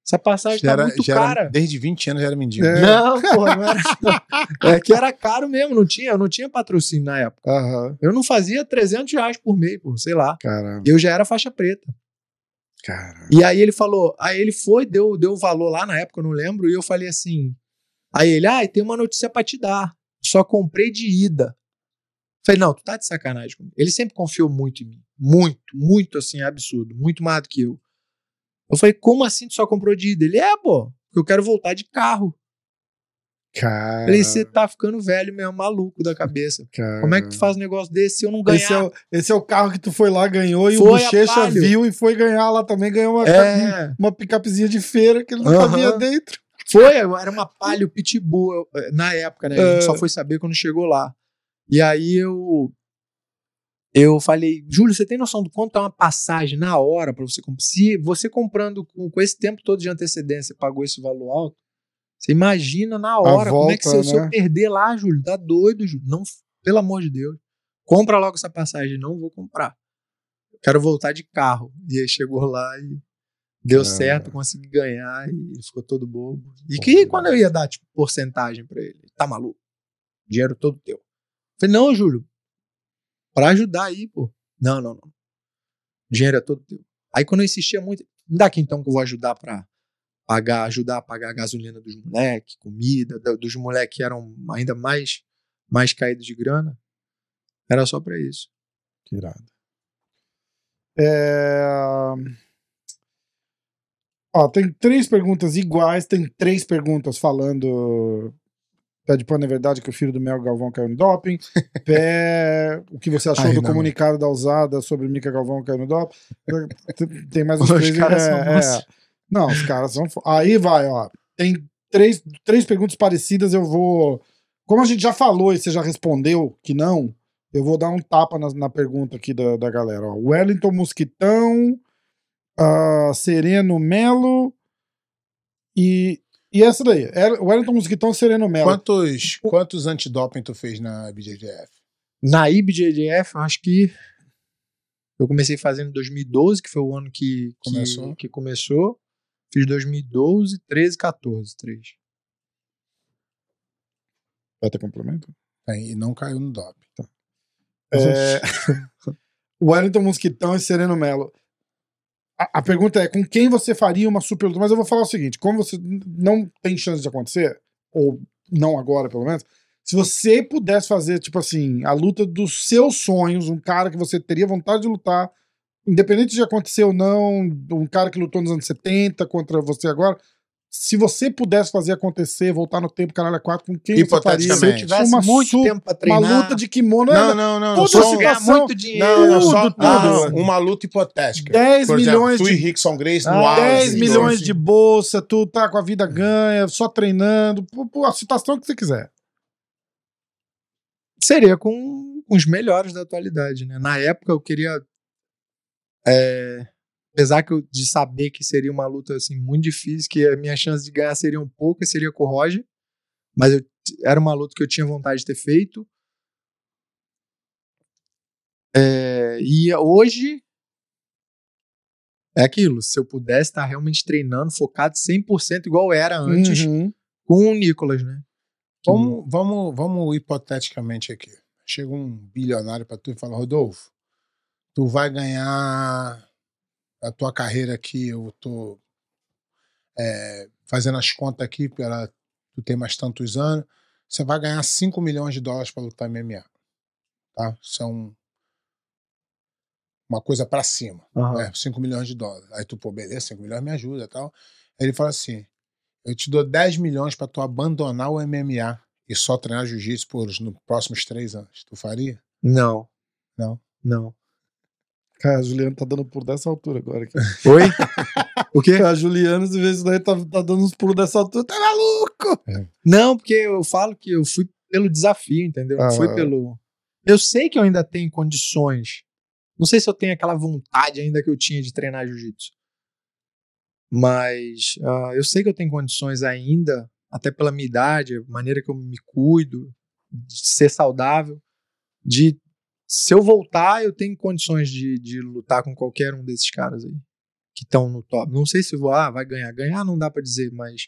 Essa passagem Já tá era, muito já era- cara. desde 20 anos já era mendigo. É. Não, pô, não era. É que era caro mesmo, não tinha, eu não tinha patrocínio na época. Aham. Eu não fazia 300 reais por mês, pô, sei lá. Caramba, Eu já era faixa preta. cara. E aí ele falou, aí ele foi, deu, deu o valor lá na época, eu não lembro, e eu falei assim. Aí ele, ah, tem uma notícia pra te dar. Só comprei de ida. Falei, não, tu tá de sacanagem comigo. Ele sempre confiou muito em mim. Muito, muito assim, absurdo. Muito mais do que eu. Eu falei, como assim tu só comprou de ida? Ele, é, pô, porque eu quero voltar de carro. Cara. Falei, você tá ficando velho mesmo, maluco da cabeça. cara. Como é que tu faz um negócio desse se eu não ganhar? Esse é, o, esse é o carro que tu foi lá, ganhou, e o Foi a Bochecha viu e foi ganhar lá também, ganhou uma, É, uma picapezinha de feira que ele não Aham. cabia dentro. foi, era uma Palio Pitbull eh, na época, né? A gente É. só foi saber quando chegou lá. E aí eu eu falei, Júlio, você tem noção do quanto é uma passagem na hora para você comprar? Se você comprando com, com esse tempo todo de antecedência pagou esse valor alto, você imagina na hora como é que se, eu- volta, se eu né? perder lá, Júlio, tá doido, Júlio. Não, pelo amor de Deus. Compra logo essa passagem, não vou comprar. Quero voltar de carro. E aí chegou lá e deu Ah. certo, consegui ganhar e ficou todo bobo. E que quando eu ia dar, tipo, porcentagem pra ele? Tá maluco? Dinheiro todo teu. Falei, não, Júlio, pra ajudar aí, pô. Não, não, não. Dinheiro é todo teu. Aí quando eu insistia muito, me dá aqui então que eu vou ajudar pra pagar, ajudar a pagar a gasolina dos moleques, comida, da- dos moleques que eram ainda mais, mais caídos de grana. Era só pra isso. Que irado. É... Ó, tem três perguntas iguais, tem três perguntas falando. Pé de pano é verdade que o filho do Mel Galvão caiu no doping. Pé, o que você achou Ai, do não. comunicado da usada sobre Mica Galvão caiu no doping? Tem- mais uns Os três. caras é, são é. Não, os caras são. Aí vai, ó. Tem três, três perguntas parecidas, eu vou. Como a gente já falou e você já respondeu que não, eu vou dar um tapa na, na pergunta aqui da, da galera. Ó. Wellington Mosquitão, ah, Sereno Melo e E essa daí? O Wellington Mosquitão Sereno Melo. Quantos, quantos antidoping tu fez na BJJF? Na IBJJF, acho que eu comecei fazendo em 2012, que foi o ano que que Começou. Que, começou. Fiz 2012, 13, 14, três. Vai ter complemento? Tem, E não caiu no doping. É... o Wellington Mosquitão e Sereno Melo. A, pergunta é: com quem você faria uma super luta? Mas eu vou falar o seguinte: como você não tem chance de acontecer, ou não agora pelo menos, se você pudesse fazer, tipo assim, a luta dos seus sonhos, um cara que você teria vontade de lutar, independente de acontecer ou não, um cara que lutou nos anos 70 contra você agora. Se você pudesse fazer acontecer, voltar no tempo, caralho, a quatro, com quem você faria? Se eu tivesse Uma muito su- tempo pra Uma treinar, luta de kimono, Não, é não, não. toda só ganhar muito dinheiro. Não, não, só, tudo, não, tudo. uma luta hipotética. 10 Por exemplo, milhões tu de- e Rickson Grace no Ah, auge. 10 sim, milhões sim. de bolsa, tu tá com a vida ganha, só treinando, pô, pô, a situação que você quiser. seria com, com os melhores da atualidade, né? Na época eu queria, é, apesar que eu, de saber que seria uma luta assim muito difícil, que a minha chance de ganhar seriam poucas, seria com o Roger, mas eu, era uma luta que eu tinha vontade de ter feito. É, e hoje é aquilo, se eu pudesse estar realmente treinando, focado 100% igual era antes Uhum. com o Nicolas, né? Vamos, vamos, vamos hipoteticamente aqui. Chega um bilionário pra tu e fala, Rodolfo, tu vai ganhar a tua carreira aqui, eu tô é, fazendo as contas aqui, pela, tu tem mais tantos anos, você vai ganhar 5 milhões de dólares pra lutar MMA. Tá? Isso é um, uma coisa pra cima. Aham. É, 5 milhões de dólares. Aí tu, pô, beleza, 5 milhões me ajuda e tal. Aí ele fala assim: eu te dou 10 milhões pra tu abandonar o MMA e só treinar jiu-jitsu por os próximos três anos. Tu faria? Não. Não. Não. Cara, a Juliana tá dando pulo dessa altura agora. Aqui. Oi? o quê? A Juliana, às vezes, daí tá, tá dando uns pulos dessa altura. Tá maluco? Não, porque eu falo que eu fui pelo desafio, entendeu? Não Ah. fui pelo. Eu sei que eu ainda tenho condições. Não sei se eu tenho aquela vontade ainda que eu tinha de treinar jiu-jitsu. Mas ah, eu sei que eu tenho condições ainda, até pela minha idade, a maneira que eu me cuido, de ser saudável, de se eu voltar, eu tenho condições de, de lutar com qualquer um desses caras aí que estão no top. Não sei se vou, ah, vai ganhar. Ganhar não dá pra dizer, mas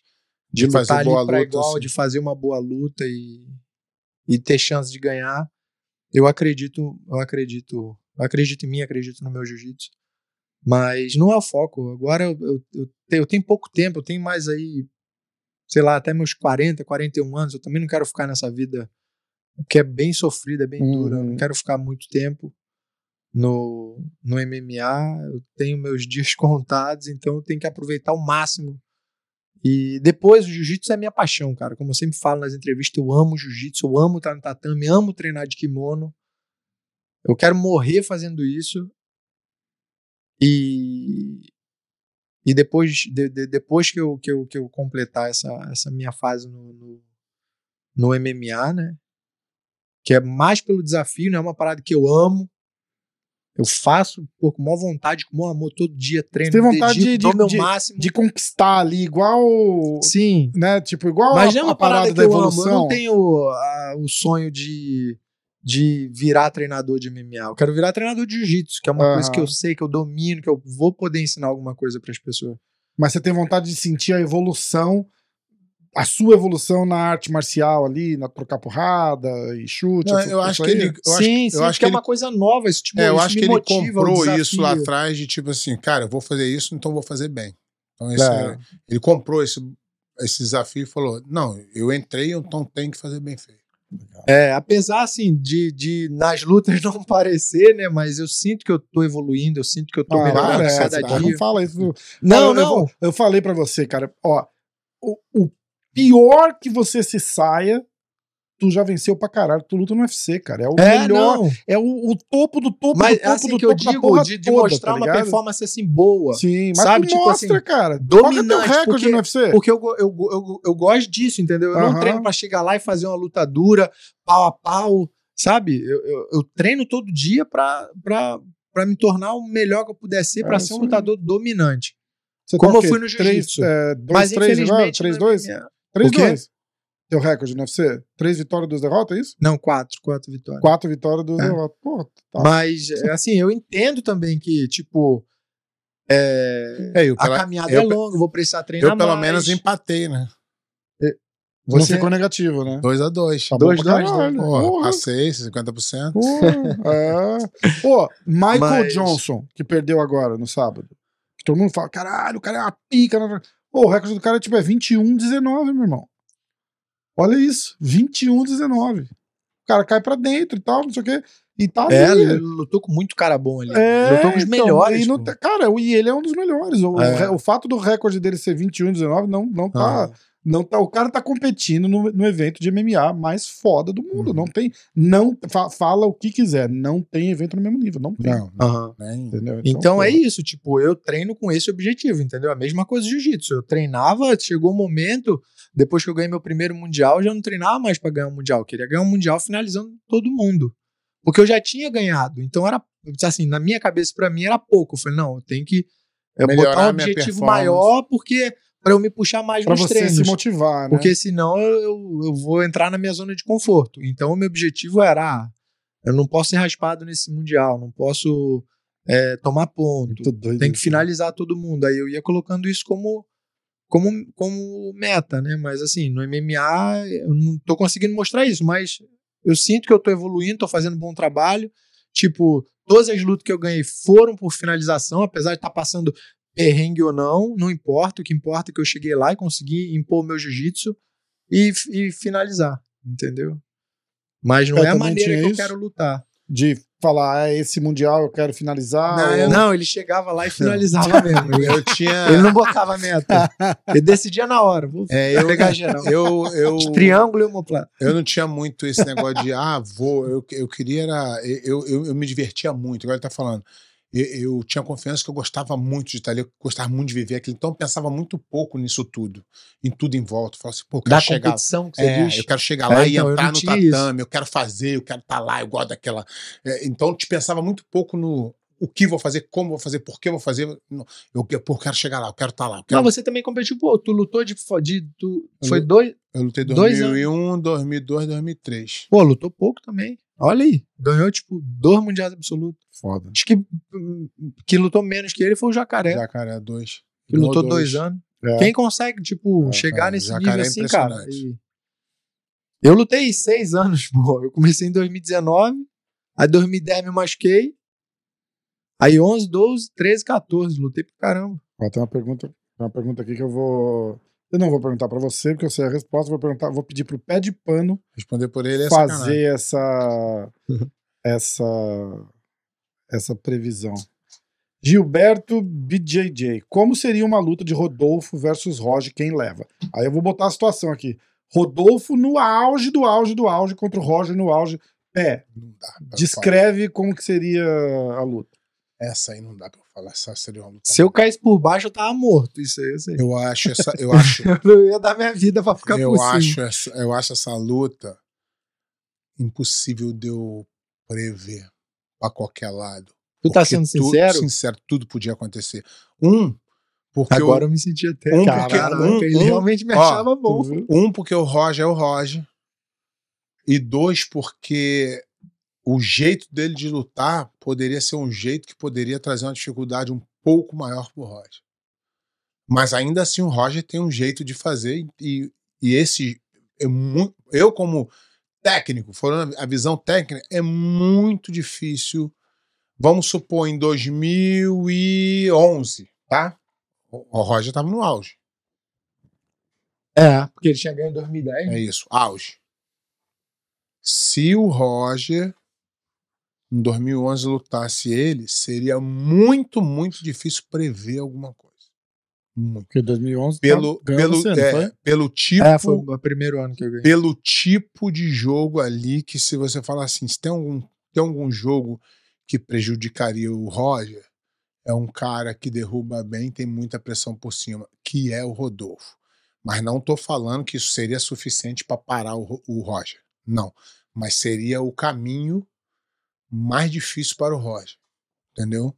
de, De lutar ali pra luta, igual, assim. de fazer uma boa luta e, e ter chance de ganhar. Eu acredito, eu acredito, eu acredito em mim, acredito no meu jiu-jitsu. Mas não é o foco. Agora eu, eu, eu tenho, eu tenho pouco tempo, eu tenho mais aí, sei lá, até meus 40, 41 anos. Eu também não quero ficar nessa vida que é bem sofrida, é bem dura. Eu Uhum. não quero ficar muito tempo no, no MMA. Eu tenho meus dias contados, então eu tenho que aproveitar ao máximo. E depois o jiu-jitsu é minha paixão, cara. Como eu sempre falo nas entrevistas, eu amo jiu-jitsu, eu amo estar no tatame, amo treinar de kimono. Eu quero morrer fazendo isso. E e depois, de- de- depois que, eu, que, eu, que eu completar essa, essa minha fase no, no, no MMA, né? Que é mais pelo desafio, não é uma parada que eu amo. Eu faço pô, com maior vontade, com maior amor, todo dia treino, Você tem vontade dedico, de- dou de- meu de- máximo. De conquistar ali, igual. Sim, Né? Tipo, igual mas a, não é uma a parada parada da eu amo. Eu evolução. não tenho ah, o sonho de, de virar treinador de MMA. Eu quero virar treinador de jiu-jitsu, que é uma Aham. coisa que eu sei, que eu domino, que eu vou poder ensinar alguma coisa para as pessoas. Mas você tem vontade de sentir a evolução, a sua evolução na arte marcial ali, na trocar porrada e chute. Não, eu acho que ele. Eu acho, sim, eu sim, acho que é ele uma coisa nova. Isso, tipo, É, eu isso acho que ele o comprou isso lá atrás de tipo assim, cara, eu vou fazer isso, então eu vou fazer bem. Então esse- É. ele comprou esse, esse desafio e falou: não, eu entrei, então tenho que fazer bem feito. É, apesar assim de, de nas lutas não parecer, né? Mas eu sinto que eu tô evoluindo, eu sinto que eu tô Ah, melhorando cada dia. Não fala isso. Não, não. Eu, eu falei pra você, cara, ó, o, o pior que você se saia, tu já venceu pra caralho. Tu luta no UFC, cara. É o É, melhor. não. É o, o topo do topo Mas do topo assim do que eu topo da digo de, de toda, mostrar tá uma performance assim boa. Sim, mas Sabe, tipo mostra, assim, cara. Qual que é teu dominante, recorde porque- no UFC? Porque eu, eu, eu, eu gosto disso, entendeu? Eu não Aham. treino pra chegar lá e fazer uma luta dura, pau a pau, sabe? Eu, eu, eu treino todo dia pra, pra, pra me tornar o melhor que eu puder ser, pra É ser um isso aí. lutador dominante. Você Como tá eu fui no jiu-jitsu. é, Mas três infelizmente. Três, não é dois? minha- Três, O quê? dois. Teu recorde no UFC? Três vitórias, duas derrotas, é isso? Não, quatro, quatro vitórias. Quatro vitórias, duas É. derrotas. Pô, tá. Mas, é, assim, eu entendo também que, tipo, é, É, eu, a pela- caminhada eu, é longa, vou precisar treinar eu pelo mais. menos empatei, né? Não Você- ficou negativo, né? 2 a 2 Tá bom Dois, pra dois, caralho. Porra, Porra. passei 50%. Porra, é. Pô, Michael Mas- Johnson, que perdeu agora no sábado. Que todo mundo fala, caralho, o cara é uma pica. Pô, o recorde do cara tipo, é 21-19, meu irmão. Olha isso, 21-19. O cara cai pra dentro e tal, não sei o quê. E tá É, ali. ele lutou com muito cara bom ali. É, lutou com os então, melhores. não cara, e ele é um dos melhores. O, É. o fato do recorde dele ser 21-19 não, não tá. Ah. Não tá, o cara tá competindo no, no evento de MMA mais foda do mundo. Não tem. Não, fa- fala o que quiser. Não tem evento no mesmo nível. Não tem. Não, Aham. nem. Entendeu? Então pô, é isso, tipo, eu treino com esse objetivo, entendeu? A mesma coisa do jiu-jitsu. Eu treinava, chegou um momento, depois que eu ganhei meu primeiro mundial, eu já não treinava mais pra ganhar um mundial. Eu queria ganhar um mundial finalizando todo mundo. Porque eu já tinha ganhado. Então era, assim, na minha cabeça, pra mim era pouco. Eu falei, não, eu tenho que é, botar um objetivo maior, porque pra eu me puxar mais Pra nos você treinos. se motivar, né? Porque senão eu, eu, eu vou entrar na minha zona de conforto. Então, o meu objetivo era: ah, eu não posso ser raspado nesse Mundial, não posso é, tomar ponto, tem que isso. finalizar todo mundo. Aí eu ia colocando isso como, como, como meta, né? Mas assim, no MMA eu não tô conseguindo mostrar isso, mas eu sinto que eu tô evoluindo, tô fazendo um bom trabalho. Tipo, todas as lutas que eu ganhei foram por finalização, apesar de estar passando perrengue ou não, não importa. O que importa é que eu cheguei lá e consegui impor meu jiu-jitsu e, e finalizar, entendeu? Mas não Eu é a também maneira que eu isso. quero lutar. De falar, ah, esse mundial eu quero finalizar. não, ou- não, ele chegava lá e finalizava mesmo. Ele, Eu tinha. ele não botava meta. Ele decidia na hora. Vou É, eu, pegar geral. eu, eu, Triângulo e homoplata. eu não tinha muito esse negócio de, ah, vou. Eu, eu queria era. Eu, eu, eu me divertia muito, igual ele tá falando. Eu, eu tinha confiança que eu gostava muito de estar ali, eu gostava muito de viver aquilo. Então eu pensava muito pouco nisso tudo, em tudo em volta. Eu falava assim, pô, eu quero Da chegar. competição que você É, diz. eu quero chegar É, lá então, e eu entrar no tinha isso. tatame, eu quero fazer, eu quero estar lá, eu gosto daquela. É, então eu te pensava muito pouco no o que vou fazer, como vou fazer, por que vou fazer. Não, Eu, eu, eu quero chegar lá, eu quero estar lá. eu quero- Não, você também competiu, pô, tu lutou de. de tu, foi dois. Eu lutei em dois 2001, 2002, 2003. Pô, lutou pouco também. Olha aí. Ganhou, tipo, dois mundiais absolutos. Foda. Acho que hum, que lutou menos que ele foi o Jacaré, Jacaré 2. que lutou dois anos. É. Quem consegue, tipo, É, chegar cara, nesse nível é assim, cara? E- Eu lutei seis anos, pô. Eu comecei em 2019, aí 2010 me machuquei, aí 11, 12, 13, 14. Lutei pra caramba. Ó, tem uma pergunta, tem uma pergunta aqui que eu vou. Eu não vou perguntar pra você, porque eu sei a resposta. Vou perguntar, vou pedir pro pé de pano Responder por ele é sacanagem. fazer essa, essa, essa previsão. Gilberto BJJ. Como seria uma luta de Rodolfo versus Roger? Quem leva? Aí eu vou botar a situação aqui. Rodolfo no auge do auge do auge contra o Roger no auge. Pé, descreve como que seria a luta. Essa aí não dá pra eu falar. Essa seria uma luta. Se eu caísse por baixo, eu tava morto. Isso aí, eu sei. Eu acho essa. Eu acho, Eu não ia dar minha vida pra ficar eu por cima. acho, essa, eu acho essa luta impossível de eu prever pra qualquer lado. Tu tá sendo tu- sincero? Sincero, tudo podia acontecer. Um, porque Agora eu, eu me senti até. Um, Caraca, porque- um, ele um, realmente me ó, achava bom. Um, porque o Roger é o Roger. E dois, porque o jeito dele de lutar poderia ser um jeito que poderia trazer uma dificuldade um pouco maior pro Roger. Mas ainda assim o Roger tem um jeito de fazer e, e esse é muito, eu como técnico, falando a visão técnica, é muito difícil. Vamos supor em 2011, tá? O o Roger estava no auge. É, porque ele tinha ganho em 2010. É isso, auge. Se o Roger em 2011 lutasse ele, seria muito, muito difícil prever alguma coisa. Muito. Porque 2011 Pelo, tá pelo, você, é, foi? pelo tipo, É, foi o primeiro ano que eu ganhei. pelo tipo de jogo ali que se você falar assim, se tem algum, tem algum jogo que prejudicaria o Roger, é um cara que derruba bem, tem muita pressão por cima, que é o Rodolfo. Mas não tô falando que isso seria suficiente para parar o, o Roger. Não. Mas seria o caminho mais difícil para o Roger. Entendeu?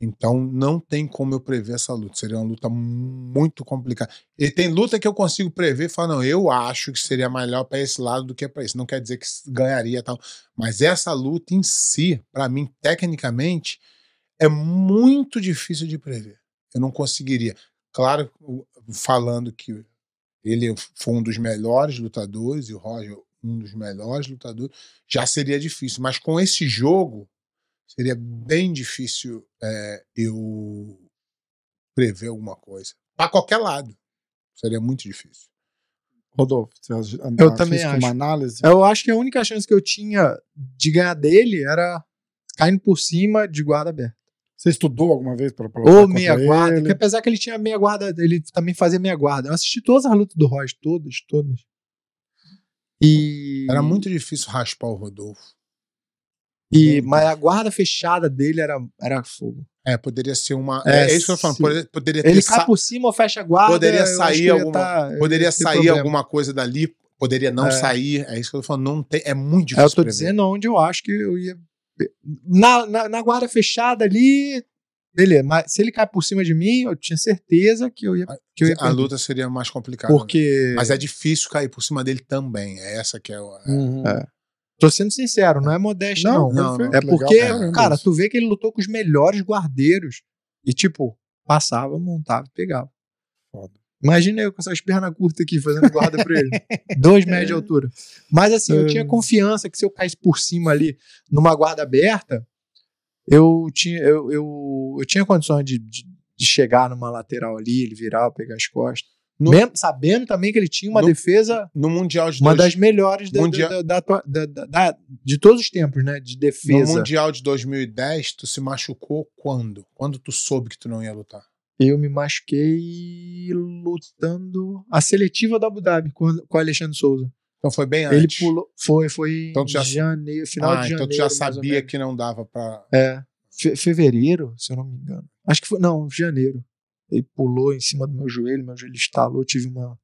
Então não tem como eu prever essa luta. Seria uma luta muito complicada. E tem luta que eu consigo prever falar, não, eu acho que seria melhor para esse lado do que para esse. Não quer dizer que ganharia tal. Mas essa luta em si, para mim, tecnicamente, é muito difícil de prever. Eu não conseguiria. Claro, falando que ele foi um dos melhores lutadores e o Roger um dos melhores lutadores, já seria difícil. Mas com esse jogo, seria bem difícil é, eu prever alguma coisa. Para qualquer lado. Seria muito difícil. Rodolfo, você Eu também acho. uma análise? Eu acho que a única chance que eu tinha de ganhar dele era caindo por cima de guarda aberta. Você estudou alguma vez para Ou meia guarda, porque apesar que ele tinha meia guarda, ele também fazia meia guarda. Eu assisti todas as lutas do Royce, todas, todas. E. Era muito difícil raspar o Rodolfo. E, mas a guarda fechada dele era, era fogo. É, poderia ser uma. É, É, isso que eu tô falando. Poderia, poderia Ele sa- cai por cima ou fecha a guarda. poderia sair alguma- tá- poderia sair problema. alguma coisa dali, poderia não É. sair. É isso que eu tô falando. Não tem, é muito É, difícil. eu tô prever. dizendo onde eu acho que eu ia. Na, na, na guarda fechada ali. Beleza, mas se ele cai por cima de mim, eu tinha certeza que eu ia. Que eu ia A luta seria mais complicada. Porque. Mas é difícil cair por cima dele também. É essa que é o. é- Uhum. É. Tô sendo sincero, não é modéstia, não. não, perfeito, É legal porque, caramba cara, tu vê que ele lutou com os melhores guardeiros. E, tipo, passava, montava e pegava. Foda. Imagina eu com essas pernas curtas aqui fazendo guarda pra ele. Dois metros de altura. Mas assim, eu tinha confiança que se eu caísse por cima ali numa guarda aberta, eu tinha, eu, eu, eu tinha condições de, de, de chegar numa lateral ali, ele virar, pegar as costas. No- Mesmo sabendo também que ele tinha uma No- defesa, No Mundial de uma dois- das melhores da, Mundial- da- da- de todos os tempos, né? De No defesa. Mundial de 2010, tu se machucou quando? Quando tu soube que tu não ia lutar? Eu me machuquei lutando a seletiva da Abu Dhabi com, com o Alexandre Souza. Então foi bem Ele antes. pulou. Foi, foi Então tu já- em janeiro, final ah, de janeiro. então tu já sabia que não dava pra. É. Fe- fevereiro, se eu não me engano. Acho que foi. Não, janeiro. Ele pulou em cima do meu joelho, meu joelho estalou, tive uma,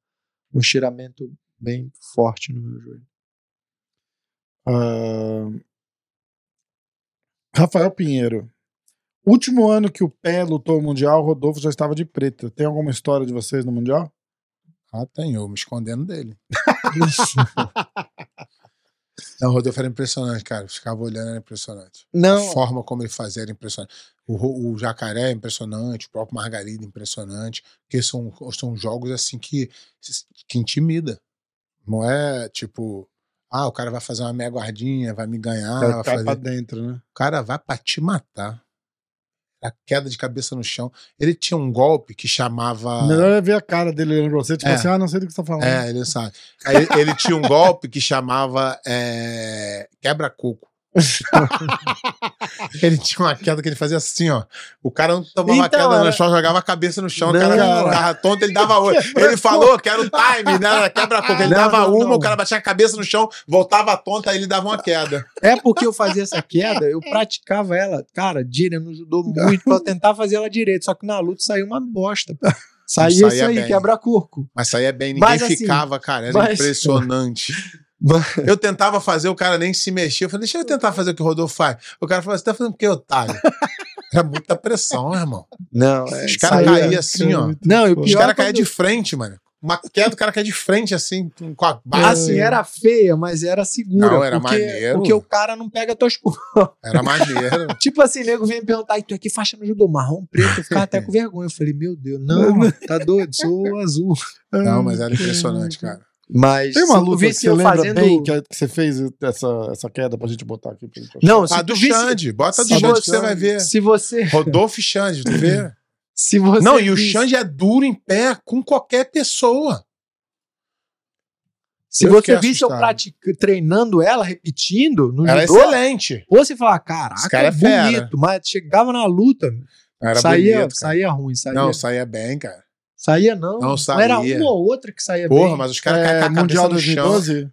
um estiramento bem forte no meu joelho. Ah, Rafael Pinheiro. Último ano que o Pé lutou o Mundial, o Rodolfo já estava de preta. Tem alguma história de vocês no Mundial? Ah, tem, eu me escondendo dele. Não, o Rodolfo era impressionante, cara. Eu ficava olhando, era impressionante. Não, A forma como ele fazia era impressionante. O, o Jacaré é impressionante, o próprio Margarida é impressionante, porque são, são jogos assim que, que intimida. Não é tipo, ah, o cara vai fazer uma meia guardinha, vai me ganhar, Vai vai cai fazer... pra dentro, né? o cara vai pra te matar. A queda de cabeça no chão. Ele tinha um golpe que chamava. Melhor é ver a cara dele olhando pra você, tipo É. assim, ah, não sei do que você tá falando. É, ele sabe. Ele, ele tinha um golpe que chamava é, quebra-coco. ele tinha uma queda que ele fazia assim, ó. O cara não tomava Então, queda era- no chão, jogava a cabeça no chão, o Não, cara cara. ficava tonto, ele dava outra. Ele falou que era o time, né? era Quebra-coco. Ele Não, dava não, uma, o cara batia a cabeça no chão, voltava tonto, aí ele dava uma queda. É porque eu fazia essa queda, eu praticava ela, cara, direito, me ajudou muito pra eu tentar fazer ela direito. Só que na luta saiu uma bosta. Saía Saía isso aí, bem. quebra-curco. Mas saía bem, ninguém Mas, assim, ficava, cara. Era mas- impressionante. Eu tentava fazer, o cara nem se mexia. Eu falei, deixa eu tentar fazer o que o Rodolfo faz. O cara falou, você tá fazendo o que, otário? Era muita pressão, irmão. Não, Os caras caíam assim, ó. Não, e o Os caras é caíam de frente, mano. Uma queda, o cara cai de frente, assim, com a base. Assim, era feia, mas era segura. Não, era porque, maneiro. Porque o cara não pega tuas coisas. Era maneiro. Tipo assim, nego vem me perguntar, e tu aqui faixa no judô marrom, preto, eu ficava até com vergonha. Eu falei, meu Deus, não, tá doido, sou azul. Não, mas era impressionante, cara. Mas Tem uma se tu luta que visse você eu lembra fazendo... bem que, que você fez essa, essa queda pra gente botar aqui. Pra gente achar? Não, se A do visse... Xande, bota a do se Xande que você- vai ver. Se você... Rodolfo Xande, tu vê? Se você Não, e o Xande é duro em pé com qualquer pessoa. Se eu você visse eu assustado. pratica, treinando ela, repetindo, no Era judô, excelente. ou você fala, caraca, cara é fera. bonito, mas chegava na luta, Era saía, bonito, cara. saía ruim, saía, Não, saía bem, cara. Saía não. Não Era saía. uma ou outra que saía Porra, bem. mas os caras É, Mundial cabeça no chão. 2012?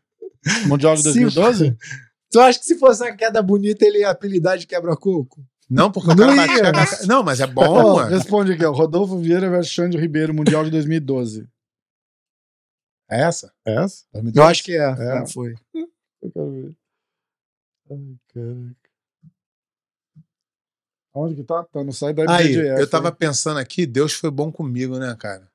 Mundial de Sim. 2012? Tu acha que se fosse uma queda bonita, ele ia apelidar de quebra-coco? Não, porque o Não cara ia. na ca- Não, mas é bom, mano. responde aqui, ó. Rodolfo Vieira versus Xande Ribeiro, Mundial de 2012. É essa? É essa? Eu acho que é. É. é, foi. Eu quero ver. Ai, cara. Onde que tá? Tá no site da Aí, IBJJF. eu tava hein? pensando aqui, Deus foi bom comigo, né, cara?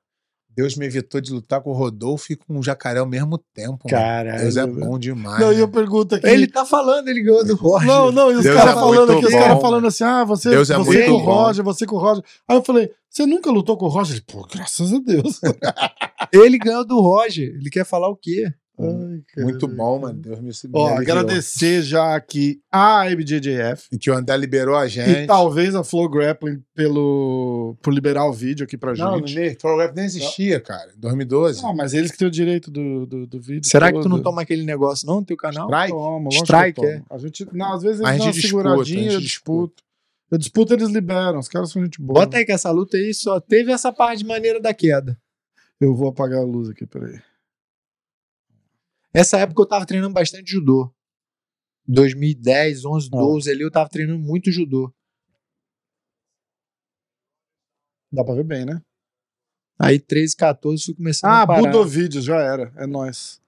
Deus me evitou de lutar com o Rodolfo e com o Jacaré ao mesmo tempo. Caralho. Deus é bom demais. Não, e né? eu pergunto aqui. Ele tá falando, ele ganhou do Roger. Não, não, e os caras é falando aqui, os bom, caras mano. falando assim, ah, você, Deus é você com o. Roger, você com o Roger. Aí eu falei, você nunca lutou com o Roger? Ele, Pô, graças a Deus. Ele ganhou do Roger. Ele quer falar o quê? Ai, cara. Muito bom, mano. Deus me Ó, me aliviou. agradecer já aqui a IBJJF E que o André liberou a e gente. talvez a Flow Grappling pelo, por liberar o vídeo aqui pra Não, gente. nem, Flow Rap nem existia, cara. Em 2012. Não, mas eles que têm o direito do, do, do vídeo. Será que tu não todo. toma aquele negócio não no teu canal? Strike? Toma, Strike, tomo. A gente, não, às vezes eles a dão gente disputa, seguradinha, a gente eu disputo. Eu disputo, eles liberam. Os caras são gente boa. Bota aí que essa luta aí só teve essa parte de maneira da queda. Eu vou apagar a luz aqui, peraí. Essa época eu tava treinando bastante judô. 2010, 11, Ó. 12 ali eu tava treinando muito judô. Dá pra ver bem, né? Aí 13, 14 fui começando Ah, a parar. Budovídeos, já era. É nóis.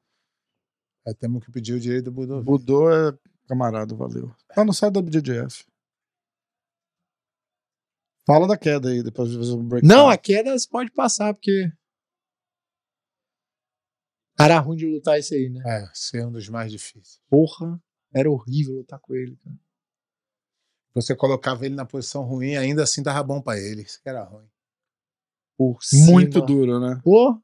Aí temos que pedir o direito do Budô. Budô é camarada, valeu. Tá no site da BJJF. Fala da queda aí, depois um breakdown. Não, a queda você pode passar, porque. Era ruim de lutar esse aí, né? É, ser um dos mais difíceis. Porra, era horrível lutar com ele, cara. Você colocava ele na posição ruim, ainda assim dava bom pra ele. Isso que era ruim. Por cima. Muito duro, né? Pô,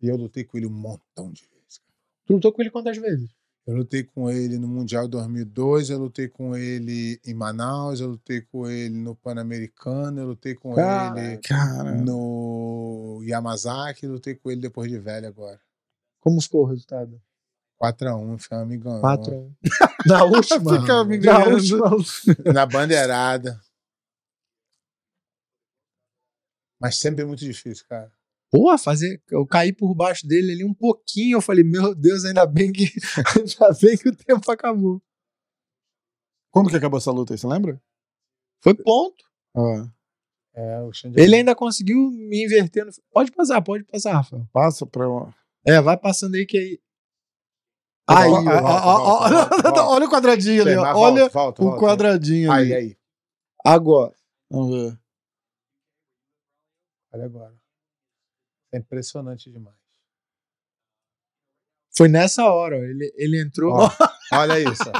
E eu lutei com ele um montão de vezes. tu lutou com ele quantas vezes? Eu lutei com ele no Mundial 2002, eu lutei com ele em Manaus, eu lutei com ele no Pan-Americano, eu lutei com ele Cara, no Yamazaki, eu lutei com ele depois de velho agora. Como ficou o resultado? 4x1, foi um amigão. 4 a 1. Na última. Fica me na última. Na bandeirada. Mas sempre muito difícil, cara. Porra, fazer. Eu caí por baixo dele ali um pouquinho. Eu falei, meu Deus, ainda bem que. ainda bem que o tempo acabou. como que acabou essa luta aí, você lembra? Foi ponto. Ah, É, o Xande Ele ainda conseguiu me inverter. No... Pode passar, pode passar, Rafael. passa pra... É, vai passando aí que aí. Aí. Olha o quadradinho ali, ó. Olha volta, volta, o volta. quadradinho ali. Aí, aí. agora. Vamos ver. Olha agora. É impressionante demais. Foi nessa hora, ó. Ele, ele entrou. Ó, olha isso.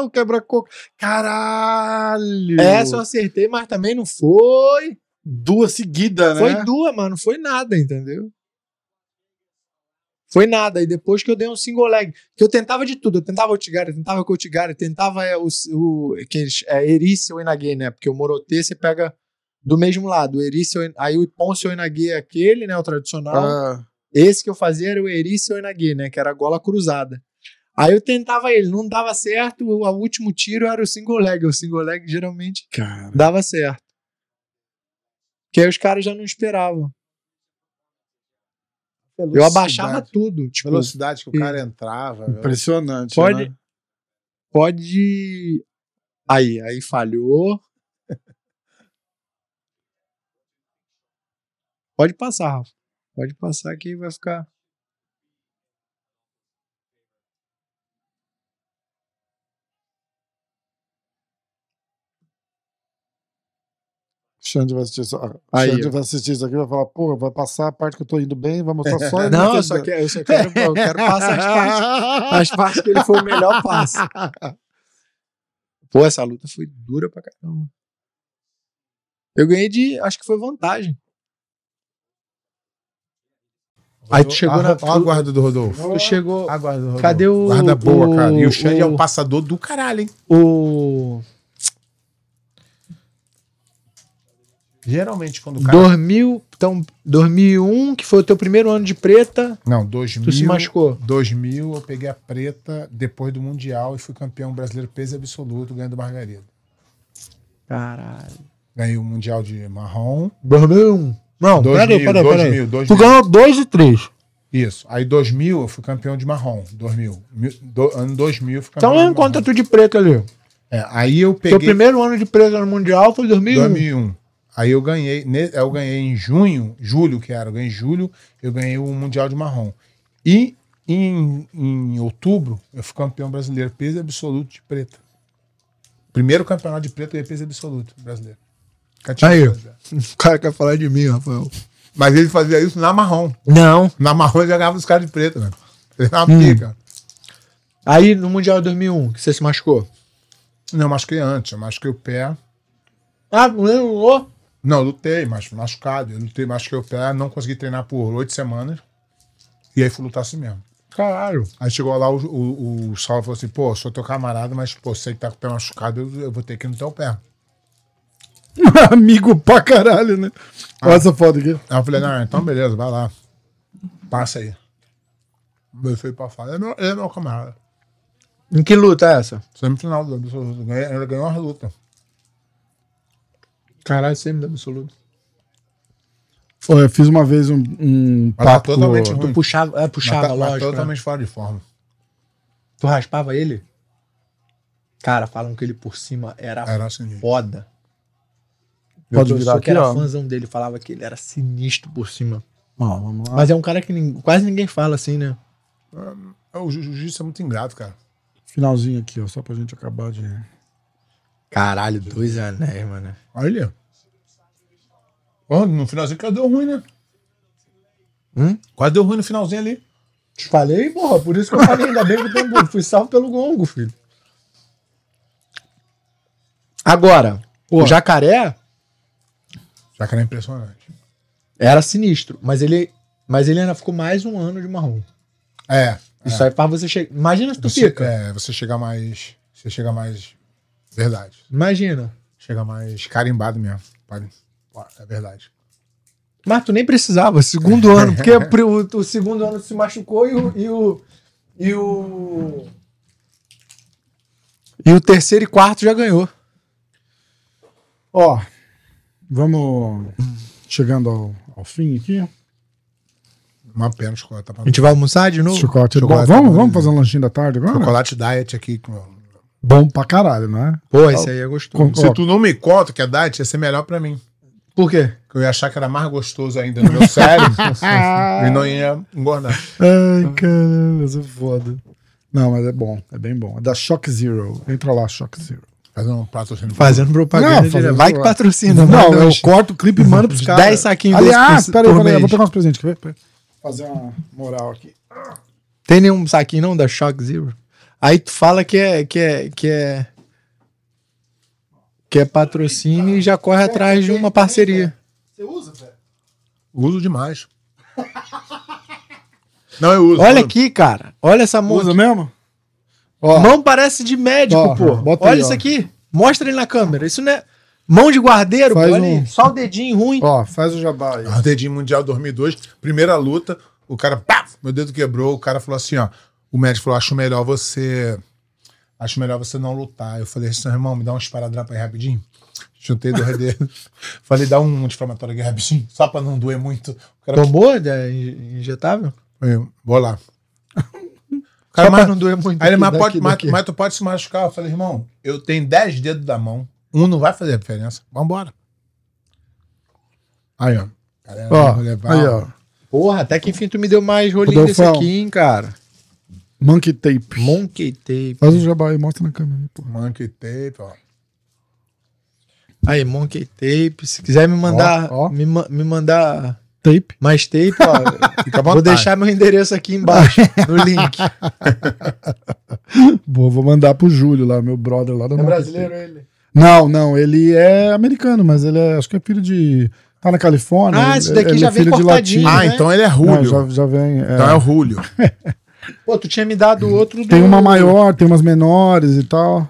Ah, o quebra-coco. Caralho! Essa eu acertei, mas também não foi. Duas seguidas, né? Foi duas, mas não foi nada, entendeu? Foi nada. E depois que eu dei um single leg, que eu tentava de tudo. Eu tentava Otigara, eu tentava Kotigara, eu tentava é, o, o que eles- é, Erice ou Inagê, né? Porque o Morotê você pega do mesmo lado. O Erice, aí o Ponce ou Inagê é aquele, né? O tradicional. Ah, Esse que eu fazia era o Erice ou Inagê, né? Que era a gola cruzada. Aí eu tentava ele, não dava certo. O, o último tiro era o single leg. O single leg geralmente cara. dava certo. Que aí os caras já não esperavam. Eu abaixava tudo. Tipo, Velocidade que o cara entrava. velho. Impressionante. Pode- né? pode. Aí, aí falhou. Pode passar, Rafa. Pode passar que vai ficar. Xande vai assistir isso. ah, Aí, Xande vai assistir isso aqui e vai falar, porra, vai passar a parte que eu tô indo bem, vai mostrar só ele Não, eu só quero, eu só quero, eu quero passar as partes, as partes que ele foi o melhor passe. Pô, essa luta foi dura pra caramba. Eu ganhei de. Acho que foi vantagem. Aí tu chegou na- Olha a guarda do Rodolfo. Tu chegou. A guarda do Rodolfo. Cadê o- Guarda boa, o- cara. E o Xande é o- um passador do caralho, hein? O. Geralmente, quando o cara. 2000, então, 2001, que foi o teu primeiro ano de preta, Não, 2000. tu se machucou. 2000, eu peguei a preta depois do Mundial e fui campeão brasileiro peso absoluto, ganhando Margarida. Caralho. Ganhei o Mundial de marrom. 2001. Não, 2000, peraí, peraí, 2000, peraí. 2000. Tu ganhou 2 e 3. Isso. Aí 2000 eu fui campeão de marrom. 2000. Mil- do- ano 2000 eu fui campeão Então não conta marrom. tu de preto ali. É, aí eu Teu peguei primeiro ano de preta no Mundial foi 2001. 2001. Aí eu ganhei, eu ganhei em junho, julho que era, eu ganhei em julho, eu ganhei o Mundial de Marrom. E em, em outubro eu fui campeão brasileiro peso absoluto de preta. Primeiro campeonato de preto e peso absoluto brasileiro. Nunca tinha Aí. brasileiro. O cara quer falar de mim, Rafael. Mas ele fazia isso na marrom. Não. Na marrom ele jogava os caras de preto, velho. Ele era Hum. pica. Aí no Mundial de 2001, que você se machucou. Não, eu machuquei antes. Eu machuquei o pé. Ah, não lembro. Não, eu lutei, mas machucado. Eu lutei, machuquei o pé, não consegui treinar por oito semanas. E aí fui lutar assim mesmo. Caralho. Aí chegou lá, o, o, o Saulo falou assim: pô, sou teu camarada, mas pô, você que tá com o pé machucado, eu, eu vou ter que ir no teu pé. Amigo pra caralho, né? Olha essa foto aqui. Aí eu falei: não, então beleza, vai lá. Passa aí. Eu fui pra fora. Ele é meu, ele é meu camarada. Em que luta é essa? Semifinal do Ele ganhou uma luta. Caralho, sempre do absoluto. Foi, eu fiz uma vez um, um Mas tá papo. totalmente ruim. Tu puxava, é, Mas puxava, tá- mas lógico. né? totalmente fora de forma. Tu raspava ele? Cara, falam que ele por cima era, Era assim. foda. Pode Meu virar professor que aqui, era ó. fãzão dele, falava que ele era sinistro por cima. Vamos lá. Mas é um cara que nin- quase ninguém fala assim, né? O jiu- jiu-jitsu é muito ingrato, cara. Finalzinho aqui, ó, só pra gente acabar de. Caralho, dois anéis, mano. Olha Ó, no finalzinho quase deu ruim, né? Hum? Quase deu ruim no finalzinho ali. Te falei, porra, por isso que eu falei, ainda bem que eu tenho- fui salvo pelo gongo, filho. Agora, Pô. o jacaré que era impressionante. era sinistro, mas ele, mas ele ainda ficou mais um ano de marrom. É. Isso aí pra você chegar. Imagina se tu Você, fica. é, você chega mais. Você chega mais. Verdade. Imagina. Chega mais carimbado mesmo. Pode- É verdade. Mas tu nem precisava, segundo ano, porque o, o segundo ano se machucou e o, e o. E o. E o terceiro e quarto já ganhou. Ó, vamos chegando ao, ao fim aqui. Uma pena o chocolate. Tá pra... A gente vai almoçar de novo? Chocolate. é bom. Chocolate vamos, tá vamos fazer um lanchinho da tarde agora? Chocolate diet aqui. com- Bom pra caralho, não é? Pô, esse aí é gostoso. Com- Se tu não me conta que é diet, ia ser melhor pra mim. Por quê? Que eu ia achar que era mais gostoso ainda no meu cérebro. e não ia engordar. Ai, caramba, isso é foda. Não, mas é bom, é bem bom. É da Shock Zero. Entra lá, Shock Zero. Um prato assim. Fazendo propaganda. Não, fazendo vai que patrocina. Não, eu corto o clipe e mando pros caras. 10 saquinhos Aliás, peraí, peraí, eu vou pegar uns presentes, quer ver? Fazer uma moral aqui. Tem nenhum saquinho não da Shock Zero? Aí tu fala que é que é que é que é patrocínio e já corre atrás de uma parceria. Você usa, velho? Uso demais. Não, eu uso. Olha aqui, cara. Olha essa mão. Usa aqui. mesmo? Ó, Mão parece de médico, Ó, pô. bota Olha aí, isso ó. aqui. Mostra ele na câmera. Isso não é mão de guardeiro, Faz pô. Olha um- aí. Só o dedinho ruim. ó, faz o jabá aí. Ah, Dedinho Mundial 2002, primeira luta, o cara, pá, meu dedo quebrou, o cara falou assim, ó, o médico falou, acho melhor você, acho melhor você não lutar. Eu falei assim, irmão, me dá um esparadrapo aí rapidinho. Chutei do dedos. falei, dá um anti-inflamatório aqui rapidinho, só pra não doer muito. O cara, Tomou é, in- injetável? Eu, vou lá. O cara, mas, não doer muito. aí ele, mas, pode, mas, mas tu pode se machucar. Eu falei, irmão, eu tenho 10 dedos da mão, um não vai fazer diferença. Vambora. Aí, ó. Galera, Ó, vou levar, aí, ó. Porra, até que enfim tu me deu mais rolinho desse aqui, hein, cara. Monkey Tape. Monkey tape. Faz o jabá aí, mostra na câmera. aí, pô. Monkey tape, ó. Aí, Monkey Tape. Se quiser me mandar, Ó, ó. Me, me mandar Tape. mais tape, ó, vou deixar meu endereço aqui embaixo, no link. Vou, vou mandar pro Júlio lá, meu brother lá da É Monkey brasileiro Tape. ele? Não, não, ele é americano, mas ele é, acho que é filho de. Tá na Califórnia. Ah, esse daqui ele já é vem filho de cortadinho, latino. Ah, né? então ele é Não, Julio. já, já vem. é. Então é o Julio. Pô, tu tinha me dado outro do... Tem uma maior, tem umas menores e tal.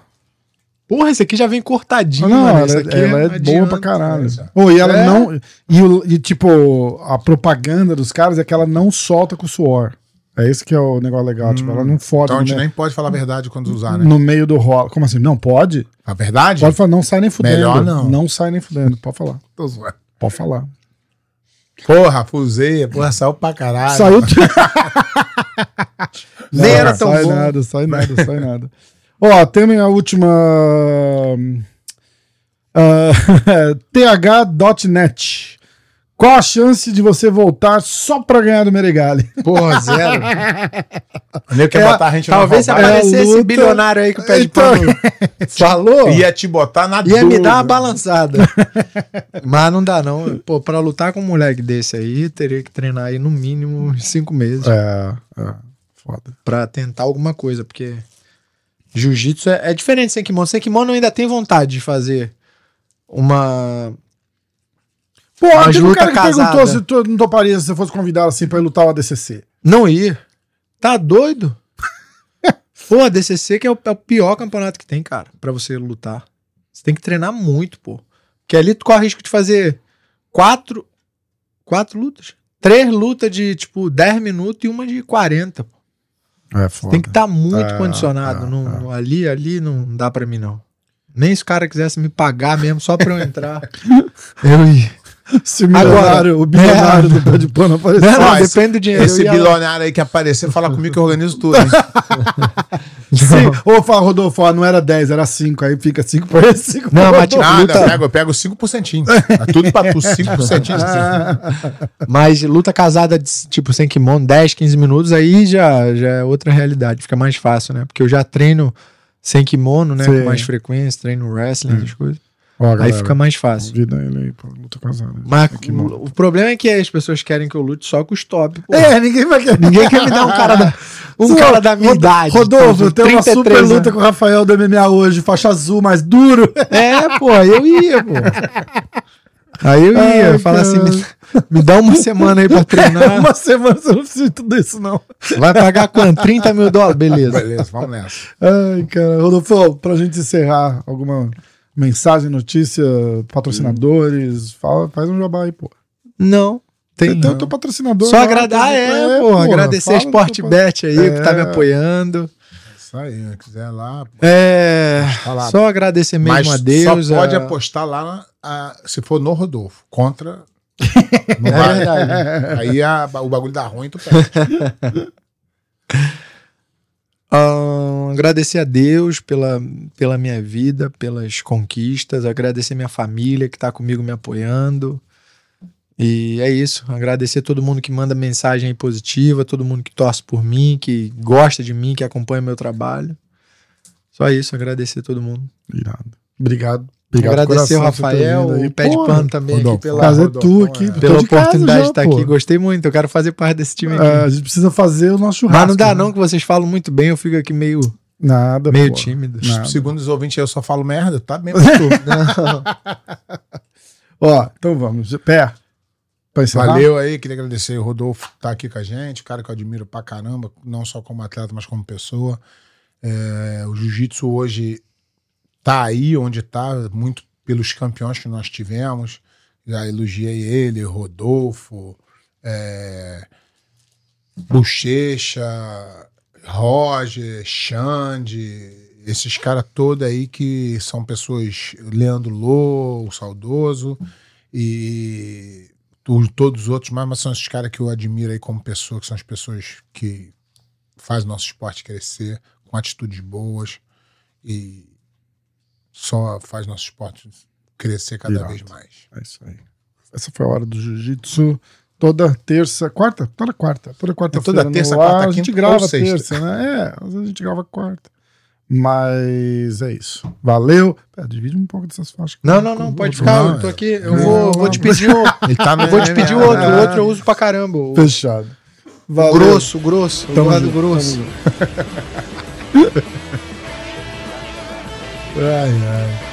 Porra, esse aqui já vem cortadinho, não, mano. ela, é- aqui ela é não boa pra caralho. Oh, e ela É? não. E, o- e, tipo, a propaganda dos caras é que ela não solta com suor. É esse que é o negócio legal. tipo, ela não fode Então a gente me- nem pode falar a verdade quando usar, né? no meio do rolo. Como assim? Não pode? A verdade? Pode falar, não sai nem fudendo. Melhor não. Não sai nem fudendo. Pode falar. Tô zoando. Pode falar. Porra, fusei. Porra, saiu pra caralho. Saiu. Nem era tão sai bom. nada, sai nada, sai nada. Ó, tem a última. ah, th.net. Qual a chance de você voltar só pra ganhar do Meregali? Porra, zero. O nego quer É, botar a gente Talvez se aparecesse É esse bilionário aí que o pé de Então- pano falou, ia, Ia te botar na me dúvida. dar uma balançada. Mas não dá, não. Pô, pra lutar com um moleque desse aí, teria que treinar aí no mínimo cinco meses É, é, foda. pra tentar alguma coisa, porque jiu-jitsu é, é diferente sem kimono. Sem kimono ainda tenho vontade de fazer uma. Pô, Mas teve um cara que casada. perguntou se tu não toparia se você fosse convidado assim pra ir lutar o ADCC. Não ir. Tá doido? pô, a DCC que é o, é o pior campeonato que tem, cara, pra você lutar. Você tem que treinar muito, pô. Porque ali tu corre o risco de fazer quatro. Quatro lutas? Três lutas de, tipo, 10 minutos e uma de 40. Pô. É foda. Tem que estar muito É, condicionado. é, Não- é. ali, ali não dá pra mim, não. Nem se o cara quisesse me pagar mesmo só pra eu entrar. eu ia. Se o milionário, o bilionário do pé de pano aparecer. Não, não, depende do dinheiro. Esse bilionário aí que aparecer, fala comigo que eu organizo tudo. Sim. Ou fala, Rodolfo, ó, não era 10, era 5. Aí fica 5 pra esse, 5 Não, pra mas tipo, Nada, luta- eu pego, eu pego 5%. É tudo pra tu, 5%. assim. Mas luta casada, de, tipo, sem kimono, 10, 15 minutos, aí já, já é outra realidade. Fica mais fácil, né? Porque eu já treino sem kimono, né? Sim. Com mais frequência, treino wrestling, essas coisas. Ó, Aí galera, fica mais fácil. Convida ele aí pra luta casada. Mas bom. o, o problema é que as pessoas querem que eu lute só com os top. pô. É, ninguém vai querer. Ninguém quer me dar um cara da, um cara da minha idade. Rodolfo, tipo, tem uma 33 super luta com o Rafael do MMA hoje, faixa azul, mais duro. É, pô, eu ia, pô. Aí eu ia, Ai, falar assim, me, me dá uma semana aí pra treinar. Uma semana você não precisa de tudo isso, não. Vai pagar quanto? 30 mil dólares? Beleza. Beleza, vamos nessa. Ai, cara. Rodolfo, pra gente encerrar, alguma mensagem, notícia, patrocinadores, fala, faz um jabá aí, pô. Não, tem Tem o teu patrocinador. Só lá, agradar, tem- é, pô, agradecer a Sportbet aí, que tá me É. apoiando. Isso aí, se quiser lá. É, Tá lá. só agradecer mesmo Mas a Deus. só pode a- apostar lá a- se for no Rodolfo. Contra. Não É vai. verdade. Aí a- o bagulho dá ruim, tu perde. Ah, agradecer a Deus pela, pela minha vida, pelas conquistas, agradecer minha família que tá comigo me apoiando. E é isso. Agradecer todo mundo que manda mensagem aí positiva, todo mundo que torce por mim, que gosta de mim, que acompanha meu trabalho. Só isso, agradecer todo mundo. Irado. Obrigado. Obrigado agradecer o coração Rafael, o pé de pano também Rodolfo, aqui pela, Casa é Rodolfo, tu é. aqui. tô pela casa oportunidade já, de estar pô. aqui. Gostei muito, eu quero fazer parte desse time aqui. É, a gente precisa fazer o nosso churrasco. Mas não dá né? não, que vocês falam muito bem, eu fico aqui meio, Nada, meio pô. tímido. Nada. Segundo os ouvintes, eu só falo merda, tá bem. Ó, então vamos. Pé. Valeu aí, queria agradecer o Rodolfo que tá aqui com a gente, cara que eu admiro pra caramba, não só como atleta, mas como pessoa. É, o jiu-jitsu hoje tá aí onde tá, muito pelos campeões que nós tivemos. Já elogiei ele, Rodolfo, é, Bochecha, Roger, Xande, esses caras todos aí que são pessoas, Leandro Lô, o saudoso, e tu- todos os outros, mas, mas são esses caras que eu admiro aí como pessoa, que são as pessoas que fazem nosso esporte crescer, com atitudes boas, e só faz nosso esporte crescer cada vez mais. É isso aí. Essa foi a hora do jiu-jitsu. Toda terça, quarta? Toda quarta. Toda quarta-feira. É toda terça, ar. quarta, A gente quinta grava terça, né? É, às vezes a gente grava quarta. Mas é isso. Valeu. Pera, divide um pouco dessas faixas. Não, não, não, pode ficar. Eu tô aqui. Eu Não, vou, não. vou te pedir. Ele tá Eu vou te pedir outro. né? O outro eu uso pra caramba. Fechado. Valeu. grosso, grosso. Tamo lado junto, grosso. ai, ai.